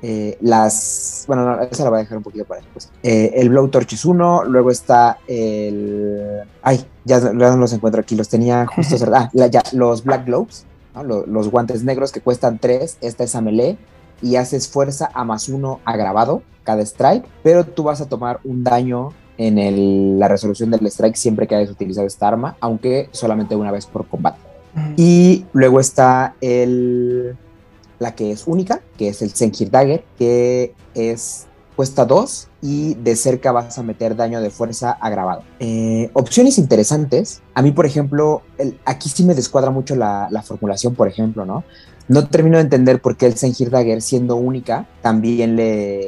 eh, las. Bueno, no, esa la voy a dejar un poquito para después. Eh, el Blowtorch es uno. Luego está el. Ay, ya, ya no los encuentro aquí. Los tenía justo cerca. Ah, ya, los Black Gloves, ¿no? Lo- los guantes negros que cuestan 3. Esta es a melee. Y haces fuerza a más uno agravado cada strike. Pero tú vas a tomar un daño en el- la resolución del strike siempre que hayas utilizado esta arma, aunque solamente una vez por combate. Y luego está el la que es única, que es el Senkir Dagger, que es cuesta 2 y de cerca vas a meter daño de fuerza agravado. Eh, opciones interesantes. A mí, por ejemplo, el- aquí sí me descuadra mucho la, la formulación, por ejemplo, ¿no? No termino de entender por qué el Senkir Dagger, siendo única, también le...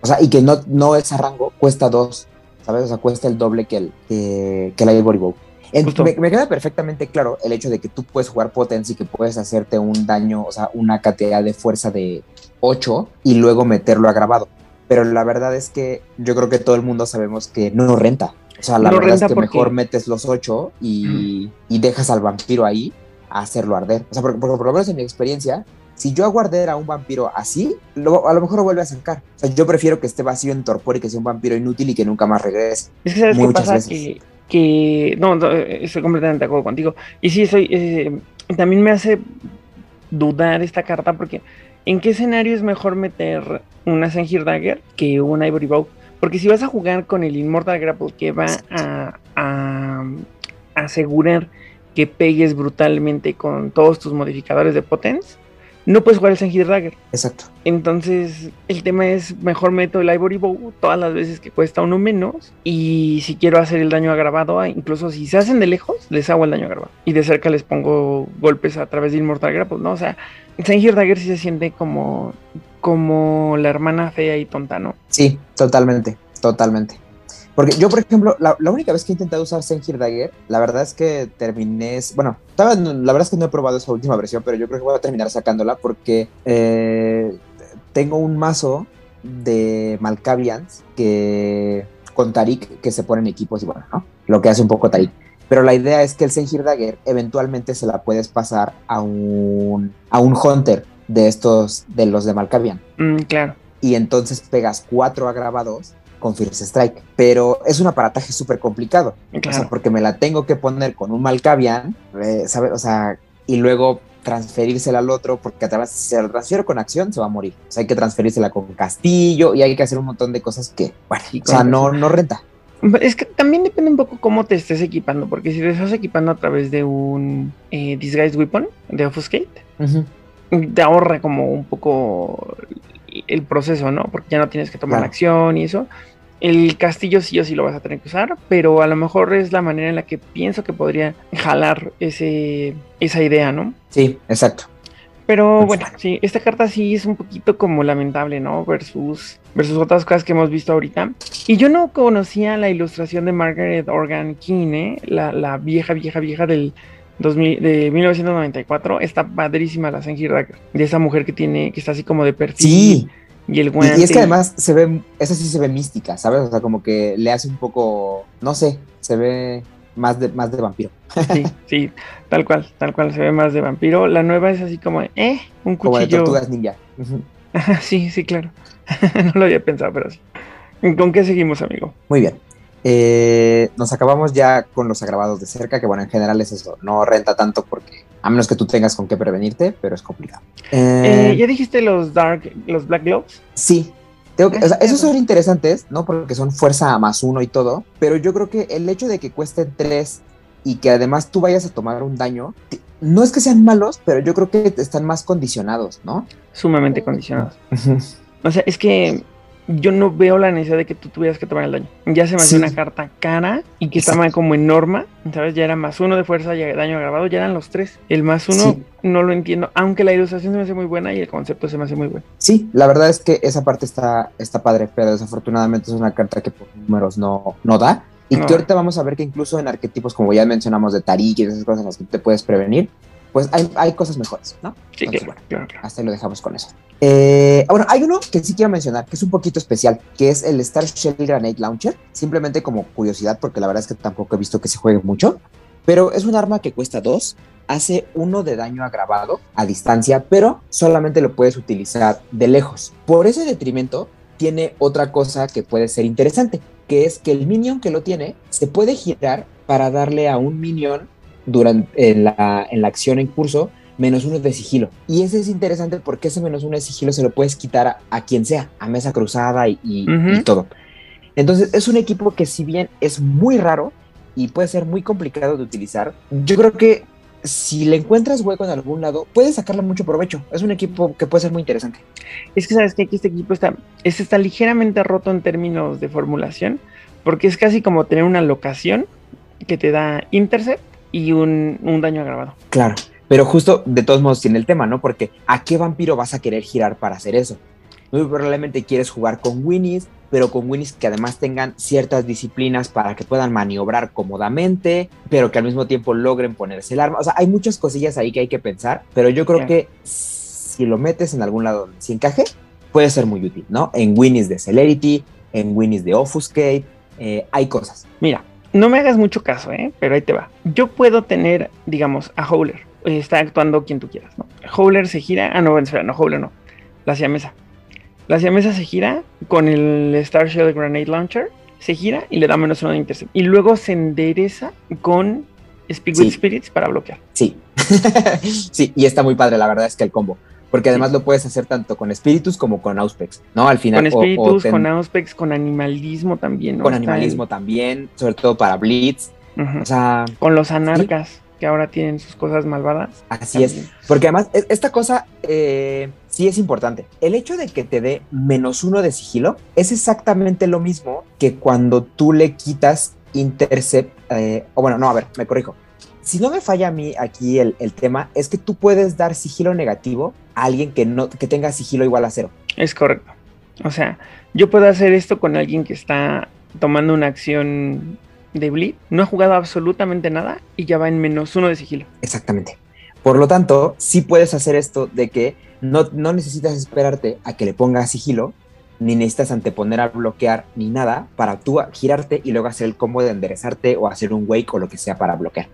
O sea, y que no, no es a rango, cuesta 2, ¿sabes? O sea, cuesta el doble que el, que, que el Ivory Bow. En- me, me queda perfectamente claro el hecho de que tú puedes jugar Potency y que puedes hacerte un daño, o sea, una cantidad de fuerza de 8 y luego meterlo agravado. Pero la verdad es que yo creo que todo el mundo sabemos que no renta. O sea, la No verdad es que mejor metes los 8 y, y dejas al vampiro ahí a hacerlo arder. O sea, porque por lo menos en mi experiencia, si yo hago arder a un vampiro así, lo- a lo mejor lo vuelve a sacar. O sea, yo prefiero que esté vacío en torpor y que sea un vampiro inútil y que nunca más regrese. Es que sabes qué Muchas pasa veces. que, que no, no, estoy completamente de acuerdo contigo. Y sí, soy, eh, también me hace dudar esta carta porque ¿en qué escenario es mejor meter una Sengir Dagger que una Ivory Bow? Porque si vas a jugar con el Immortal Grapple que va a, a asegurar que pegues brutalmente con todos tus modificadores de potence, no puedes jugar el Sengir Dagger. Exacto. Entonces, el tema es mejor meto el Ivory Bow todas las veces que cuesta uno menos. Y si quiero hacer el daño agravado, ah, incluso si se hacen de lejos, les hago el daño agravado. Y de cerca les pongo golpes a través de Immortal Grapple, ¿no? O sea, Sengir Dagger sí se siente como, como la hermana fea y tonta, ¿no? Sí, totalmente, totalmente. Porque yo, por ejemplo, la, única vez que he intentado usar Sengir Dagger, la verdad es que terminé. Bueno, la verdad es que no he probado esa última versión, pero yo creo que voy a terminar sacándola porque eh, tengo un mazo de Malkavians que con Tarik que se ponen equipos y bueno, ¿no? Lo que hace un poco Tarik. Pero la idea es que el Sengir Dagger eventualmente se la puedes pasar a un, a un Hunter de estos, de los de Malkavian. Mm, claro. Y entonces pegas cuatro agravados con Fierce Strike. Pero es un aparataje súper complicado. O sea, porque me la tengo que poner con un Malkavian, eh, ¿sabes? O sea, y luego transferírsela al otro, porque además si se la transfiero con acción se va a morir. O sea, hay que transferírsela con castillo y hay que hacer un montón de cosas que, bueno, o sea, no, no renta. Es que también depende un poco cómo te estés equipando, porque si te estás equipando a través de un eh, Disguise Weapon de Offuscate, te ahorra como un poco el proceso, ¿no? Porque ya no tienes que tomar acción y eso. El castillo sí o sí lo vas a tener que usar, pero a lo mejor es la manera en la que pienso que podría jalar ese, esa idea, ¿no? Sí, exacto. Pero bueno, sí, esta carta sí es un poquito como lamentable, ¿no? Versus, versus otras cosas que hemos visto ahorita. Y yo no conocía la ilustración de Margaret Organ King, ¿eh? la, la vieja, vieja, vieja del 2000, de 1994. Está padrísima la Sengir De esa mujer que tiene, que está así como de perfil. Sí. Y el guante. Y, es que además se ve, esa sí se ve mística, ¿sabes? O sea, como que le hace un poco, no sé, se ve más de, más de vampiro. Sí, sí, tal cual, tal cual se ve más de vampiro. La nueva es así como, eh, un cuchillo. Como de tortugas ninja. sí, sí, claro. no lo había pensado, pero sí. ¿Con qué seguimos, amigo? Muy bien. Eh, nos acabamos ya con los agravados de cerca, que bueno, en general es eso, no renta tanto porque a menos que tú tengas con qué prevenirte, pero es complicado. Eh, ¿Ya dijiste los Dark, los Black Gloves? Sí. Tengo que, esos son interesantes, ¿no? Porque son fuerza más uno y todo, pero yo creo que el hecho de que cuesten tres y que además tú vayas a tomar un daño, no es que sean malos, pero yo creo que están más condicionados, ¿no? Sumamente condicionados. o sea, es que yo no veo la necesidad de que tú tuvieras que tomar el daño. Ya se me hace una carta cara y que estaba como en norma, ¿sabes? Ya era más uno de fuerza y daño agravado, ya eran los tres. El más uno no lo entiendo, aunque la ilustración se me hace muy buena y el concepto se me hace muy bueno. Sí, la verdad es que esa parte está, está padre, pero desafortunadamente es una carta que por números no, no da. Y que ahorita vamos a ver que incluso en arquetipos, como ya mencionamos, de Tarik y esas cosas en las que te puedes prevenir, pues hay, hay cosas mejores, ¿no? Sí, claro, claro, Hasta ahí lo dejamos con eso. Eh, bueno, hay uno que sí quiero mencionar, que es un poquito especial, que es el Star Shell Grenade Launcher, simplemente como curiosidad, porque la verdad es que tampoco he visto que se juegue mucho, pero es un arma que cuesta dos, hace uno de daño agravado a distancia, pero solamente lo puedes utilizar de lejos. Por ese detrimento, tiene otra cosa que puede ser interesante, que es que el minion que lo tiene se puede girar para darle a un minion durante en la, en la acción en curso menos uno de sigilo. Y ese es interesante porque ese menos uno de sigilo se lo puedes quitar a, quien sea, a mesa cruzada y, todo. Entonces es un equipo que si bien es muy raro y puede ser muy complicado de utilizar, yo creo que si le encuentras hueco en algún lado, puedes sacarle mucho provecho. Es un equipo que puede ser muy interesante. Es que sabes que aquí este equipo está, este está ligeramente roto en términos de formulación, porque es casi como tener una locación que te da intercept y un, un daño agravado. Claro. Pero justo de todos modos tiene el tema, ¿no? Porque ¿a qué vampiro vas a querer girar para hacer eso? Muy probablemente quieres jugar con Winnies, pero con Winnies que además tengan ciertas disciplinas para que puedan maniobrar cómodamente, pero que al mismo tiempo logren ponerse el arma. O sea, hay muchas cosillas ahí que hay que pensar, pero yo creo que si lo metes en algún lado donde encaje, puede ser muy útil, ¿no? En Winnies de Celerity, en Winnies de Offuscate, eh, hay cosas. Mira, no me hagas mucho caso, ¿eh? Pero ahí te va. Yo puedo tener, digamos, a Howler está actuando quien tú quieras, ¿no? Howler se gira, ah, no, espera, no, Howler no, la siamesa. La siamesa se gira con el Star Shield Grenade Launcher, se gira y le da menos uno de intercept. Y luego se endereza con Speak with Spirits para bloquear. Sí, sí, y está muy padre, la verdad es que el combo. Porque además lo puedes hacer tanto con espíritus como con auspex, ¿no? Al final. Con espíritus, con auspex, con animalismo también, ¿no? Con animalismo también, sobre todo para Blitz. O sea. Con los anarcas que ahora tienen sus cosas malvadas. Así es, porque además e, esta cosa eh, sí es importante. El hecho de que te dé menos uno de sigilo es exactamente lo mismo que cuando tú le quitas intercept, eh, o bueno, no, a ver, me corrijo. Si no me falla a mí aquí el, tema, es que tú puedes dar sigilo negativo a alguien que, no, que tenga sigilo igual a cero. Es correcto. O sea, yo puedo hacer esto con alguien que está tomando una acción de bleed, no ha jugado absolutamente nada y ya va en menos uno de sigilo. Exactamente. Por lo tanto, sí puedes hacer esto de que no, no necesitas esperarte a que le pongas sigilo, ni necesitas anteponer a bloquear ni nada para tú girarte y luego hacer el combo de enderezarte o hacer un wake o lo que sea para bloquear.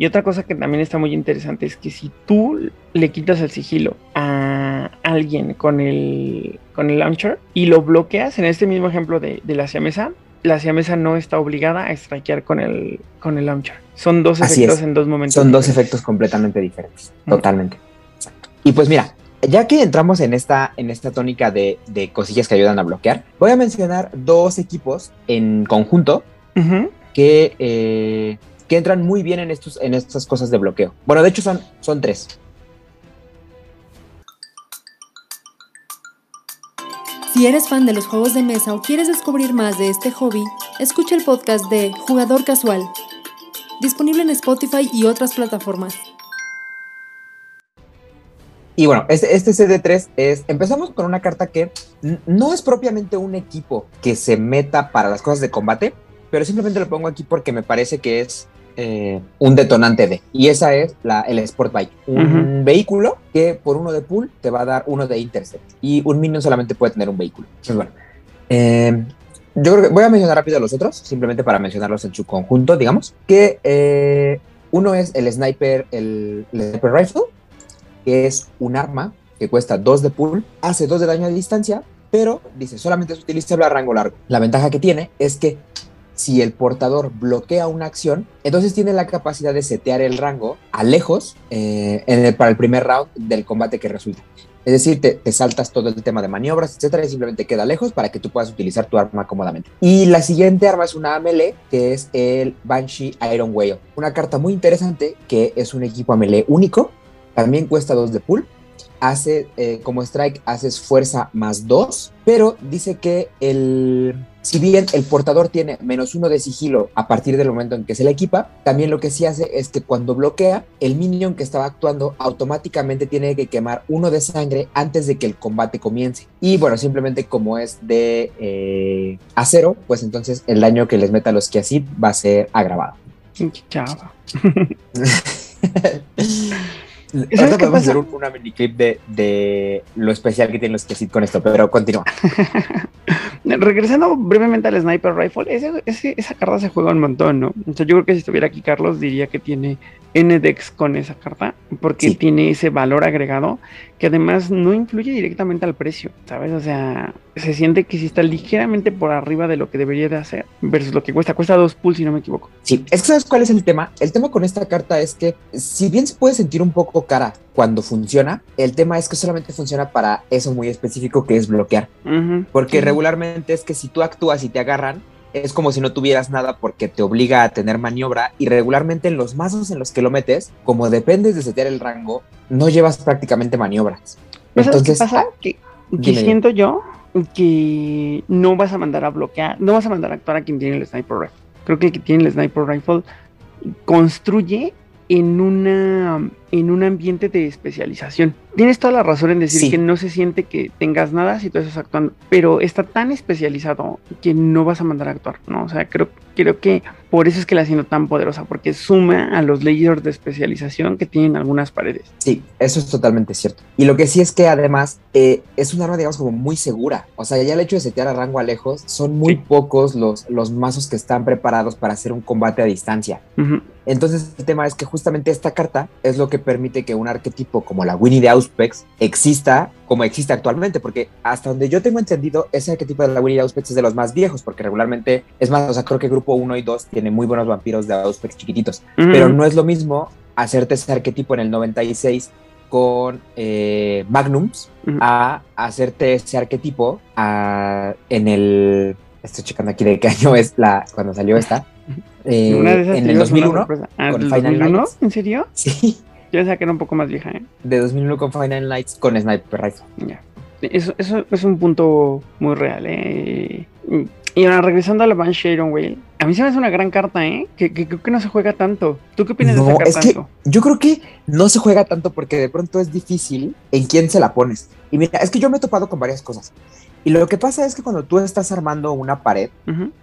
Y otra cosa que también está muy interesante es que si tú le quitas el sigilo a alguien con el, con el launcher y lo bloqueas, en este mismo ejemplo de, de la siamesa, la siamesa no está obligada a strikear con el, con el launcher. Son dos efectos en dos momentos. Son dos efectos completamente diferentes, totalmente. Y pues mira, ya que entramos en esta, en esta tónica de, cosillas que ayudan a bloquear, voy a mencionar dos equipos en conjunto que, eh, que entran muy bien en, estos, en estas cosas de bloqueo. Bueno, de hecho son, son tres. Si eres fan de los juegos de mesa o quieres descubrir más de este hobby, escucha el podcast de Jugador Casual, disponible en Spotify y otras plataformas. Y bueno, este, este CD3 es, empezamos con una carta que no es propiamente un equipo que se meta para las cosas de combate, pero simplemente lo pongo aquí porque me parece que es eh, un detonante de. Y esa es la, el Sport Bike. Un vehículo que por uno de pool te va a dar uno de intercept. Y un minion solamente puede tener un vehículo. Entonces, bueno. Eh, yo creo que voy a mencionar rápido a los otros, simplemente para mencionarlos en su conjunto, digamos. Que eh, uno es el sniper, el, sniper rifle, que es un arma que cuesta 2 de pool, hace 2 de daño a distancia, pero dice solamente es utilizable a rango largo. La ventaja que tiene es que si el portador bloquea una acción, entonces tiene la capacidad de setear el rango a lejos eh, para el primer round del combate que resulta. Es decir, te, saltas todo el tema de maniobras, etcétera, y simplemente queda lejos para que tú puedas utilizar tu arma cómodamente. Y la siguiente arma es una melee, que es el Banshee Iron Whale. Una carta muy interesante que es un equipo a melee único. También cuesta 2 de pool hace, eh, como strike, haces fuerza más 2, pero dice que el, si bien el portador tiene menos uno de sigilo a partir del momento en que se le equipa, también lo que sí hace es que cuando bloquea, el minion que estaba actuando automáticamente tiene que quemar uno de sangre antes de que el combate comience. Y bueno, simplemente como es de eh, acero, pues entonces el daño que les meta a los que así va a ser agravado. Chao. Ahorita podemos hacer una mini clip de, de, lo especial que tienen los que con esto, pero continúa. Regresando brevemente al Sniper Rifle, esa carta se juega un montón, ¿no? yo creo que si estuviera aquí Carlos diría que tiene Ndex con esa carta, porque tiene ese valor agregado que además no influye directamente al precio, ¿sabes? O sea, se siente que si está ligeramente por arriba de lo que debería de hacer versus lo que cuesta. Cuesta dos pools, si no me equivoco. Sí, es que ¿sabes cuál es el tema? El tema con esta carta es que si bien se puede sentir un poco cara cuando funciona, el tema es que solamente funciona para eso muy específico que es bloquear. Porque regularmente es que si tú actúas y te agarran, es como si no tuvieras nada porque te obliga a tener maniobra y regularmente en los mazos en los que lo metes, como dependes de setear el rango, no llevas prácticamente maniobras. Entonces, qué pasa? Que, siento yo que no vas a mandar a bloquear, no vas a mandar a actuar a quien tiene el sniper rifle. Creo que el que tiene el sniper rifle construye en una en un ambiente de especialización. Tienes toda la razón en decir que no se siente que tengas nada si tú estás actuando, pero está tan especializado que no vas a mandar a actuar, ¿no? O sea, creo, creo que por eso es que la siento tan poderosa, porque suma a los layers de especialización que tienen algunas paredes. Sí, eso es totalmente cierto. Y lo que sí es que además eh, es un arma, digamos, como muy segura. O sea, ya el hecho de setear a rango a lejos, son muy pocos los, los mazos que están preparados para hacer un combate a distancia. Entonces, el tema es que justamente esta carta es lo que permite que un arquetipo como la Winnie de Auspex exista como existe actualmente, porque hasta donde yo tengo entendido, ese arquetipo de la Winnie de Auspex es de los más viejos, porque regularmente, es más, o sea, creo que grupo 1 y 2 tiene muy buenos vampiros de Auspex chiquititos, pero no es lo mismo hacerte ese arquetipo en el 96 con eh, Magnums a hacerte ese arquetipo en el... Estoy checando aquí de qué año es la cuando salió esta. Eh, en el 2001. Ah, con Final 2001? ¿En serio? Sí. Yo pensaba que era un poco más vieja, ¿eh? De 2001 con Final Nights con Sniper Rifle. Ya. Eso, eso es un punto muy real, ¿eh? Y ahora, regresando a la Banshee Iron Whale, a mí se me hace una gran carta, ¿eh? Que, creo que no se juega tanto. ¿Tú qué opinas de esa carta? Es que yo creo que no se juega tanto porque de pronto es difícil en quién se la pones. Y mira, es que yo me he topado con varias cosas. Y lo que pasa es que cuando tú estás armando una pared,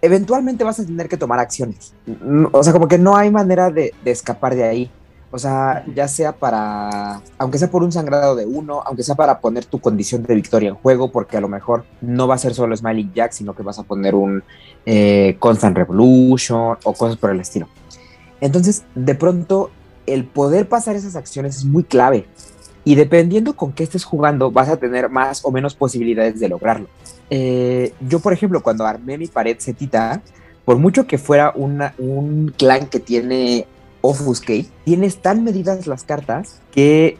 eventualmente vas a tener que tomar acciones. Mm, O sea, como que no hay manera de, de escapar de ahí. O sea, ya sea para, aunque sea por un sangrado de uno, aunque sea para poner tu condición de victoria en juego, porque a lo mejor no va a ser solo Smiling Jack, sino que vas a poner un eh, Constant Revolution o cosas por el estilo. Entonces, de pronto, el poder pasar esas acciones es muy clave. Y dependiendo con qué estés jugando, vas a tener más o menos posibilidades de lograrlo. Eh, yo, por ejemplo, cuando armé mi pared setita, por mucho que fuera un clan que tiene Offuscate, tienes tan medidas las cartas que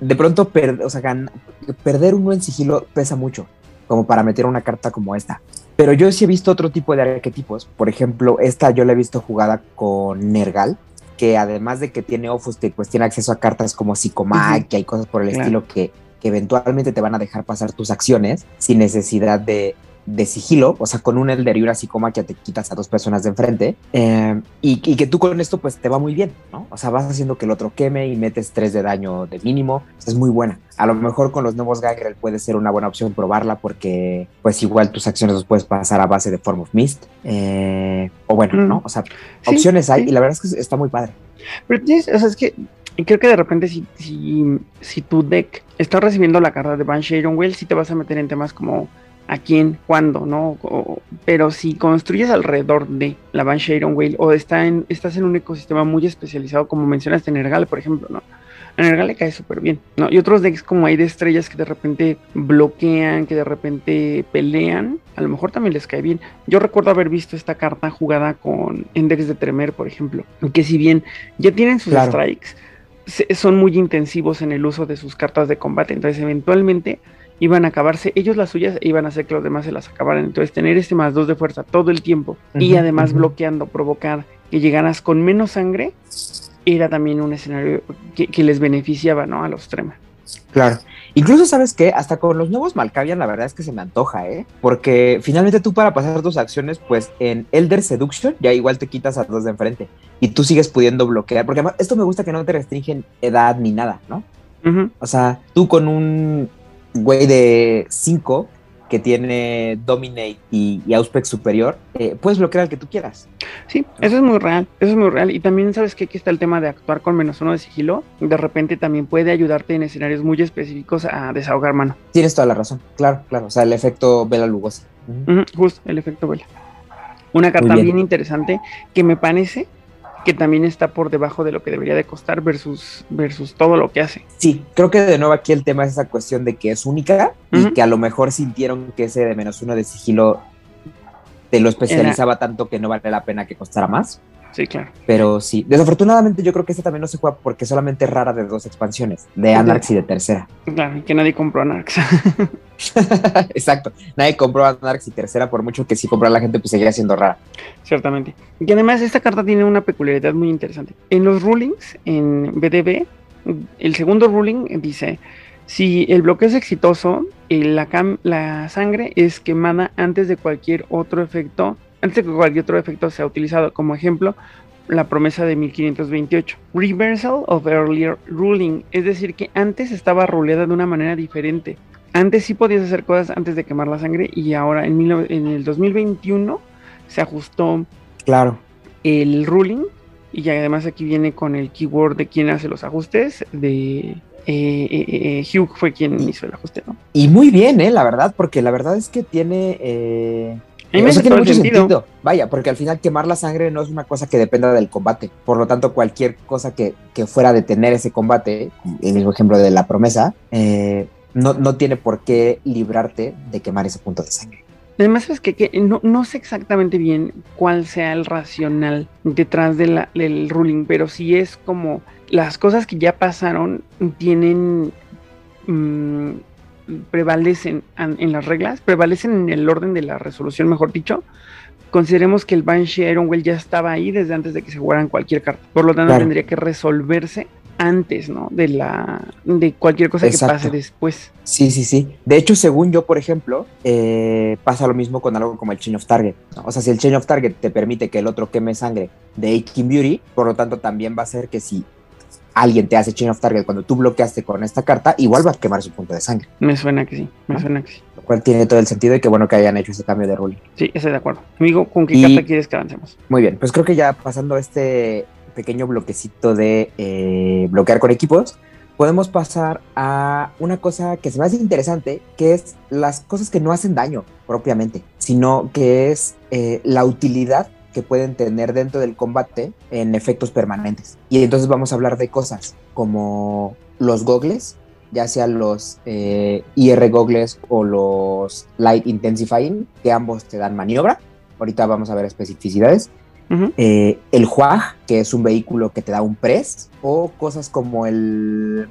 de pronto perder uno en sigilo pesa mucho, como para meter una carta como esta. Pero yo sí he visto otro tipo de arquetipos. Por ejemplo, esta yo la he visto jugada con Nergal, que además de que tiene Offuscate, pues tiene acceso a cartas como Psicomagia y cosas por el Claro. estilo que, que eventualmente te van a dejar pasar tus acciones sin necesidad de, de sigilo, o sea, con un Elder y una Psicomagia te quitas a dos personas de enfrente, eh, y, y que tú con esto pues te va muy bien, ¿no? O sea, vas haciendo que el otro queme y metes tres de daño de mínimo, es muy buena. A lo mejor con los nuevos Gangrel puede ser una buena opción probarla porque pues igual tus acciones los puedes pasar a base de Form of Mist, eh, o bueno, Mm. ¿no? O sea, Sí, opciones hay sí. y la verdad es que está muy padre. Pero tienes, o sea, es que creo que de repente si, si, si tu deck está recibiendo la carta de Banshee Iron Well, sí te vas a meter en temas como a quién, cuándo, ¿no? O- pero si construyes alrededor de la Banshee Iron Whale o está en, estás en un ecosistema muy especializado, como mencionaste en Nergal, por ejemplo, ¿no? A Nergal le cae súper bien, ¿no? Y otros decks como hay de estrellas que de repente bloquean, que de repente pelean, a lo mejor también les cae bien. Yo recuerdo haber visto esta carta jugada con en decks de Tremer, por ejemplo, que si bien ya tienen sus Claro. strikes, se- son muy intensivos en el uso de sus cartas de combate, entonces eventualmente iban a acabarse ellos las suyas iban a hacer que los demás se las acabaran. Entonces tener este más dos de fuerza todo el tiempo y además bloqueando, provocar que llegaras con menos sangre, era también un escenario que, que les beneficiaba ¿no? a los Trema. Claro. Incluso, ¿sabes qué? Hasta con los nuevos Malkavian, la verdad es que se me antoja, ¿eh? Porque finalmente tú para pasar tus acciones, pues en Elder Seduction ya igual te quitas a dos de enfrente. Y tú sigues pudiendo bloquear. Porque además, esto me gusta que no te restringen edad ni nada, ¿no? O sea, tú con un güey de 5 que tiene Dominate y, y Auspex superior, eh, puedes bloquear al que tú quieras. Sí, eso es muy real, eso es muy real. Y también sabes que aquí está el tema de actuar con menos uno de sigilo. De repente también puede ayudarte en escenarios muy específicos a desahogar mano. Tienes toda la razón. Claro, claro. O sea, el efecto Bela Lugosi. Ujú. Ujú, justo, el efecto vela. Una carta bien. bien. interesante que me parece que también está por debajo de lo que debería de costar versus, versus todo lo que hace. Sí, creo que de nuevo aquí el tema es esa cuestión de que es única y que a lo mejor sintieron que ese de menos uno de sigilo te lo especializaba tanto que no vale la pena que costara más. Sí, claro. Pero sí, desafortunadamente yo creo que esta también no se juega porque solamente es rara de dos expansiones, de Anarx y de tercera. Claro, y que nadie compró a Narx. Exacto, nadie compró Anarx y tercera por mucho que sí compró la gente pues seguía siendo rara. Ciertamente. Y además esta carta tiene una peculiaridad muy interesante. En los rulings, en BDB, el segundo ruling dice, si el bloqueo es exitoso, eh, la sangre es quemada antes de cualquier otro efecto, antes de que cualquier otro efecto sea utilizado. Como ejemplo, la promesa de 1528. Reversal of earlier ruling, es decir, que antes estaba ruleada de una manera diferente. Antes sí podías hacer cosas antes de quemar la sangre y ahora en, mil- en el 2021 se ajustó Claro. el ruling y además aquí viene con el keyword de quién hace los ajustes de eh, eh, eh, Hugh fue quien hizo el ajuste, ¿no? Y muy bien, ¿eh? La verdad, porque la verdad es que tiene... A mí o me sea, hace tiene mucho sentido. sentido. Vaya, porque al final quemar la sangre no es una cosa que dependa del combate. Por lo tanto, cualquier cosa que, que fuera a detener ese combate, el mismo ejemplo de la promesa, eh, no, no tiene por qué librarte de quemar ese punto de sangre. Además es que, que no, no sé exactamente bien cuál sea el racional detrás de la- del ruling, pero sí es como las cosas que ya pasaron tienen mm, prevalecen en las reglas, prevalecen en el orden de la resolución, mejor dicho. Consideremos que el Banshee Ironwell ya estaba ahí desde antes de que se jugaran cualquier carta. Por lo tanto, Claro. tendría que resolverse antes, ¿no? De la de cualquier cosa Exacto. que pase después. Sí, sí, sí. De hecho, según yo, por ejemplo, eh, pasa lo mismo con algo como el Chain of Target. ¿no? O sea, si el Chain of Target te permite que el otro queme sangre de Aching Beauty, por lo tanto, también va a ser que si alguien te hace Chain of Target cuando tú bloqueaste con esta carta, igual va a quemar su punto de sangre. Me suena que sí, me suena que sí. cual tiene todo el sentido y qué bueno que hayan hecho ese cambio de ruling. Sí, estoy de acuerdo. Amigo, ¿con qué Y- carta quieres que avancemos? Muy bien, pues creo que ya pasando este pequeño bloquecito de eh, bloquear con equipos, podemos pasar a una cosa que se me hace interesante, que es las cosas que no hacen daño propiamente, sino que es eh, la utilidad que pueden tener dentro del combate en efectos permanentes. Y entonces vamos a hablar de cosas como los gogles, ya sean los eh, IR gogles o los Light Intensifying, que ambos te dan maniobra. Ahorita vamos a ver especificidades. Eh, el Huaj, que es un vehículo que te da un press, o cosas como el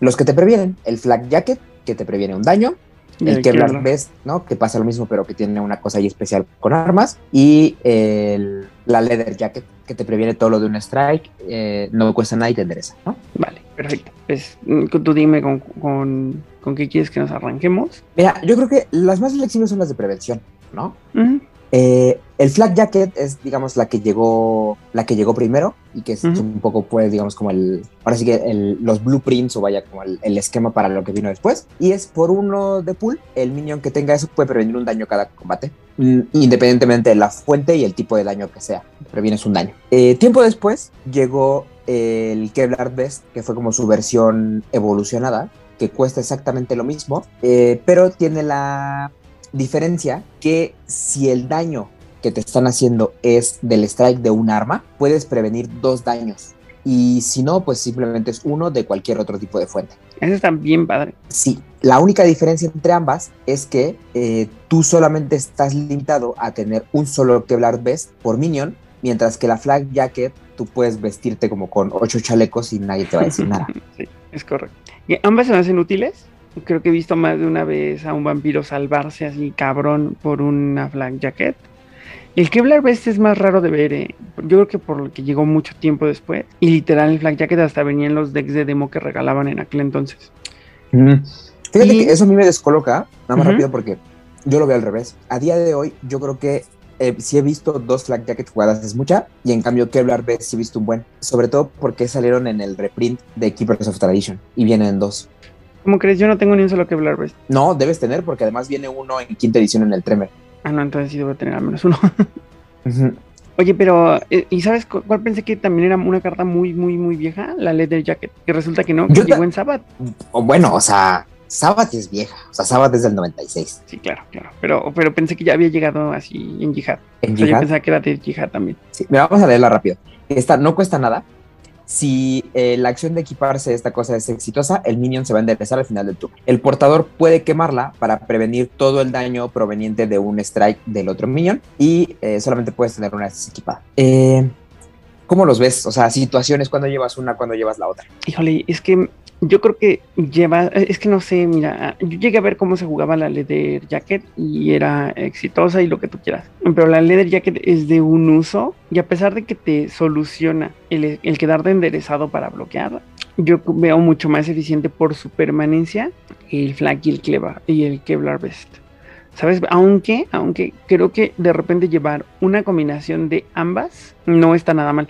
los que te previenen, el Flak Jacket, que te previene un daño, el el Kevlar Kevlar. Vest, ¿no? Que pasa lo mismo, pero que tiene una cosa ahí especial con armas, y el, la Leather Jacket, que te previene todo lo de un strike, eh, no cuesta nada y te endereza, ¿no? Vale, perfecto. Pues mm, tú dime con, con, con qué quieres que nos arranquemos. Mira, yo creo que las más flexibles son las de prevención, ¿no? Eh, el Flag Jacket es, digamos, la que llegó, la que llegó primero y que es un poco, pues, digamos, como el, ahora sí que el- los blueprints o vaya como el, el esquema para lo que vino después. Y es por uno de pool, el minion que tenga eso puede prevenir un daño cada combate, mm, independientemente de la fuente y el tipo de daño que sea. Previenes un daño. Eh, tiempo después llegó el Kevlar Vest, que fue como su versión evolucionada, que cuesta exactamente lo mismo, eh, pero tiene la diferencia que si el daño que te están haciendo es del strike de un arma, puedes prevenir dos daños. Y si no, pues simplemente es uno de cualquier otro tipo de fuente. Eso está bien padre. Sí, la única diferencia entre ambas es que eh, tú solamente estás limitado a tener un solo Kevlar Vest por minion, mientras que la Flag Jacket tú puedes vestirte como con ocho chalecos y nadie te va a decir nada. sí, es correcto. Y ambas se me hacen útiles. Creo que he visto más de una vez a un vampiro salvarse así cabrón por una flag jacket. El Kevlar Vest es más raro de ver, eh. yo creo que por lo que llegó mucho tiempo después. Y literal el flag jacket hasta venía en los decks de demo que regalaban en aquel entonces. Fíjate Y- que eso a mí me descoloca, nada más rápido porque yo lo veo al revés. A día de hoy, yo creo que eh, si he visto dos Flag Jacket jugadas es mucha, y en cambio Kevlar Vest sí he visto un buen. Sobre todo porque salieron en el reprint de Keepers of Tradition y vienen en dos. ¿Cómo crees? Yo no tengo ni un solo Kevlar Vest. No, debes tener porque además viene uno en quinta edición en el Tremer. Ah, no, entonces sí debo tener al menos uno. Oye, pero, eh, ¿y sabes cu- cuál pensé que también era una carta muy, muy, muy vieja? La Leather Jacket. Que resulta que no, que Yo llegó en Sabbath. Bueno, o sea, Sabbath es vieja. O sea, Sabbath es del 96. Sí, claro, claro. Pero, pero pensé que ya había llegado así en Jihad. En O sea, yo Jihad, pensaba que era de Jihad también. Sí, mira, vamos a leerla rápido. Esta no cuesta nada. Si eh, la acción de equiparse esta cosa es exitosa, el minion se va a enderezar al final del turno. El portador puede quemarla para prevenir todo el daño proveniente de un strike del otro minion y eh, solamente puedes tener una vez equipada. Eh, ¿Cómo los ves? O sea, situaciones cuando llevas una, cuando llevas la otra. Híjole, es que yo creo que lleva, es que no sé, mira, yo llegué a ver cómo se jugaba la Leather Jacket y era exitosa y lo que tú quieras. Pero la Leather Jacket es de un uso y a pesar de que te soluciona el, el quedarte enderezado para bloquear, yo veo mucho más eficiente por su permanencia el Flag y el Kevlar y el Kevlar Vest. ¿Sabes? Aunque, aunque creo que de repente llevar una combinación de ambas no está nada mal.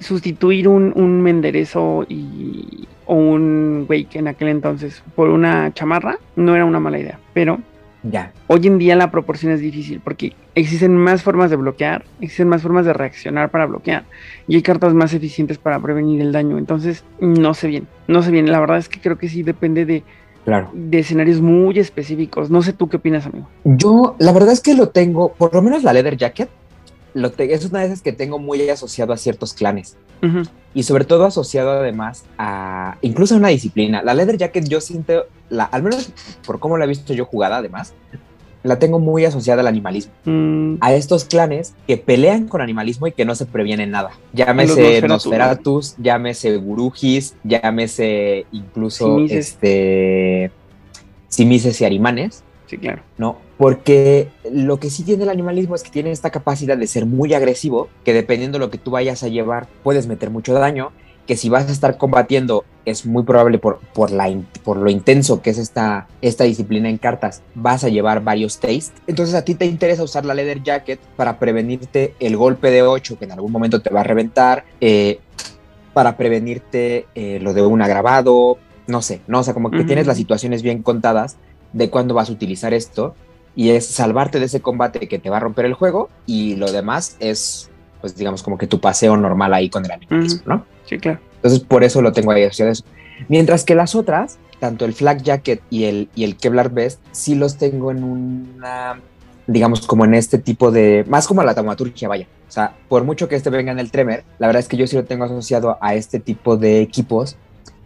Sustituir un, un menderezo y, o un wake en aquel entonces por una chamarra no era una mala idea. Pero Ya. hoy en día la proporción es difícil porque existen más formas de bloquear, existen más formas de reaccionar para bloquear y hay cartas más eficientes para prevenir el daño. Entonces, no sé bien, no sé bien. La verdad es que creo que sí depende de, Claro. de escenarios muy específicos. No sé tú qué opinas, amigo. Yo, la verdad es que lo tengo, por lo menos la Leather Jacket, lo te- es una de esas que tengo muy asociado a ciertos clanes. Y sobre todo asociado además a incluso a una disciplina. La Leather Jacket yo siento, la, al menos por cómo la he visto yo jugada además, la tengo muy asociada al animalismo, Mm, a estos clanes que pelean con animalismo y que no se previenen nada. Llámese Nosferatu, Nosferatus, llámese Gurujis, llámese incluso Simises. este Simises y Arimanes. Sí, claro. ¿no? Porque lo que sí tiene el animalismo es que tiene esta capacidad de ser muy agresivo, que dependiendo de lo que tú vayas a llevar, puedes meter mucho daño, que si vas a estar combatiendo, es muy probable por, por, la, in- por lo intenso que es esta, esta disciplina en cartas, vas a llevar varios taste. Entonces a ti te interesa usar la leather jacket para prevenirte el golpe de 8 que en algún momento te va a reventar, eh, para prevenirte eh, lo de un agravado, no sé, no, o sea, como que tienes las situaciones bien contadas de cuándo vas a utilizar esto y es salvarte de ese combate que te va a romper el juego y lo demás es, pues digamos, como que tu paseo normal ahí con el animalismo, ¿no? Sí, claro. Entonces, por eso lo tengo ahí asociado eso. Mientras que las otras, tanto el Flak Jacket y el, y el Kevlar Vest, sí los tengo en una, digamos, como en este tipo de, más como a la taumaturgia, vaya. O sea, por mucho que este venga en el Tremer, la verdad es que yo sí lo tengo asociado a este tipo de equipos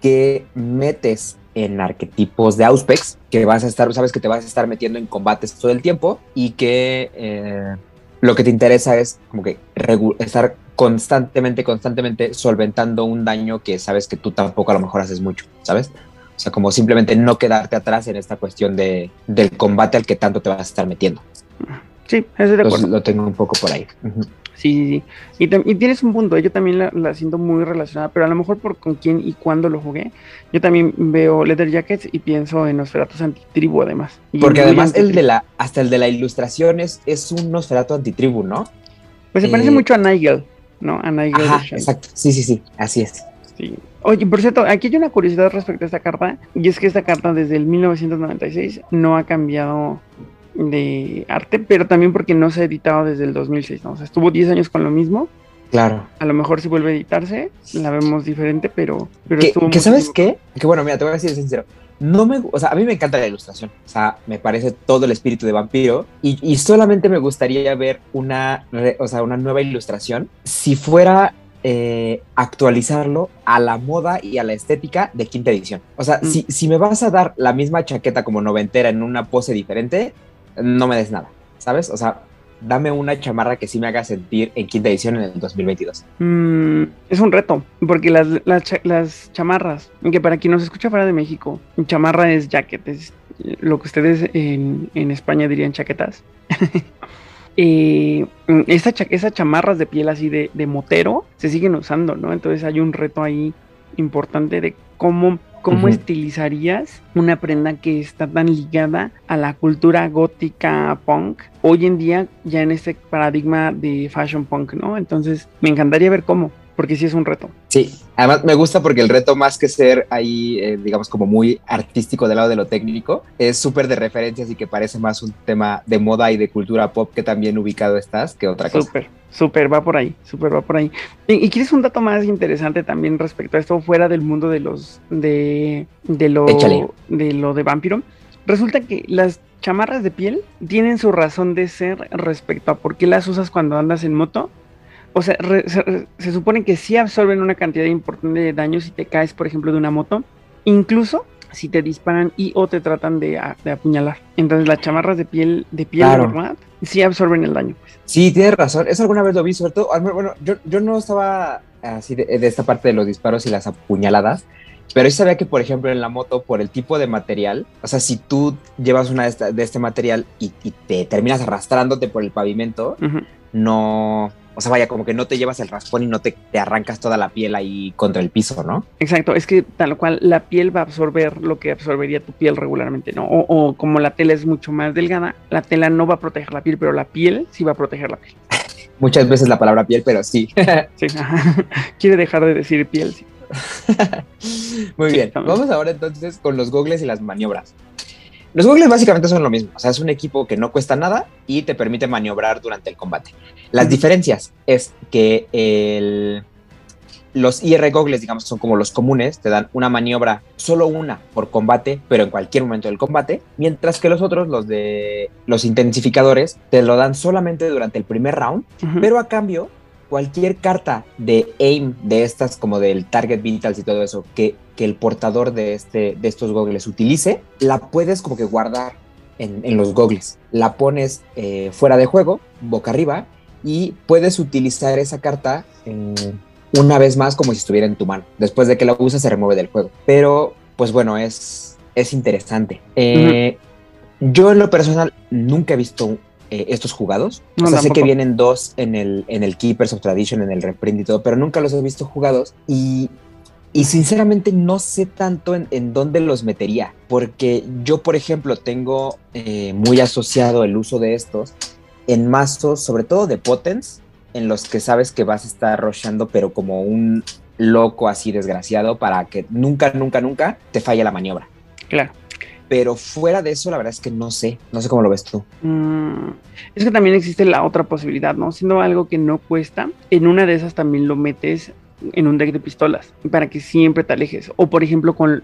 que metes en arquetipos de Auspex, que vas a estar, sabes que te vas a estar metiendo en combates todo el tiempo y que eh, lo que te interesa es como que estar constantemente, constantemente solventando un daño que sabes que tú tampoco a lo mejor haces mucho, ¿sabes? O sea, como simplemente no quedarte atrás en esta cuestión de, del combate al que tanto te vas a estar metiendo. Sí, eso de acuerdo. lo tengo un poco por ahí. Sí, sí, sí. Y, tienes un punto, yo también la, siento muy relacionada, pero a lo mejor por con quién y cuándo lo jugué. Yo también veo Leather Jackets y pienso en Nosferatu Antitribu además. Porque además el de la, hasta el de la ilustración es, un Nosferatu Antitribu, ¿no? Pues se parece eh, mucho a Nigel, ¿no? A Nigel. Ajá, exacto, sí, sí, sí, así es. Sí. Oye, por cierto, aquí hay una curiosidad respecto a esta carta, y es que esta carta desde el 1996 no ha cambiado de arte, pero también porque no se ha editado desde el 2006, ¿no? O sea, estuvo 10 años con lo mismo. Claro. A lo mejor si vuelve a editarse, la vemos diferente, pero... pero que, sabes qué? Que bueno, mira, te voy a decir sincero. No me, o sea, a mí me encanta la ilustración, o sea, me parece todo el espíritu de vampiro y, y solamente me gustaría ver una, o sea, una nueva ilustración si fuera eh, actualizarlo a la moda y a la estética de quinta edición. O sea, mm. si, si, me vas a dar la misma chaqueta como noventera en una pose diferente, no me des nada, ¿sabes? O sea, dame una chamarra que sí me haga sentir en quinta edición en el 2022. Mm, es un reto, porque las, las, chamarras, que para quien nos escucha fuera de México, chamarra es jacket, es lo que ustedes en, España dirían chaquetas. eh, esa esas chamarras de piel así de, de motero se siguen usando, ¿no? Entonces hay un reto ahí importante de cómo ¿Cómo estilizarías una prenda que está tan ligada a la cultura gótica punk hoy en día ya en este paradigma de fashion punk, ¿no? Entonces me encantaría ver cómo, porque sí es un reto. Sí, además me gusta porque el reto más que ser ahí, eh, digamos, como muy artístico del lado de lo técnico, es súper de referencias y que parece más un tema de moda y de cultura pop que también ubicado estás que otra cosa. Súper. Súper, va por ahí, súper va por ahí. Y, quieres un dato más interesante también respecto a esto, fuera del mundo de los de, de lo de lo de vampiro. Resulta que las chamarras de piel tienen su razón de ser respecto a por qué las usas cuando andas en moto. O sea, se, supone que sí absorben una cantidad importante de daño si te caes, por ejemplo, de una moto. Incluso si te disparan y o te tratan de, apuñalar. Entonces las chamarras de piel, de piel normal sí absorben el daño. Pues. Sí, tienes razón. Eso alguna vez lo vi, sobre todo, bueno, yo, yo no estaba así de, esta parte de los disparos y las apuñaladas, pero sí sabía que, por ejemplo, en la moto, por el tipo de material, o sea, si tú llevas una de, este material y, te terminas arrastrándote por el pavimento, no, o sea, vaya, como que no te llevas el raspón y no te, te, arrancas toda la piel ahí contra el piso, ¿no? Exacto, es que tal cual la piel va a absorber lo que absorbería tu piel regularmente, ¿no? O, como la tela es mucho más delgada, la tela no va a proteger la piel, pero la piel sí va a proteger la piel. Muchas veces la palabra piel, pero sí. sí, quiere dejar de decir piel, sí. Muy bien, vamos ahora entonces con los gogles y las maniobras. Los goggles básicamente son lo mismo, o sea, es un equipo que no cuesta nada y te permite maniobrar durante el combate. Las diferencias es que el, los IR goggles, digamos, son como los comunes, te dan una maniobra, solo una por combate, pero en cualquier momento del combate, mientras que los otros, los de los intensificadores, te lo dan solamente durante el primer round, pero a cambio cualquier carta de aim de estas como del target vitals y todo eso que, que el portador de, este, de estos gogles utilice, la puedes como que guardar en, los gogles. La pones eh, fuera de juego, boca arriba, y puedes utilizar esa carta una vez más como si estuviera en tu mano. Después de que la usas se remueve del juego. Pero, pues bueno, es, es interesante. Eh, yo en lo personal nunca he visto eh, estos jugados. o sea, sé que vienen dos en el, en el Keepers of Tradition, en el reprint y todo, pero nunca los he visto jugados y, y sinceramente no sé tanto en, dónde los metería, porque yo, por ejemplo, tengo eh, muy asociado el uso de estos en mazos, sobre todo de potens, en los que sabes que vas a estar rochando, pero como un loco así desgraciado para que nunca, nunca, nunca te falle la maniobra. Claro. Pero fuera de eso, la verdad es que no sé, no sé cómo lo ves tú. Mm, es que también existe la otra posibilidad, ¿no? Siendo algo que no cuesta, en una de esas también lo metes en un deck de pistolas para que siempre te alejes. O por ejemplo, con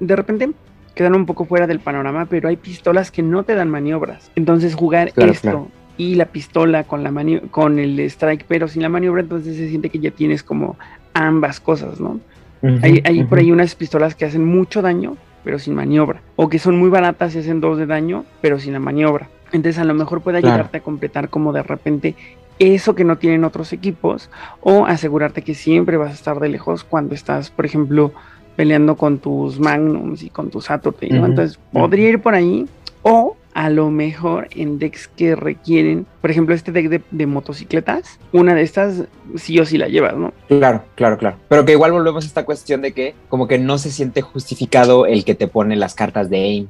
de repente quedan un poco fuera del panorama, pero hay pistolas que no te dan maniobras. Entonces jugar esto y la pistola con la con el strike, pero sin la maniobra, entonces se siente que ya tienes como ambas cosas, ¿no? hay, por ahí unas pistolas que hacen mucho daño, pero sin maniobra. O que son muy baratas y hacen dos de daño, pero sin la maniobra. Entonces a lo mejor puede ayudarte a completar como de repente eso que no tienen otros equipos o asegurarte que siempre vas a estar de lejos cuando estás, por ejemplo, peleando con tus Magnums y con tus Saturday, Entonces podría ir por ahí o a lo mejor en decks que requieren, por ejemplo, este deck de, motocicletas, una de estas sí o sí la llevas, ¿no? Claro, claro, claro. Pero que igual volvemos a esta cuestión de que como que no se siente justificado el que te pone las cartas de aim,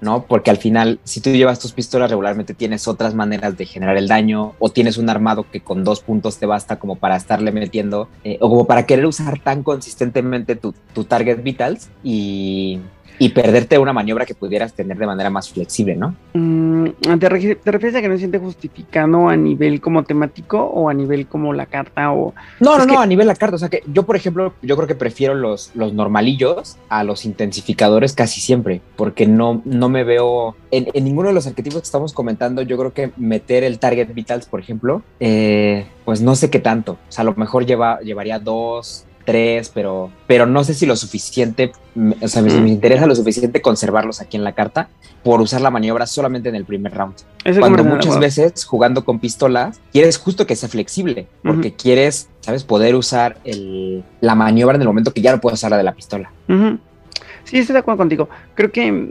¿no? Porque al final, si tú llevas tus pistolas regularmente tienes otras maneras de generar el daño o tienes un armado que con dos puntos te basta como para estarle metiendo eh, o como para querer usar tan consistentemente tu, tu target vitals y y perderte una maniobra que pudieras tener de manera más flexible, ¿no? Mm, ¿te, refieres a que no se siente justificado a nivel como temático o a nivel como la carta o... No, no, no, a nivel la carta. O sea que yo, por ejemplo, yo creo que prefiero los, los normalillos a los intensificadores casi siempre, porque no, no me veo... En, ninguno de los arquetipos que estamos comentando, yo creo que meter el target vitals, por ejemplo, eh, pues no sé qué tanto. O sea, a lo mejor lleva, llevaría dos, tres, pero, pero no sé si lo suficiente, o sea, me, interesa lo suficiente conservarlos aquí en la carta por usar la maniobra solamente en el primer round. Cuando muchas veces jugando con pistolas, quieres justo que sea flexible, porque quieres, ¿sabes? Poder usar el, la maniobra en el momento que ya no puedes usar la de la pistola. Sí, estoy de acuerdo contigo. Creo que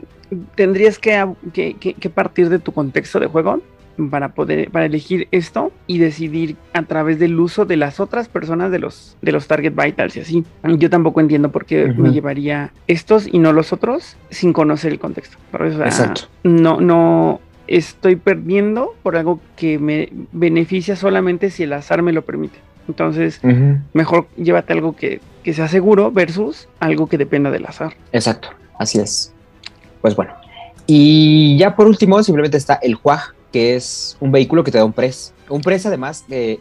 tendrías que, que partir de tu contexto de juego para poder para elegir esto y decidir a través del uso de las otras personas de los de los target vitals y así. Yo tampoco entiendo por qué me llevaría estos y no los otros sin conocer el contexto. Exacto. No no estoy perdiendo por algo que me beneficia solamente si el azar me lo permite. Entonces, mejor llévate algo que, que sea seguro versus algo que dependa del azar. Exacto, así es. Pues bueno. Y ya por último, simplemente está el Juaj, que es un vehículo que te da un press. Un press además eh,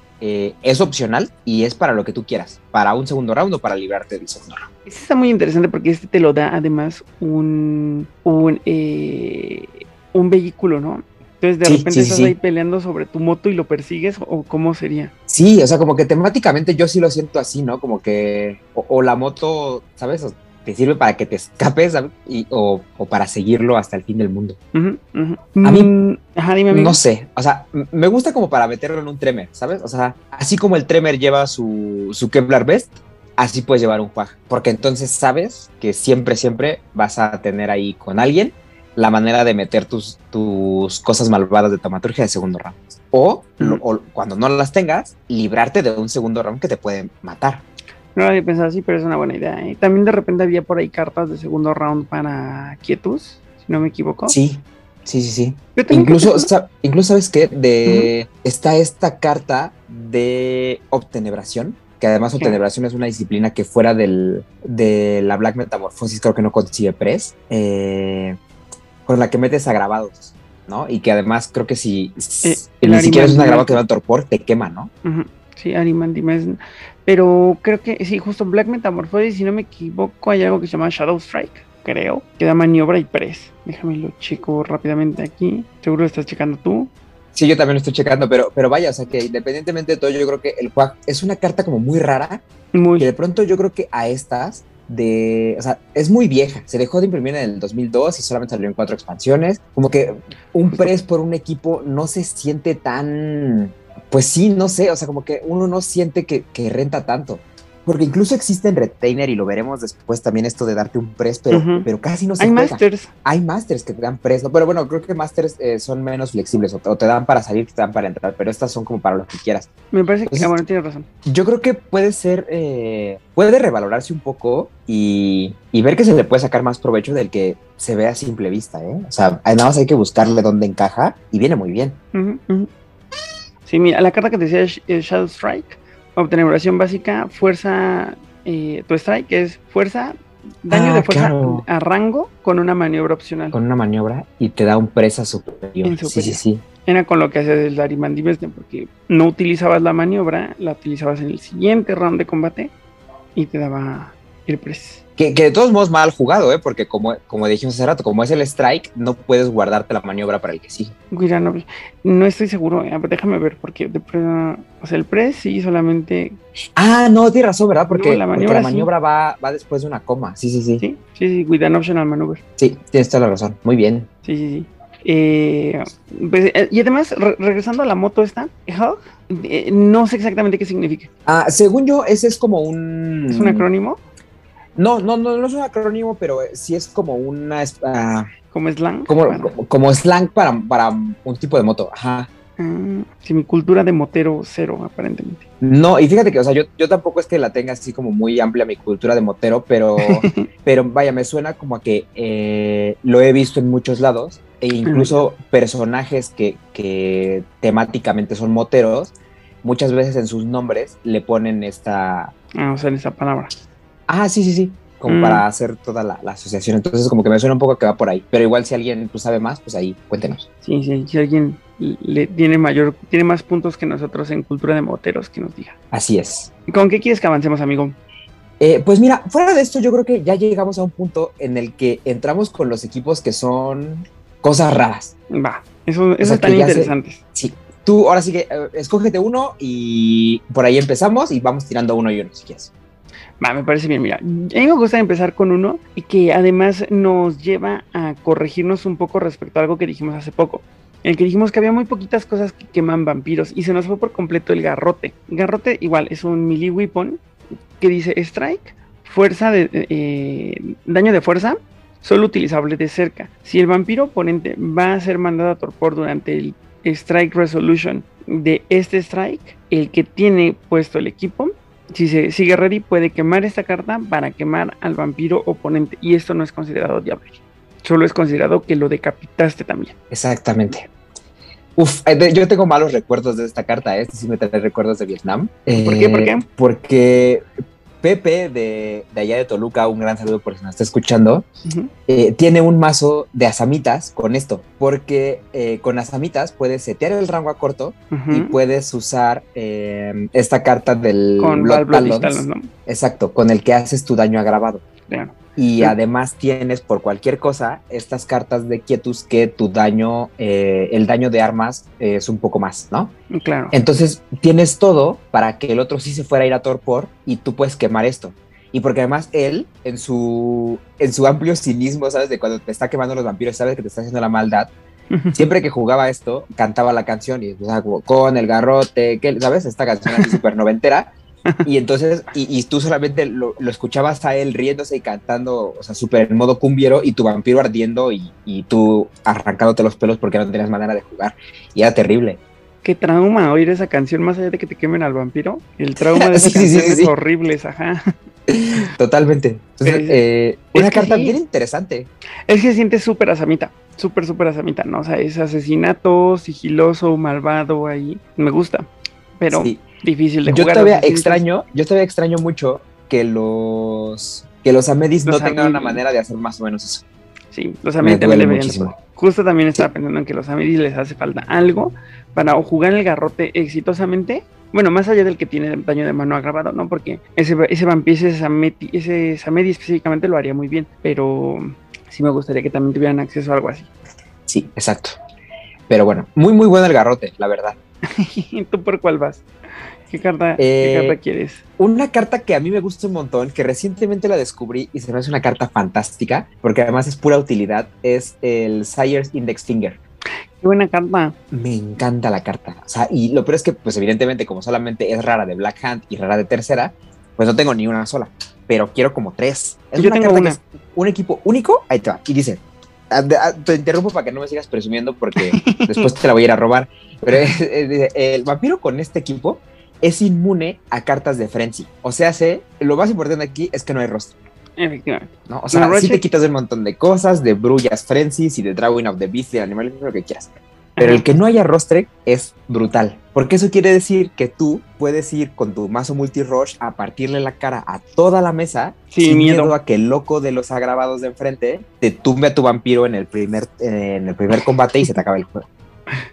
es opcional y es para lo que tú quieras, para un segundo round o para librarte del segundo round. Este está muy interesante porque este te lo da además un, un, eh, un vehículo, ¿no? Entonces de repente estás ahí peleando sobre tu moto y lo persigues o cómo sería. Sí, o sea, como que temáticamente yo sí lo siento así, ¿no? Como que o, o la moto, ¿sabes? Te sirve para que te escapes y, o, para seguirlo hasta el fin del mundo. A mí, mm, no sé, o sea, me gusta como para meterlo en un tremer, ¿sabes? O sea, así como el tremer lleva su, su Kevlar Best, así puedes llevar un Juag, porque entonces sabes que siempre, siempre vas a tener ahí con alguien la manera de meter tus, tus cosas malvadas de taumaturgia de segundo round. O, o, cuando no las tengas, librarte de un segundo round que te puede matar. No lo había pensado así, pero es una buena idea. ¿eh? También de repente había por ahí cartas de segundo round para Quietus, si no me equivoco. Sí, sí, sí, sí. Incluso, incluso sabes que de está esta carta de obtenebración, que además obtenebración es una disciplina que fuera del, de la Black Metamorfosis creo que no consigue press, eh, con la que metes agravados. ¿no? Y que además creo que si, eh, ni siquiera es un agravado que da torpor, te quema, ¿no? Sí, Arimandimes. Pero creo que sí, justo Black Metamorphosis, si no me equivoco, hay algo que se llama Shadow Strike, creo, que da maniobra y press. Déjame lo checo rápidamente aquí. Seguro lo estás checando tú. Sí, yo también lo estoy checando, pero, pero vaya, o sea que independientemente de todo, yo creo que el Quack es una carta como muy rara. Muy. Que de pronto yo creo que a estas de, o sea, es muy vieja. Se dejó de imprimir en el 2002 y solamente salió en cuatro expansiones. Como que un press por un equipo no se siente tan pues sí, no sé, o sea, como que uno no siente que, renta tanto. Porque incluso existe en Retainer y lo veremos después también esto de darte un press, pero, pero casi no se Hay masters. Hay masters que te dan press, ¿no? Pero bueno, creo que masters eh, son menos flexibles o te, dan para salir, te dan para entrar, pero estas son como para lo que quieras. Me parece que, ah, bueno, tienes razón. Yo creo que puede ser, eh, puede revalorarse un poco y, ver que se le puede sacar más provecho del que se ve a simple vista, ¿eh? O sea, nada más hay que buscarle dónde encaja y viene muy bien. Sí, mira, la carta que te decía es Shadow Strike, obtener básica, fuerza, eh, tu strike es fuerza daño Ah, de fuerza claro. a rango con una maniobra opcional. Con una maniobra y te da un presa superior. Sí, sí, sí. Era con lo que hacías el Darimandibesne, porque no utilizabas la maniobra, la utilizabas en el siguiente round de combate y te daba el press. Que, que de todos modos mal jugado, ¿eh? Porque como, como dijimos hace rato, como es el strike, no puedes guardarte la maniobra para el que sigue. Guiranovich, no estoy seguro, eh, déjame ver, porque de pre- o sea, el press sí solamente. Ah, no, tienes razón, ¿verdad? Porque No, la porque maniobra sí. va, va después de una coma. Sí, sí, sí. Sí, sí, sí, with an optional maneuver. Sí, tienes toda la razón. Muy bien. Sí, sí, sí. Eh, pues, eh, y además, re- regresando a la moto esta, Hug, eh, no sé exactamente qué significa. Ah, según yo, ese es como un. ¿Es un acrónimo? No, no, no, no es un acrónimo, pero sí es como una. ah, ¿Como slang? como, como, como slang para, para un tipo de moto. Ajá. Ah, sí, mi cultura de motero cero, aparentemente. No, y fíjate que, o sea, yo, yo tampoco es que la tenga así como muy amplia mi cultura de motero, pero, pero vaya, me suena como a que eh, lo he visto en muchos lados, e incluso personajes que, que temáticamente son moteros, muchas veces en sus nombres le ponen esta, Ah, o sea, en esa palabra. Ah, sí, sí, sí, como Mm. para hacer toda la, la asociación. Entonces, como que me suena un poco que va por ahí, pero igual si alguien pues, sabe más, pues ahí, cuéntenos. Sí, sí, si alguien le tiene mayor, tiene más puntos que nosotros en cultura de moteros, que nos diga. Así es. ¿Con qué quieres que avancemos, amigo? Eh, pues mira, fuera de esto, yo creo que ya llegamos a un punto en el que entramos con los equipos que son cosas raras. Va, eso, eso sea, que ya se- interesantes. Sí. Tú ahora sí que eh, escógete uno y por ahí empezamos y vamos tirando uno y uno si quieres. Me parece bien. Mira, a mí me gusta empezar con uno y que además nos lleva a corregirnos un poco respecto a algo que dijimos hace poco. En el que dijimos que había muy poquitas cosas que queman vampiros y se nos fue por completo el garrote. Garrote igual es un melee weapon que dice strike, fuerza de eh, daño de fuerza, solo utilizable de cerca. Si el vampiro oponente va a ser mandado a torpor durante el strike resolution de este strike, el que tiene puesto el equipo si se sigue ready, puede quemar esta carta para quemar al vampiro oponente. Y esto no es considerado diablo. Solo es considerado que lo decapitaste también. Exactamente. Uf, eh, yo tengo malos recuerdos de esta carta, ¿eh? este sí me trae recuerdos de Vietnam. ¿Por qué? ¿Por qué? Porque Pepe de, de allá de Toluca, un gran saludo por si nos está escuchando, eh, tiene un mazo de asamitas con esto, porque eh, con asamitas puedes setear el rango a corto y puedes usar eh, esta carta del Con Blood Blood Bloody Talons, Talons, ¿no? exacto, con el que haces tu daño agravado. Claro. Y Sí. además tienes por cualquier cosa estas cartas de quietus que tu daño, eh, el daño de armas eh, es un poco más, ¿no? Claro. Entonces tienes todo para que el otro sí se fuera a ir a torpor y tú puedes quemar esto. Y porque además él, en su, en su amplio cinismo, ¿sabes? De cuando te está quemando los vampiros, sabes que te está haciendo la maldad. Siempre que jugaba esto, cantaba la canción y empezaba como, con el garrote, que, ¿sabes? Esta canción así súper noventera. Y entonces, y, y tú solamente lo, lo escuchabas a él riéndose y cantando, o sea, súper en modo cumbiero y tu vampiro ardiendo y, y tú arrancándote los pelos porque no tenías manera de jugar. Y era terrible. Qué trauma oír esa canción, más allá de que te quemen al vampiro. El trauma de esa Sí, sí, sí, canción sí, es sí. horrible, ajá. Totalmente. Entonces, Es- eh, una carta bien interesante. Es que se siente súper asamita, súper, súper asamita, ¿no? O sea, es asesinato, sigiloso, malvado ahí. Me gusta, pero Sí. Difícil de Yo jugar. todavía extraño, yo todavía extraño mucho que los que los Amedis Los no tengan una manera de hacer más o menos eso. Sí, los Me Amedis también deberían. muchísimo. Justo también estaba pensando en que los Amedis les hace falta algo para o jugar el garrote exitosamente. Bueno, más allá del que tiene daño de mano agravado, ¿no? Porque ese, ese vampiro, ese Samedi, ese Samedi específicamente lo haría muy bien, pero sí me gustaría que también tuvieran acceso a algo así. Sí, exacto. Pero bueno, muy muy bueno el garrote, la verdad. ¿Tú por cuál vas? ¿Qué carta, Eh, ¿qué carta quieres? Una carta que a mí me gusta un montón, que recientemente la descubrí y se me hace una carta fantástica, porque además es pura utilidad, es el Sire's Index Finger. Qué buena carta. Me encanta la carta. O sea, y lo peor es que, pues evidentemente, como solamente es rara de Black Hand y rara de tercera, pues no tengo ni una sola. Pero quiero como tres. Es Yo tengo carta que una. es un equipo único. Ahí te va. Y dice: Te interrumpo para que no me sigas presumiendo porque después te la voy a ir a robar. Pero es- es- dice, el vampiro con este equipo es inmune a cartas de Frenzy. O sea, sé, lo más importante aquí es que no hay rostro. Efectivamente. ¿no? O sea, No, sí Roche- te quitas un montón de cosas, de brullas, frenzies y de Drawing of the Beast, de animales, lo que quieras. Pero el que no haya rostre es brutal. Porque eso quiere decir que tú puedes ir con tu mazo multi-rush a partirle la cara a toda la mesa sin miedo. a que el loco de los agravados de enfrente te tumbe a tu vampiro en el primer, en el primer combate y se te acaba el juego.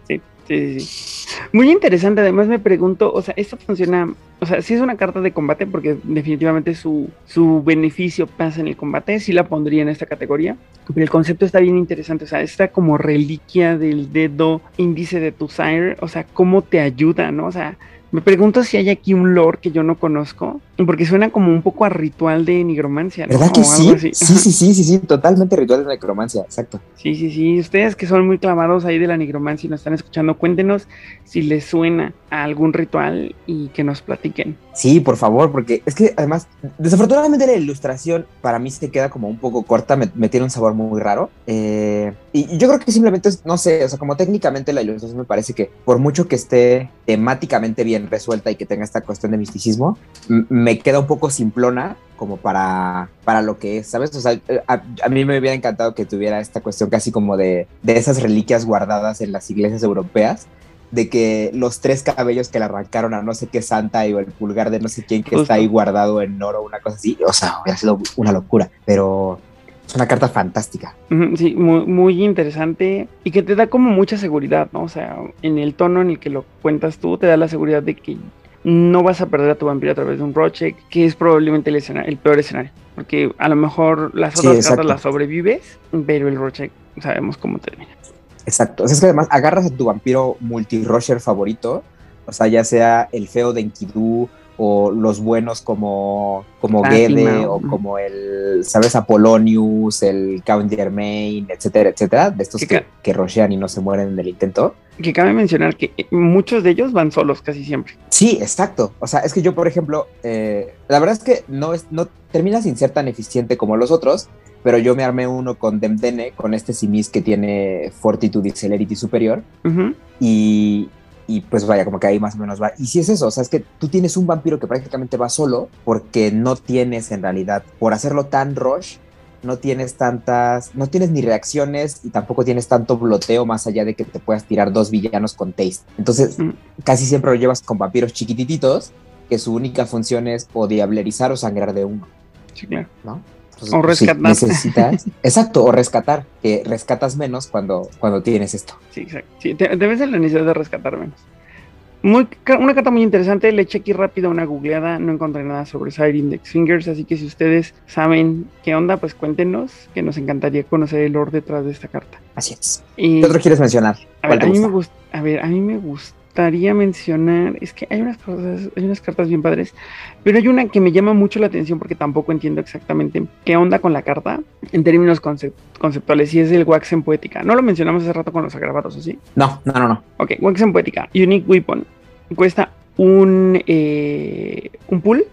Sí, sí, sí. Muy interesante. Además, me pregunto, o sea, esto funciona, o sea, si es una carta de combate, porque definitivamente su, su beneficio pasa en el combate, sí la pondría en esta categoría. Pero el concepto está bien interesante, o sea, esta como reliquia del dedo índice de tu sire, o sea, cómo te ayuda, ¿no? O sea, me pregunto si hay aquí un lore que yo no conozco, porque suena como un poco a ritual de nigromancia. ¿no? ¿Verdad que sí? Sí, sí, sí, sí, sí, totalmente ritual de nigromancia, exacto. Sí, sí, sí. Ustedes que son muy clavados ahí de la nigromancia y nos están escuchando, cuéntenos si les suena a algún ritual y que nos platiquen. Sí, por favor, porque es que además, desafortunadamente la ilustración para mí se queda como un poco corta, me, tiene un sabor muy raro. Eh, y, yo creo que simplemente, no sé, o sea, como técnicamente la ilustración me parece que por mucho que esté temáticamente bien resuelta y que tenga esta cuestión de misticismo, me queda un poco simplona como para, para lo que es, ¿sabes? O sea, eh, a, mí me hubiera encantado que tuviera esta cuestión casi como de, de esas reliquias guardadas en las iglesias europeas, de que los tres cabellos que le arrancaron a no sé qué santa y el pulgar de no sé quién que está ahí guardado en oro, una cosa así, o sea, hubiera sido una locura, pero es una carta fantástica. Sí, muy, muy, interesante y que te da como mucha seguridad, ¿no? O sea, en el tono en el que lo cuentas tú, te da la seguridad de que no vas a perder a tu vampiro a través de un Rocheck, que es probablemente el, el peor escenario. Porque a lo mejor las otras cartas las sobrevives, pero el Rocheck sabemos cómo termina. Exacto. es que además agarras a tu vampiro multi-rusher favorito, o sea, ya sea el feo de Enkidu o los buenos como, como Gede o como el, ¿sabes? Apolonius, el Count Germain, etcétera, etcétera, de estos que, que, rushean y no se mueren en el intento. Que cabe mencionar que eh, muchos de ellos van solos casi siempre. Sí, exacto. O sea, es que yo, por ejemplo, eh, la verdad es que no, es, no termina sin ser tan eficiente como los otros, pero yo me armé uno con Demdene, con este Simis que tiene Fortitude y Celerity superior. y, y pues vaya, como que ahí más o menos va. Y si es eso, o sea, es que tú tienes un vampiro que prácticamente va solo porque no tienes en realidad, por hacerlo tan rush, no tienes tantas, no tienes ni reacciones y tampoco tienes tanto bloteo más allá de que te puedas tirar dos villanos con taste. Entonces, mm. casi siempre lo llevas con vampiros chiquititos que su única función es o diablerizar o sangrar de uno. Sí, claro. ¿No? O rescatar. necesitas, exacto, o rescatar, que rescatas menos cuando, cuando tienes esto. Sí, exacto. Sí, debes la necesidad de rescatar menos. Muy, una carta muy interesante, le eché aquí rápido una googleada, no encontré nada sobre Side Index Fingers, así que si ustedes saben qué onda, pues cuéntenos, que nos encantaría conocer el lore detrás de esta carta. Así es. ¿Qué otro quieres mencionar? A ver, a mí me a ver, a mí me gusta gustaría mencionar, es que hay unas cosas, hay unas cartas bien padres, pero hay una que me llama mucho la atención porque tampoco entiendo exactamente qué onda con la carta en términos conceptuales, y es el Wax Poética. No lo mencionamos hace rato con los agravados, ¿o sí? No, no, no, no. Ok, Wax Poética, Unique Weapon, cuesta un, eh, un pool.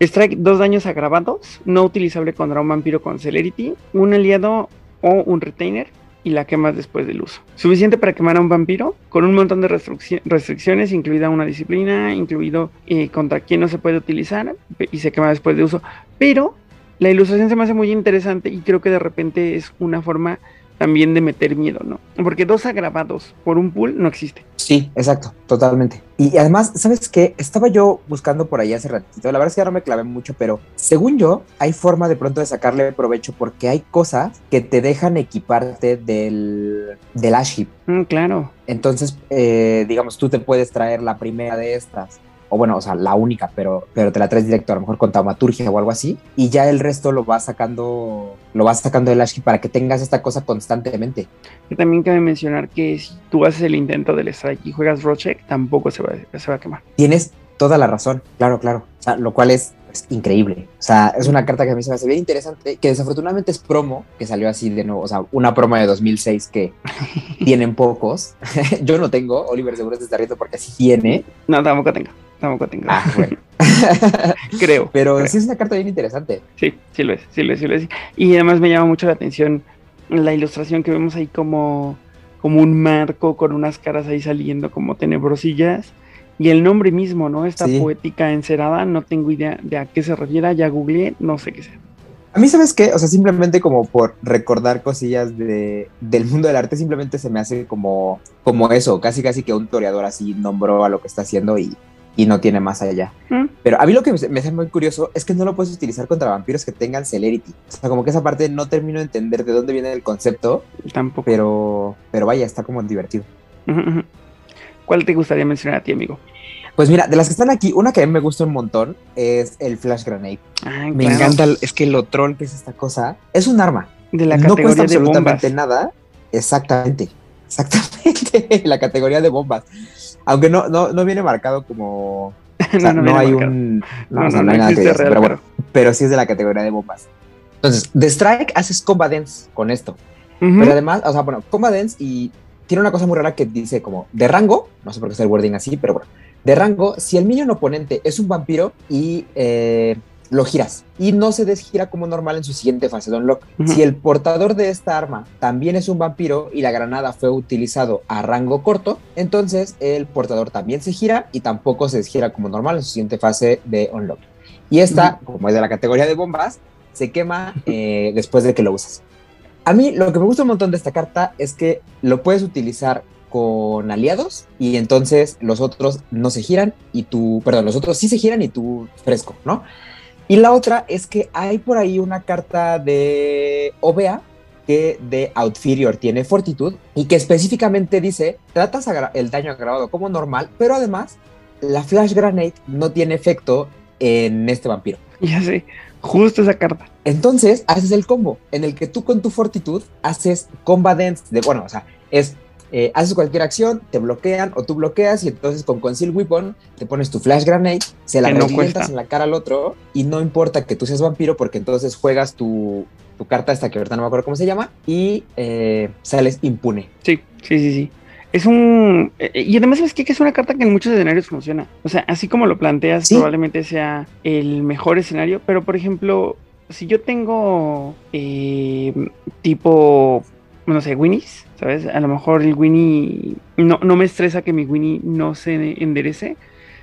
Strike dos daños agravados, no utilizable contra un vampiro con Celerity, un aliado o un retainer y la quemas después del uso. Suficiente para quemar a un vampiro con un montón de restricciones, incluida una disciplina, incluido eh, contra quién no se puede utilizar y se quema después de uso. Pero la ilustración se me hace muy interesante y creo que de repente es una forma también de meter miedo, ¿no? Porque dos agravados por un pool no existe. Sí, exacto, totalmente. Y además, ¿sabes qué? Estaba yo buscando por ahí hace ratito, la verdad es que ya no me clavé mucho, pero según yo, hay forma de pronto de sacarle provecho porque hay cosas que te dejan equiparte del, del Aship. Mm, claro. Entonces, eh, digamos, tú te puedes traer la primera de estas o bueno, o sea, la única, pero, pero te la traes directo, a lo mejor con taumaturgia o algo así, y ya el resto lo vas sacando, lo vas sacando del Ashki para que tengas esta cosa constantemente. Y también cabe mencionar que si tú haces el intento del strike y juegas Rocheck, tampoco se va, se va a quemar. Tienes toda la razón, claro, claro. O sea, lo cual es, increíble. O sea, es una carta que a mí se me hace bien interesante, que desafortunadamente es promo, que salió así de nuevo, o sea, una promo de 2006 que tienen pocos. Yo no tengo, Oliver seguro se está riendo porque así tiene. No, tampoco tengo. Tampoco tengo. Ah, bueno. creo. Pero sí es una carta bien interesante. Sí, sí lo es, sí lo es, sí lo es. Y además me llama mucho la atención la ilustración que vemos ahí como, como un marco con unas caras ahí saliendo como tenebrosillas. Y el nombre mismo, ¿no? Esta poética encerada, no tengo idea de a qué se refiere, ya googleé, no sé qué sea. A mí, ¿sabes qué? O sea, simplemente como por recordar cosillas de, del mundo del arte, simplemente se me hace como, como eso, casi casi que un toreador así nombró a lo que está haciendo y, y no tiene más allá. Mm. Pero a mí lo que me, me hace muy curioso es que no lo puedes utilizar contra vampiros que tengan celerity. O sea, como que esa parte no termino de entender de dónde viene el concepto, Tampoco. pero, pero vaya, está como divertido. ¿Cuál te gustaría mencionar a ti, amigo? Pues mira, de las que están aquí, una que a mí me gusta un montón es el Flash Grenade. Ah, Me claro. encanta, es que lo troll que es esta cosa. Es un arma. De la no cuesta categoría de absolutamente bombas. nada. Exactamente. Exactamente. la categoría de bombas. Aunque no, no, no viene marcado como. O sea, no, viene hay marcado. un. No, No, no, no no hay nada que real, pero bueno. Pero sí es de la categoría de bombas. Entonces, de Strike haces Combat Dance con esto. Ujú. Pero además, o sea, bueno, Combat Dance y tiene una cosa muy rara que dice como de rango, no sé por qué está el wording así, pero bueno, de rango, si el minion oponente es un vampiro y eh, lo giras y no se desgira como normal en su siguiente fase de unlock. Ujú. Si el portador de esta arma también es un vampiro y la granada fue utilizado a rango corto, entonces el portador también se gira y tampoco se desgira como normal en su siguiente fase de unlock. Y esta, como es de la categoría de bombas, se quema eh, después de que lo usas. A mí lo que me gusta un montón de esta carta es que lo puedes utilizar con aliados y entonces los otros no se giran y tú, perdón, los otros sí se giran y tú fresco, ¿no? Y la otra es que hay por ahí una carta de OBA que de Outferior tiene fortitud y que específicamente dice, tratas el daño agravado como normal, pero además la Flash Granate no tiene efecto en este vampiro. Ya sé, justo esa carta. Entonces haces el combo en el que tú con tu fortitud haces combat dance de, bueno, o sea, es, eh, haces cualquier acción, te bloquean o tú bloqueas y entonces con Conceal Weapon te pones tu flash grenade, se la no revientas en la cara al otro y no importa que tú seas vampiro porque entonces juegas tu, tu carta esta que ahorita no me acuerdo cómo se llama y eh, sales impune. Sí, sí, sí, sí. Es un... eh, Y además, ¿sabes qué? Que es una carta que en muchos escenarios funciona. O sea, así como lo planteas, Sí. probablemente sea el mejor escenario. Pero, por ejemplo, si yo tengo eh, tipo, no sé, Winnies, ¿sabes? A lo mejor el Winnie... No, no me estresa que mi Winnie no se enderece.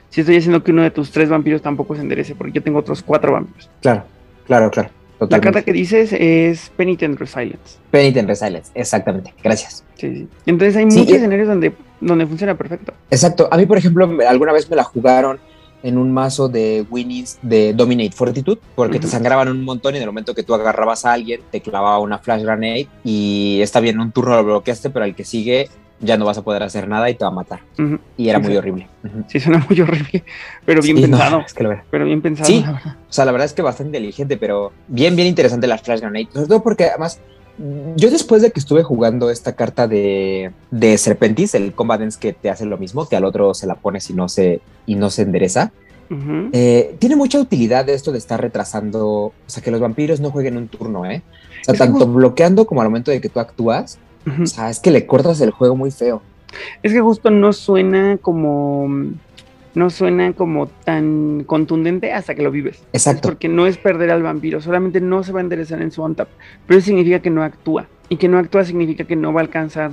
Si estoy haciendo que uno de tus tres vampiros tampoco se enderece, porque yo tengo otros cuatro vampiros. Claro, claro, claro. La carta que dices es Penitent Resilience. Penitent Resilience, exactamente. Gracias. Sí, sí. Entonces hay Sí, muchos escenarios donde, donde funciona perfecto. Exacto. A mí, por ejemplo, alguna vez me la jugaron en un mazo de Winnies de Dominate Fortitude, porque te sangraban un montón y en el momento que tú agarrabas a alguien, te clavaba una Flash Grenade y está bien, un turno lo bloqueaste, pero el que sigue ya no vas a poder hacer nada y te va a matar. Y era muy horrible. Sí, suena muy horrible, pero bien Sí, no, pensado. es que. Pero bien pensado, Sí. la. O sea, la verdad es que bastante inteligente, pero bien, bien interesante la Flash Grenade. Sobre todo porque además, yo después de que estuve jugando esta carta de, de Serpentis, el Combat Dance que te hace lo mismo, que al otro se la pones y no se, y no se endereza, eh, tiene mucha utilidad esto de estar retrasando, o sea, que los vampiros no jueguen un turno, ¿eh? O sea, Es tanto bloqueando como al momento de que tú actúas, Ujú. o sea, es que le cortas el juego muy feo. Es que justo no suena como. No suena como tan contundente hasta que lo vives. Exacto. Porque no es perder al vampiro, solamente no se va a enderezar en su on tap. Pero eso significa que no actúa. Y que no actúa significa que no va a alcanzar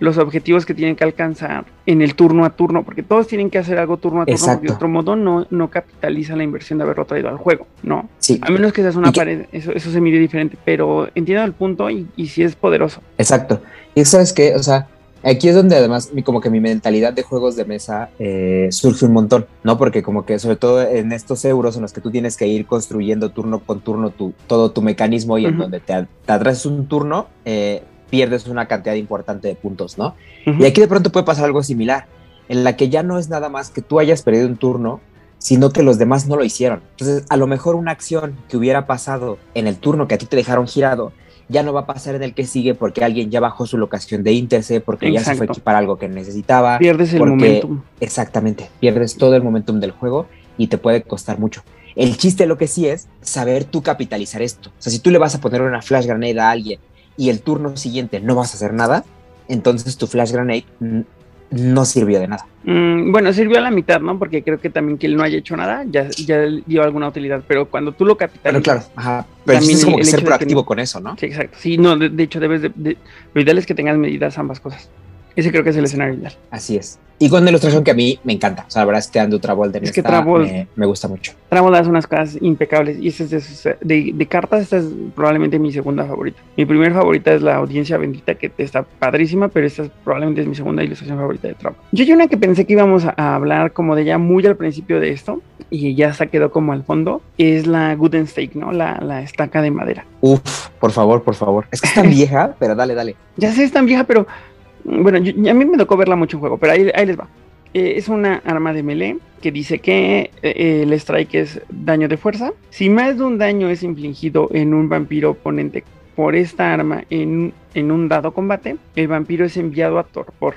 los objetivos que tienen que alcanzar en el turno a turno. Porque todos tienen que hacer algo turno a turno. Porque de otro modo no, no capitaliza la inversión de haberlo traído al juego. No. Sí, A menos que seas una que- pared, eso, eso se mide diferente, pero entiendo el punto y, y sí es poderoso. Exacto. Y sabes qué, o sea, aquí es donde además como que mi mentalidad de juegos de mesa eh, surge un montón, ¿no? Porque como que sobre todo en estos euros en los que tú tienes que ir construyendo turno con turno tu, todo tu mecanismo y en Ujú. donde te, te atraes un turno, eh, pierdes una cantidad importante de puntos, ¿no? Y aquí de pronto puede pasar algo similar, en la que ya no es nada más que tú hayas perdido un turno, sino que los demás no lo hicieron. Entonces, a lo mejor una acción que hubiera pasado en el turno que a ti te dejaron girado, ya no va a pasar en el que sigue porque alguien ya bajó su locación de interce, porque ya se fue a equipar algo que necesitaba. Pierdes el porque- momentum. Exactamente, pierdes todo el momentum del juego y te puede costar mucho. El chiste lo que sí es saber tú capitalizar esto. O sea, si tú le vas a poner una flash grenade a alguien y el turno siguiente no vas a hacer nada, entonces tu flash grenade no sirvió de nada. Mm, bueno, sirvió a la mitad, ¿no? Porque creo que también que él no haya hecho nada ya, ya dio alguna utilidad, pero cuando tú lo Pero capitalizas. claro, ajá. Pero También es como el que ser proactivo no- con eso, ¿no? Sí, exacto. Sí, no, de, de hecho debes de, de- Lo ideal es que tengas medidas ambas cosas. Ese creo que es el escenario ideal. Así es. Y con una ilustración que a mí me encanta. O sea, la verdad es que Andrew Travolta Es que esta Travol- me, me gusta mucho. Travolta hace unas cosas impecables y esta es de, sus- de, de cartas, esta es probablemente mi segunda favorita. Mi primer favorita es la audiencia bendita, que está padrísima, pero esta es probablemente es mi segunda ilustración favorita de Travolta. Yo hay una que pensé que íbamos a, a hablar como de ya muy al principio de esto y ya se quedó como al fondo, es la Gooden Stake, ¿no? La, la estaca de madera. Uf, por favor, por favor. Es que es tan vieja, pero dale, dale. Ya sé, es tan vieja, pero bueno, a mí me tocó verla mucho en juego, pero ahí, les va. Eh, es una arma de melee que dice que eh, el strike es daño de fuerza. Si más de un daño es infligido en un vampiro oponente por esta arma en, en un dado combate, el vampiro es enviado a torpor.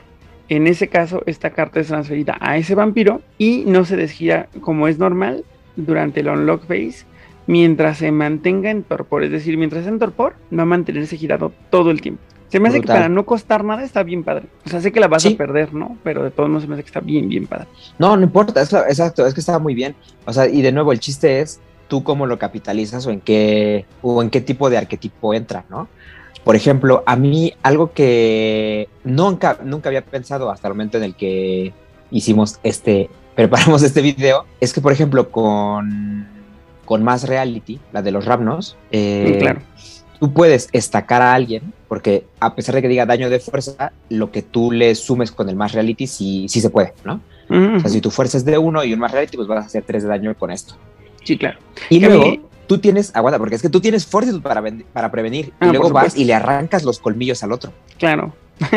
En ese caso, esta carta es transferida a ese vampiro y no se desgira como es normal durante el unlock phase mientras se mantenga en torpor. Es decir, mientras esté en torpor, va a mantenerse girado todo el tiempo. Se me hace Brutal. que para no costar nada está bien padre. O sea, sé que la vas Sí. a perder, ¿no? Pero de todos modos se me hace que está bien, bien padre. No, no importa, es exacto, es que estaba muy bien. O sea, y de nuevo, el chiste es tú cómo lo capitalizas o en qué, o en qué tipo de arquetipo entra, ¿no? Por ejemplo, a mí algo que nunca, nunca había pensado hasta el momento en el que hicimos este, preparamos este video, es que, por ejemplo, con, con más reality, la de los Ramnos, eh, claro. Tú puedes estacar a alguien, porque a pesar de que diga daño de fuerza, lo que tú le sumes con el más reality sí, sí se puede, ¿no? O sea, si tu fuerza es de uno y un más reality, pues vas a hacer 3 de daño con esto. Sí, claro. Y Que luego mí- tú tienes, aguanta, porque es que tú tienes fortitude para, para prevenir. Ah, y luego por vas y le arrancas los colmillos al otro. Claro. O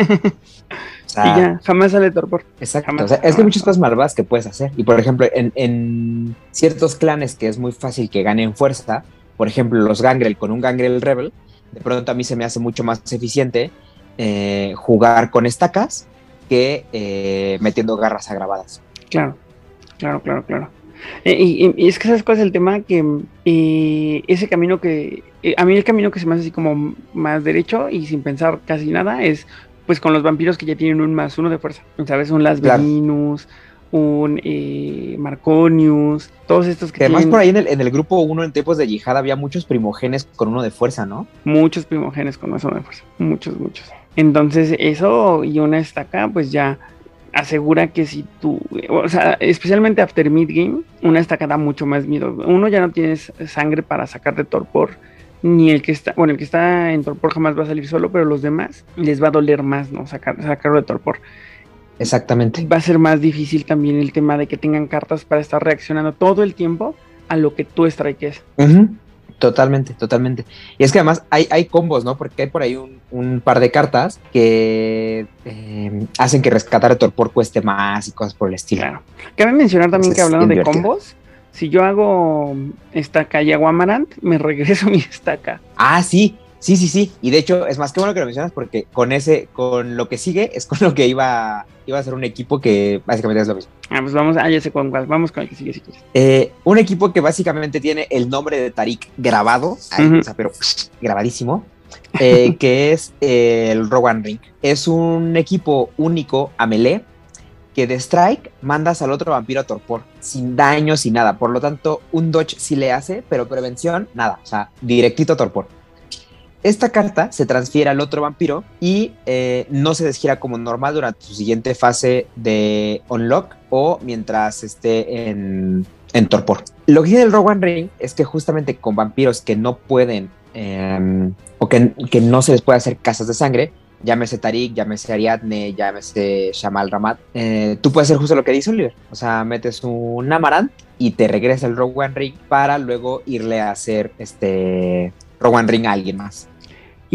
sea, y ya, jamás sale torpor. Exacto. Jamás, o sea, es que hay muchas cosas malvadas que puedes hacer. Y por ejemplo, en, en ciertos clanes que es muy fácil que ganen fuerza, por ejemplo, los Gangrel con un Gangrel Rebel, de pronto a mí se me hace mucho más eficiente eh, jugar con estacas que eh, metiendo garras agravadas. Claro, claro, claro, claro. Eh, y, y- es que sabes cuál es el tema que eh, ese camino que eh, a mí el camino que se me hace así como más derecho y sin pensar casi nada es pues con los vampiros que ya tienen un más uno de fuerza, sabes un Las Claro. Veninus, un eh, Marconius, todos estos que además tienen por ahí en el, en el grupo 1 en tiempos de yihad había muchos primogenes con uno de fuerza, ¿no? muchos primogenes con uno de fuerza, muchos, muchos. Entonces eso y una estaca pues ya asegura que si tú, o sea, especialmente after mid game, una estaca da mucho más miedo. Uno ya no tienes sangre para sacar de torpor, ni el que está, bueno, el que está en torpor jamás va a salir solo, pero los demás les va a doler más, ¿no? Sacar, sacarlo de torpor. Exactamente. Va a ser más difícil también el tema de que tengan cartas para estar reaccionando todo el tiempo a lo que tú strikes. Ujú. Totalmente, totalmente. Y es que además hay, hay combos, ¿no? Porque hay por ahí un, un par de cartas que eh, hacen que rescatar el torpor cueste más y cosas por el estilo. Claro. Cabe mencionar también Entonces, que hablando de divertido. combos, si yo hago estaca y hago Amarant, me regreso mi estaca. Ah, sí, sí, sí, sí. Y de hecho, es más que bueno que lo mencionas porque con ese, con lo que sigue, es con lo que iba, iba a ser un equipo que básicamente es lo mismo. Ah, pues vamos, ah, ya sé con cuál, vamos con el que sigue si quieres. Eh, un equipo que básicamente tiene el nombre de Tarik grabado, ahí, Ujú. o sea, pero grabadísimo, eh, que es eh, el Rowan Ring. Es un equipo único a melee que de strike mandas al otro vampiro a torpor, sin daño, sin nada. Por lo tanto, un dodge sí le hace, pero prevención, nada. O sea, directito a torpor. Esta carta se transfiere al otro vampiro y eh, no se desgira como normal durante su siguiente fase de unlock o mientras esté en, torpor. Lo que tiene el Rowan Ring es que justamente con vampiros que no pueden eh, o que, no se les puede hacer casas de sangre, llámese Tarik, llámese Ariadne, llámese Shamal Ramat, eh, tú puedes hacer justo lo que dice Oliver. O sea, metes un Amarant y te regresa el Rowan Ring para luego irle a hacer este Rowan Ring a alguien más.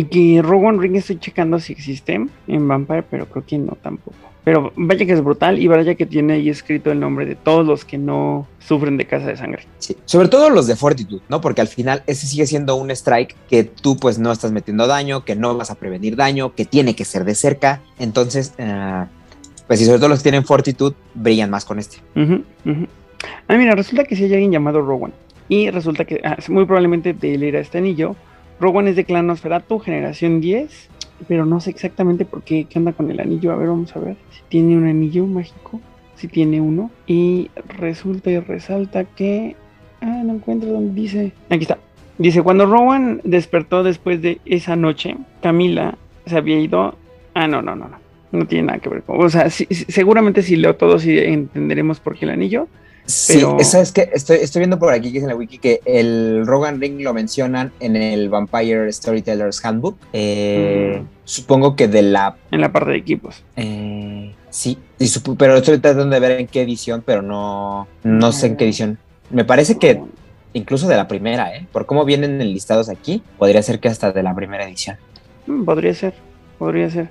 Y que Rowan Ring estoy checando si existe en Vampire, pero creo que no tampoco. Pero vaya que es brutal y vaya que tiene ahí escrito el nombre de todos los que no sufren de casa de sangre. Sí, sobre todo los de Fortitude, ¿no? Porque al final ese sigue siendo un strike que tú pues no estás metiendo daño, que no vas a prevenir daño, que tiene que ser de cerca. Entonces, eh, pues y sobre todo los que tienen Fortitude brillan más con este. Ujú, ujú. Ah, mira, resulta que sí hay alguien llamado Rowan. Y resulta que ah, muy probablemente de él era este anillo. Rowan es de clan Nosferatu, generación 10. Pero no sé exactamente por qué, onda con el anillo. A ver, vamos a ver. Si tiene un anillo mágico. Si tiene uno. Y resulta y resalta que... Ah, no encuentro dónde dice. Aquí está. Dice, cuando Rowan despertó después de esa noche, Camila se había ido... Ah, no, no, no, no. No tiene nada que ver con. O sea, sí, seguramente si leo todo, sí entenderemos por qué el anillo. Sí, Pero- ¿sabes qué? Estoy, estoy viendo por aquí que es en la wiki que el Rogan Ring lo mencionan en el Vampire Storytellers Handbook. Eh, Mm. Supongo que de la... En la parte de equipos. eh, sí, y pero estoy tratando de ver en qué edición, pero no, no sé en qué edición. Me parece que incluso de la primera, ¿eh? Por cómo vienen listados aquí, podría ser que hasta de la primera edición. Mm, Podría ser, podría ser.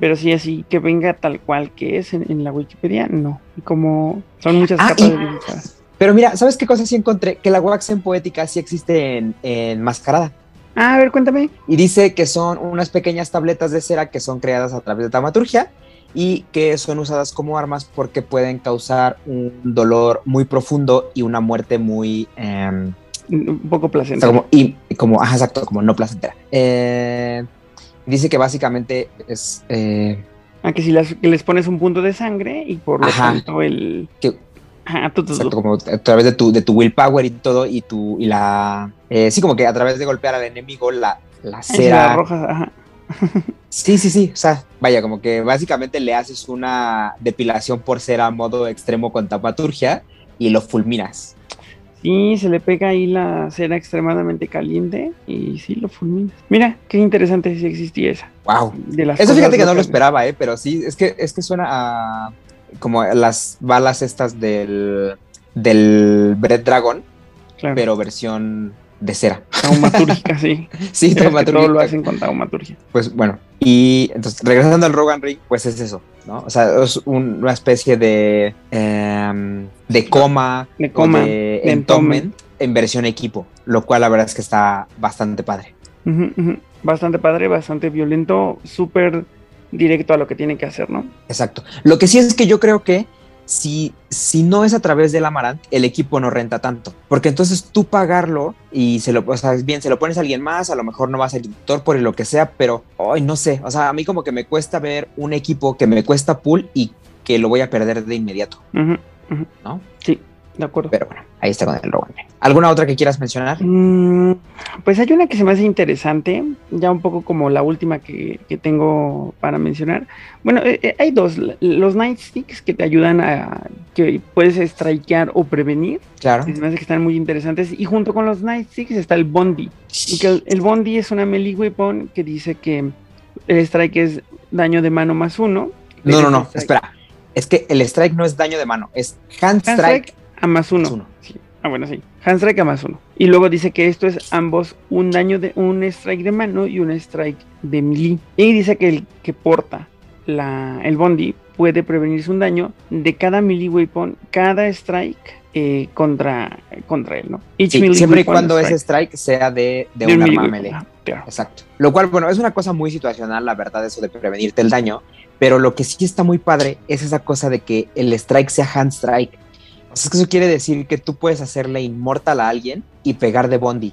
Pero sí, así que venga tal cual que es en, en la Wikipedia, no. Y como son muchas Ah, capas y- de limitadas. Pero mira, ¿sabes qué cosa sí encontré? Que la wax en poética sí existe en, en mascarada. Ah, a ver, cuéntame. Y dice que son unas pequeñas tabletas de cera que son creadas a través de taumaturgia y que son usadas como armas porque pueden causar un dolor muy profundo y una muerte muy... em, Un poco o sea, placentero. como, y, como, ajá, exacto, como no placentera. Eh, dice que básicamente es... eh, Ah, que si las, que les pones un punto de sangre y por lo Ajá. tanto el. Que- Ajá, tú, tú, como a través de tu, de tu willpower y todo, y tu, y la, eh, sí, como que a través de golpear al enemigo, la, la cera, las rojas, ajá. sí, sí, sí, o sea, vaya, como que básicamente le haces una depilación por cera a modo extremo con tapaturgia y lo fulminas. Sí, se le pega ahí la cera extremadamente caliente y sí lo fulminas. Mira, qué interesante si existía esa. Wow. De las Eso fíjate que no lo esperaba, eh, pero sí, es que, es que suena a como las balas estas del, del Bread Dragon, Claro. pero versión de cera. Taumatúrgica, sí. Sí, taumaturgia. todo lo hacen con taumaturgia. Pues bueno, y entonces regresando al Rogan Ring, pues es eso, ¿no? O sea, es un- una especie de, em, de coma, De coma, de en versión equipo, lo cual la verdad es que está bastante padre. Bastante padre, bastante violento, súper directo a lo que tiene que hacer, ¿no? Exacto. Lo que sí es que yo creo que si, si no es a través del Amarant, el equipo no renta tanto. Porque entonces tú pagarlo y se lo, o sea, bien, se lo pones a alguien más, a lo mejor no va a ser tutor por lo que sea, pero hoy no sé. O sea, a mí como que me cuesta ver un equipo que me cuesta pool y que lo voy a perder de inmediato, ¿no? Sí, de acuerdo. Pero bueno, ahí está con el Rogan. ¿Alguna otra que quieras mencionar? Mm, pues hay una que se me hace interesante, ya un poco como la última que, que tengo para mencionar. Bueno, eh, eh, hay dos, los Nightsticks que te ayudan a que puedes strikear o prevenir, Claro. que se me hace que están muy interesantes. Y junto con los Nightsticks está el Bondi. Que el, el Bondi es una melee weapon que dice que el strike es daño de mano más uno. No, no, no, espera. Es que el strike no es daño de mano, es Hand strike. A más uno. más uno. Sí. Ah, bueno, sí. Hand strike a más uno. Y luego dice que esto es ambos un daño de un strike de mano y un strike de melee. Y dice que el que porta la, el bondi puede prevenirse un daño de cada melee weapon, cada strike eh, contra, contra él, ¿no? Each Sí, siempre y cuando strike ese strike sea de, de, de un arma melee. Claro. Exacto. Lo cual, bueno, es una cosa muy situacional, la verdad, eso de prevenirte el daño. Pero lo que sí está muy padre es esa cosa de que el strike sea hand strike. Es que eso quiere decir que tú puedes hacerle inmortal a alguien y pegar de bondi.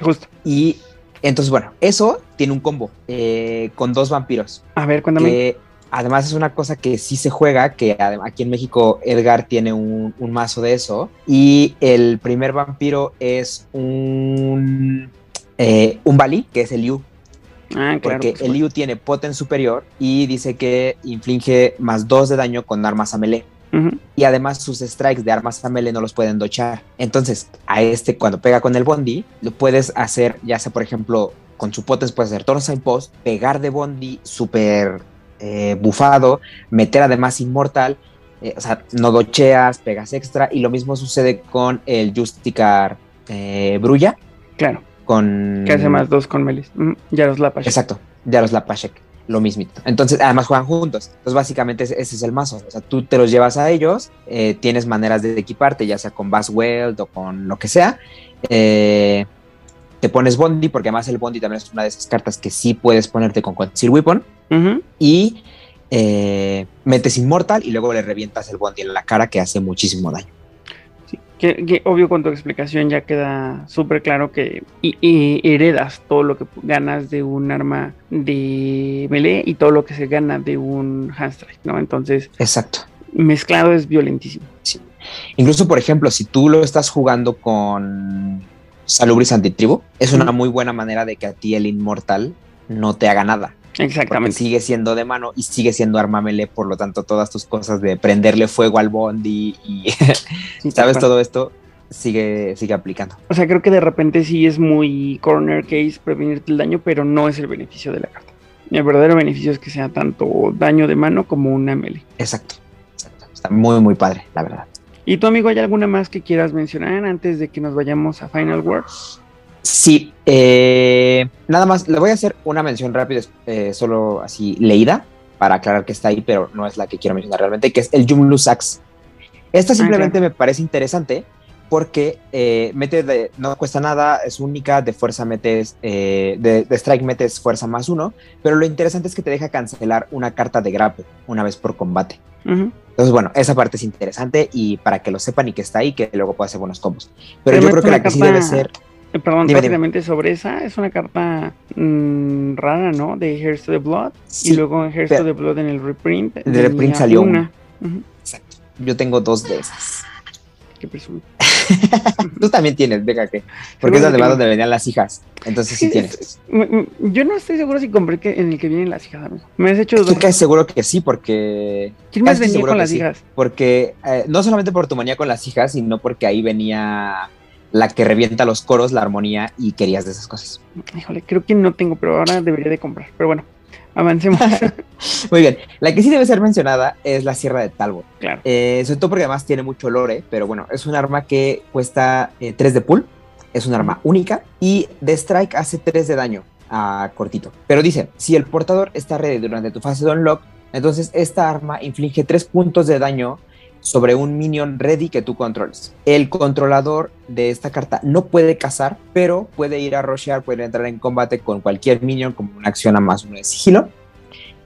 Justo. Y entonces, bueno, eso tiene un combo eh, con dos vampiros. A ver, cuéntame. Que además es una cosa que sí se juega, que aquí en México Edgar tiene un, un mazo de eso. Y el primer vampiro es un, eh, un Bali, que es el Yu. ah, claro. Porque por el. Liu tiene poten superior y dice que inflige más 2 de daño con armas a melee. Y además sus strikes de armas a melee no los pueden dochar. Entonces, a este cuando pega con el Bondi, lo puedes hacer, ya sea por ejemplo, con su potens puedes hacer Tornsign Post, pegar de Bondi súper eh, bufado, meter además Inmortal, eh, o sea, no docheas, pegas extra. Y lo mismo sucede con el Justicar eh, Brulla, Claro. con... Que hace más dos con melis. Ujú, Yaroslav Pashek. Exacto, Jaroslav Pashek, lo mismito. Entonces, además juegan juntos. Entonces, básicamente ese, ese es el mazo. O sea, tú te los llevas a ellos, eh, tienes maneras de equiparte, ya sea con Bass Weld o con lo que sea. Eh, te pones Bondi, porque además el Bondi también es una de esas cartas que sí puedes ponerte con Conceal Weapon. Y eh, metes Immortal y luego le revientas el Bondi en la cara que hace muchísimo daño. Sí, que, que obvio con tu explicación ya queda súper claro que y, y heredas todo lo que ganas de un arma de melee y todo lo que se gana de un handstrike, ¿no? Entonces, Exacto. mezclado es violentísimo. Incluso, por ejemplo, si tú lo estás jugando con Salubris Antitribu, es una muy buena manera de que a ti el inmortal no te haga nada. Exactamente. sigue siendo de mano y sigue siendo arma melee, por lo tanto, todas tus cosas de prenderle fuego al bondi y, ¿sabes? Todo esto sigue, sigue aplicando. O sea, creo que de repente sí es muy corner case prevenirte el daño, pero no es el beneficio de la carta. El verdadero beneficio es que sea tanto daño de mano como una melee. Exacto, exacto. Está muy, muy padre, la verdad. ¿Y tu amigo hay alguna más que quieras mencionar antes de que nos vayamos a Final Wars? Sí, eh, nada más, le voy a hacer una mención rápida, eh, solo así leída, para aclarar que está ahí, pero no es la que quiero mencionar realmente, que es el Jumlu Sax. Esta simplemente me parece interesante porque eh, mete de, no cuesta nada, es única, de fuerza metes, eh, de, strike metes fuerza más uno, pero lo interesante es que te deja cancelar una carta de grapple una vez por combate. Entonces, bueno, esa parte es interesante y para que lo sepan y que está ahí, que luego pueda hacer buenos combos. Pero, yo creo que la que sí debe ser... Eh, perdón, rápidamente sobre esa, es una carta mm, rara, ¿no? De Hearts to the Blood. y luego en Hearts to the Blood en el reprint. En el reprint salió una. Exacto. Yo tengo dos de esas. Qué presumido. Tú también tienes, venga que. Porque es además donde venían las hijas. Entonces sí tienes. Yo no estoy seguro si compré en el que vienen las hijas, amigo. Me has hecho dos. Estoy seguro que sí, porque. ¿Quién más venía con las hijas? Porque eh, no solamente por tu manía con las hijas, sino porque ahí venía la que revienta los coros, la armonía y querías de esas cosas. Híjole, creo que no tengo, pero ahora debería de comprar. Pero bueno, avancemos. Muy bien. La que sí debe ser mencionada es la Sierra de Talbot. Claro. Eh, sobre todo porque además tiene mucho lore, pero bueno, es un arma que cuesta 3 eh, de pool, es un arma única y de strike hace 3 de daño a cortito. Pero dice, si el portador está ready durante tu fase de unlock, entonces esta arma inflige 3 puntos de daño sobre un minion ready que tú controles. El controlador de esta carta no puede cazar, pero puede ir a rushear, puede entrar en combate con cualquier minion como una acción a más uno de sigilo.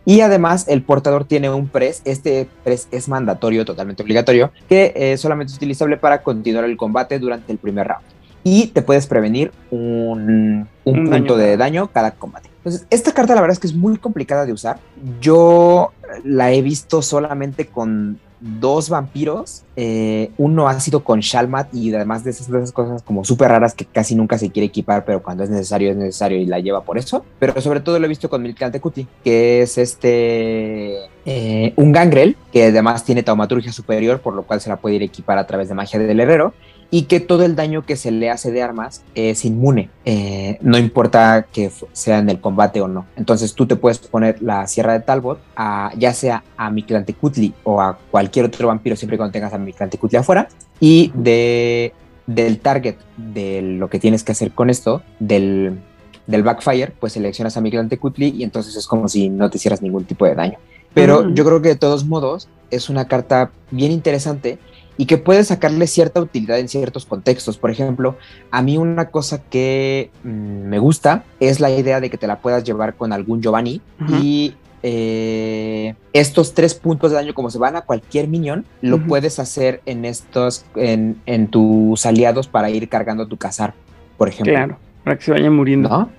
Y además el portador tiene un press, este press es mandatorio, totalmente obligatorio, que eh, solamente es utilizable para continuar el combate durante el primer round. Y te puedes prevenir un, punto de daño cada combate. Entonces, esta carta la verdad es que es muy complicada de usar. Yo la he visto solamente con dos vampiros. Eh, uno ha sido con Shalmat y además de esas, cosas como súper raras que casi nunca se quiere equipar, pero cuando es necesario es necesario y la lleva por eso. Pero sobre todo lo he visto con Milkante Kuti, que es este eh, un gangrel que además tiene taumaturgia superior, por lo cual se la puede ir equipar a través de magia del herrero y que todo el daño que se le hace de armas es inmune, eh, no importa que sea en el combate o no. Entonces tú te puedes poner la Sierra de Talbot, a, ya sea a Mictlantecutli o a cualquier otro vampiro, siempre cuando tengas a Mictlantecutli afuera, y de, del target de lo que tienes que hacer con esto, del, del backfire, pues seleccionas a Mictlantecutli y entonces es como si no te hicieras ningún tipo de daño. Pero yo creo que de todos modos es una carta bien interesante y que puede sacarle cierta utilidad en ciertos contextos. Por ejemplo, a mí una cosa que mm, me gusta es la idea de que te la puedas llevar con algún Giovanni y eh, estos tres puntos de daño, como se van a cualquier minion, lo puedes hacer en estos, en, en, tus aliados para ir cargando tu cazar, por ejemplo. Claro, para que se vayan muriendo.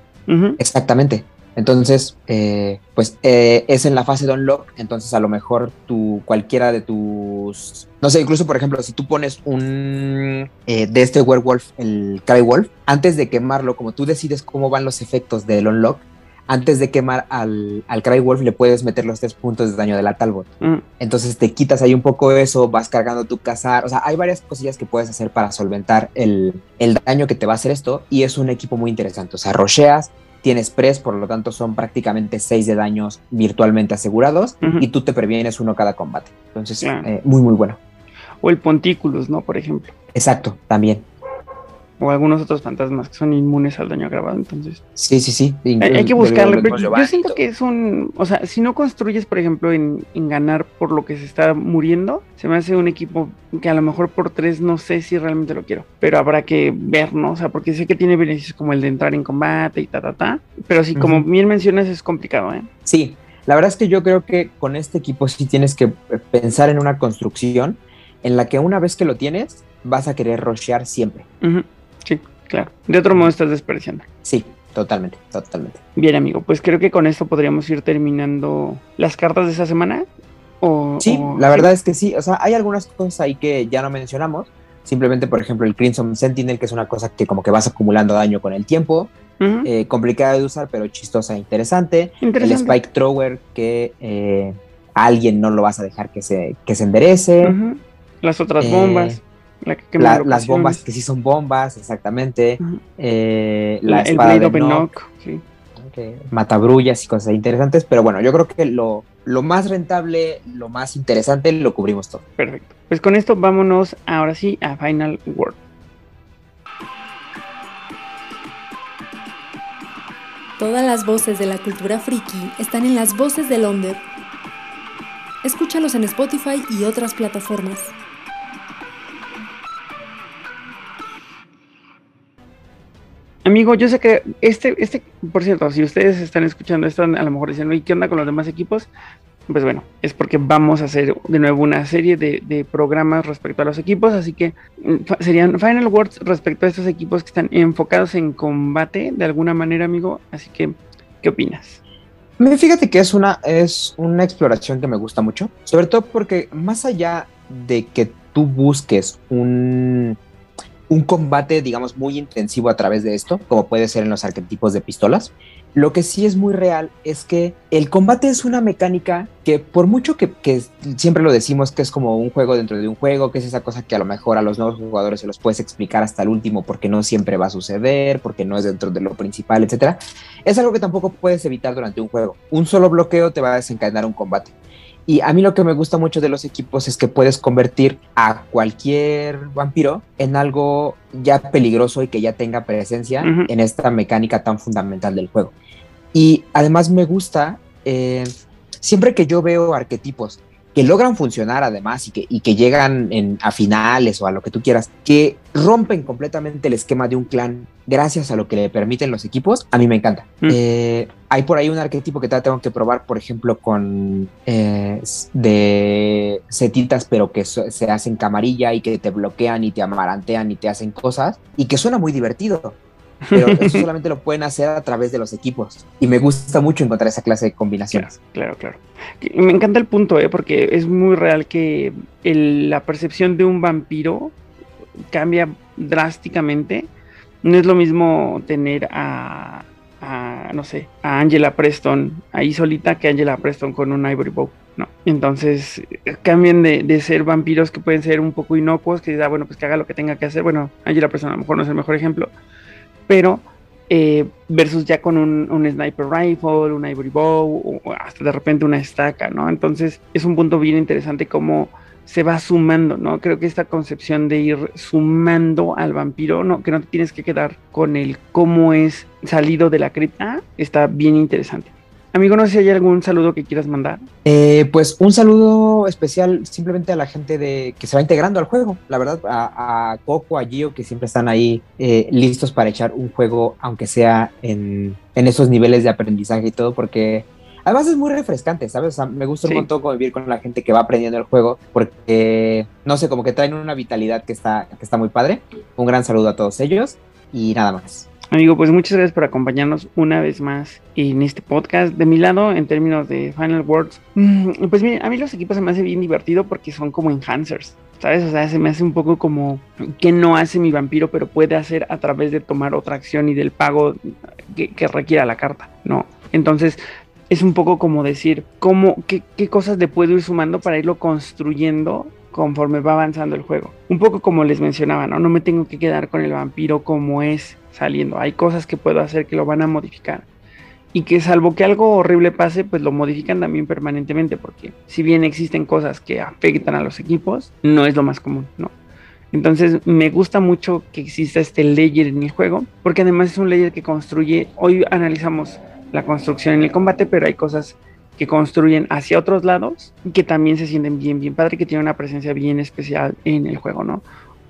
Exactamente. Entonces, eh, pues eh, es en la fase de unlock, entonces a lo mejor tu, cualquiera de tus, no sé, incluso por ejemplo, si tú pones un eh, de este werewolf, el Cry Wolf, antes de quemarlo, como tú decides cómo van los efectos del unlock, antes de quemar al, al Cry Wolf le puedes meter los tres puntos de daño de la Talbot. Mm. Entonces te quitas ahí un poco eso, vas cargando tu cazar. O sea, hay varias cosillas que puedes hacer para solventar el, el, daño que te va a hacer esto. Y es un equipo muy interesante. O sea, rocheas, tienes press, por lo tanto son prácticamente 6 de daños virtualmente asegurados y tú te previenes uno cada combate. Entonces, eh, muy, muy bueno. O el Pontículos, ¿no? Por ejemplo. Exacto, también o algunos otros fantasmas que son inmunes al daño agravado, entonces. Sí, sí, sí. Hay, que buscarlo. yo siento que es un, o sea, si no construyes, por ejemplo, en, ganar por lo que se está muriendo, se me hace un equipo que a lo mejor por tres no sé si realmente lo quiero, pero habrá que ver, ¿no? O sea, porque sé que tiene beneficios como el de entrar en combate y ta, ta, ta, pero sí, como bien mencionas, es complicado, ¿eh? Sí, la verdad es que yo creo que con este equipo sí tienes que pensar en una construcción en la que una vez que lo tienes, vas a querer rushear siempre. Sí, claro. De otro modo estás desperdiciando. Sí, totalmente, totalmente. Bien, amigo, pues creo que con esto podríamos ir terminando las cartas de esa semana. O, sí, la verdad es que sí. O sea, hay algunas cosas ahí que ya no mencionamos. Simplemente, por ejemplo, el Crimson Sentinel, que es una cosa que como que vas acumulando daño con el tiempo. eh, complicada de usar, pero chistosa e interesante. El Spike Thrower que eh, a alguien no lo vas a dejar que se, que se enderece. Las otras bombas. Las bombas que sí son bombas, exactamente. la, espada de Nock, sí. matabrullas y cosas interesantes. Pero bueno, yo creo que lo, lo más rentable, lo más interesante, lo cubrimos todo. Perfecto. Pues con esto vámonos ahora sí a Final Word. Todas las voces de la cultura friki están en las voces de Londres. Escúchalos en Spotify y otras plataformas. Amigo, yo sé que este, este, por cierto, si ustedes están escuchando esto, a lo mejor dicen, ¿y qué onda con los demás equipos? Pues bueno, es porque vamos a hacer de nuevo una serie de, programas respecto a los equipos, así que mm, serían Final Words respecto a estos equipos que están enfocados en combate de alguna manera, amigo. Así que, ¿qué opinas? Fíjate que es una, es una exploración que me gusta mucho, sobre todo porque más allá de que tú busques un, un combate, digamos, muy intensivo a través de esto, como puede ser en los arquetipos de pistolas. Lo que sí es muy real es que el combate es una mecánica que por mucho que, siempre lo decimos que es como un juego dentro de un juego, que es esa cosa que a lo mejor a los nuevos jugadores se los puedes explicar hasta el último porque no siempre va a suceder, porque no es dentro de lo principal, etcétera, es algo que tampoco puedes evitar durante un juego. Un solo bloqueo te va a desencadenar un combate. Y a mí lo que me gusta mucho de los equipos es que puedes convertir a cualquier vampiro en algo ya peligroso y que ya tenga presencia en esta mecánica tan fundamental del juego. Y además me gusta, eh, siempre que yo veo arquetipos que logran funcionar además y que, y que llegan en, a finales o a lo que tú quieras, que rompen completamente el esquema de un clan gracias a lo que le permiten los equipos, a mí me encanta. Mm. Eh, hay por ahí un arquetipo que tengo que probar, por ejemplo, con eh, de setitas, pero que se hacen camarilla y que te bloquean y te amarantean y te hacen cosas y que suena muy divertido pero eso solamente lo pueden hacer a través de los equipos. Y me gusta mucho encontrar esa clase de combinaciones. Claro, claro. Me encanta el punto, ¿eh? porque es muy real que la percepción de un vampiro cambia drásticamente. No es lo mismo tener a, no sé, a Angela Preston ahí solita que Angela Preston con un Ivory Bow. ¿no? Entonces cambian de, ser vampiros que pueden ser un poco inocuos, que da, bueno, pues que haga lo que tenga que hacer. Bueno, Angela Preston a lo mejor no es el mejor ejemplo, pero eh, versus ya con un, sniper rifle, un ivory bow, o hasta de repente una estaca, ¿no? Entonces es un punto bien interesante cómo se va sumando, ¿no? Creo que esta concepción de ir sumando al vampiro, no, que no te tienes que quedar con el cómo es salido de la cripta, está bien interesante. Amigo, no sé si hay algún saludo que quieras mandar. Eh, pues un saludo especial simplemente a la gente de que se va integrando al juego. La verdad, a, Coco, a Gio, que siempre están ahí eh, listos para echar un juego, aunque sea en, esos niveles de aprendizaje y todo, porque además es muy refrescante, ¿sabes? me gusta un montón convivir con la gente que va aprendiendo el juego, porque, no sé, como que traen una vitalidad que está, que está muy padre. Un gran saludo a todos ellos y nada más. Amigo, pues muchas gracias por acompañarnos una vez más en este podcast. De mi lado, en términos de Final Words, mm, pues a mí los equipos se me hace bien divertido porque son como enhancers, ¿sabes? O sea, se me hace un poco como que no hace mi vampiro, pero puede hacer a través de tomar otra acción y del pago que, requiera la carta, ¿no? Entonces, es un poco como decir, cómo, qué, qué cosas le puedo ir sumando para irlo construyendo conforme va avanzando el juego. Un poco como les mencionaba, ¿no? No me tengo que quedar con el vampiro como es saliendo. Hay cosas que puedo hacer que lo van a modificar. Y que salvo que algo horrible pase, pues lo modifican también permanentemente, porque si bien existen cosas que afectan a los equipos, no es lo más común, ¿no? Entonces me gusta mucho que exista este layer en el juego, porque además es un layer que construye, hoy analizamos la construcción en el combate, pero hay cosas que construyen hacia otros lados que también se sienten bien, bien padre, que tienen una presencia bien especial en el juego, ¿no?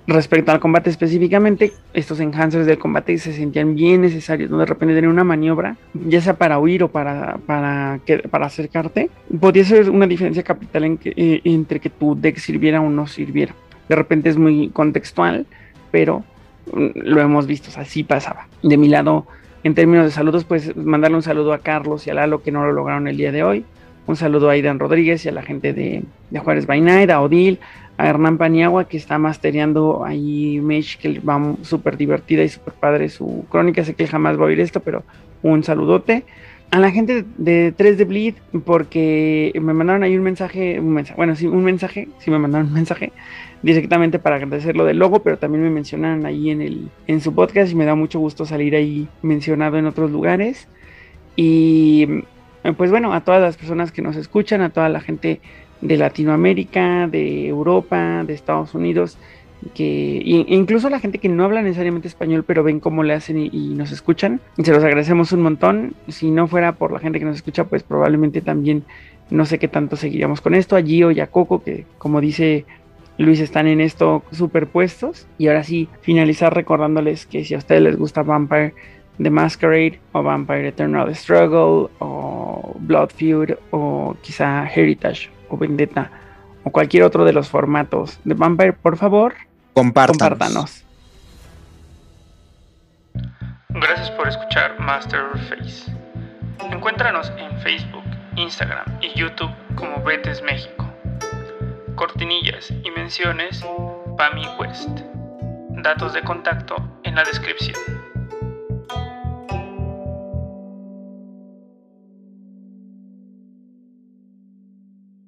Respecto al combate específicamente, estos enhancers del combate se sentían bien necesarios, ¿no? De repente tener una maniobra, ya sea para huir o para, para, que, para acercarte, podía ser una diferencia capital en que, eh, entre que tu deck sirviera o no sirviera. De repente es muy contextual, pero mm, lo hemos visto, así pasaba. De mi lado, en términos de saludos, pues mandarle un saludo a Carlos y a Lalo que no lo lograron el día de hoy. Un saludo a Aidan Rodríguez y a la gente de, Juárez by Night, a Odil, a Hernán Paniagua que está mastereando ahí Mesh, que va súper divertida y súper padre su crónica. Sé que jamás va a oír esto, pero un saludote. A la gente de 3 de Bleed, porque me mandaron ahí un mensaje, un mensaje, bueno, sí, un mensaje, sí me mandaron un mensaje directamente para agradecer lo del logo, pero también me mencionan ahí en, el, en su podcast y me da mucho gusto salir ahí mencionado en otros lugares. Y pues bueno, a todas las personas que nos escuchan, a toda la gente de Latinoamérica, de Europa, de Estados Unidos, que incluso la gente que no habla necesariamente español, pero ven cómo le hacen y, nos escuchan. Se los agradecemos un montón. Si no fuera por la gente que nos escucha, pues probablemente también no sé qué tanto seguiríamos con esto. A Gio y a Coco, que como dice Luis, están en esto superpuestos. Y ahora sí, finalizar recordándoles que si a ustedes les gusta Vampire The Masquerade o Vampire Eternal Struggle o Blood Feud o quizá Heritage o Vendetta o cualquier otro de los formatos de Vampire, por favor, compártanos. Gracias por escuchar Master Face. Encuéntranos en Facebook, Instagram y YouTube como Betes México. Cortinillas y menciones Pami West. Datos de contacto en la descripción.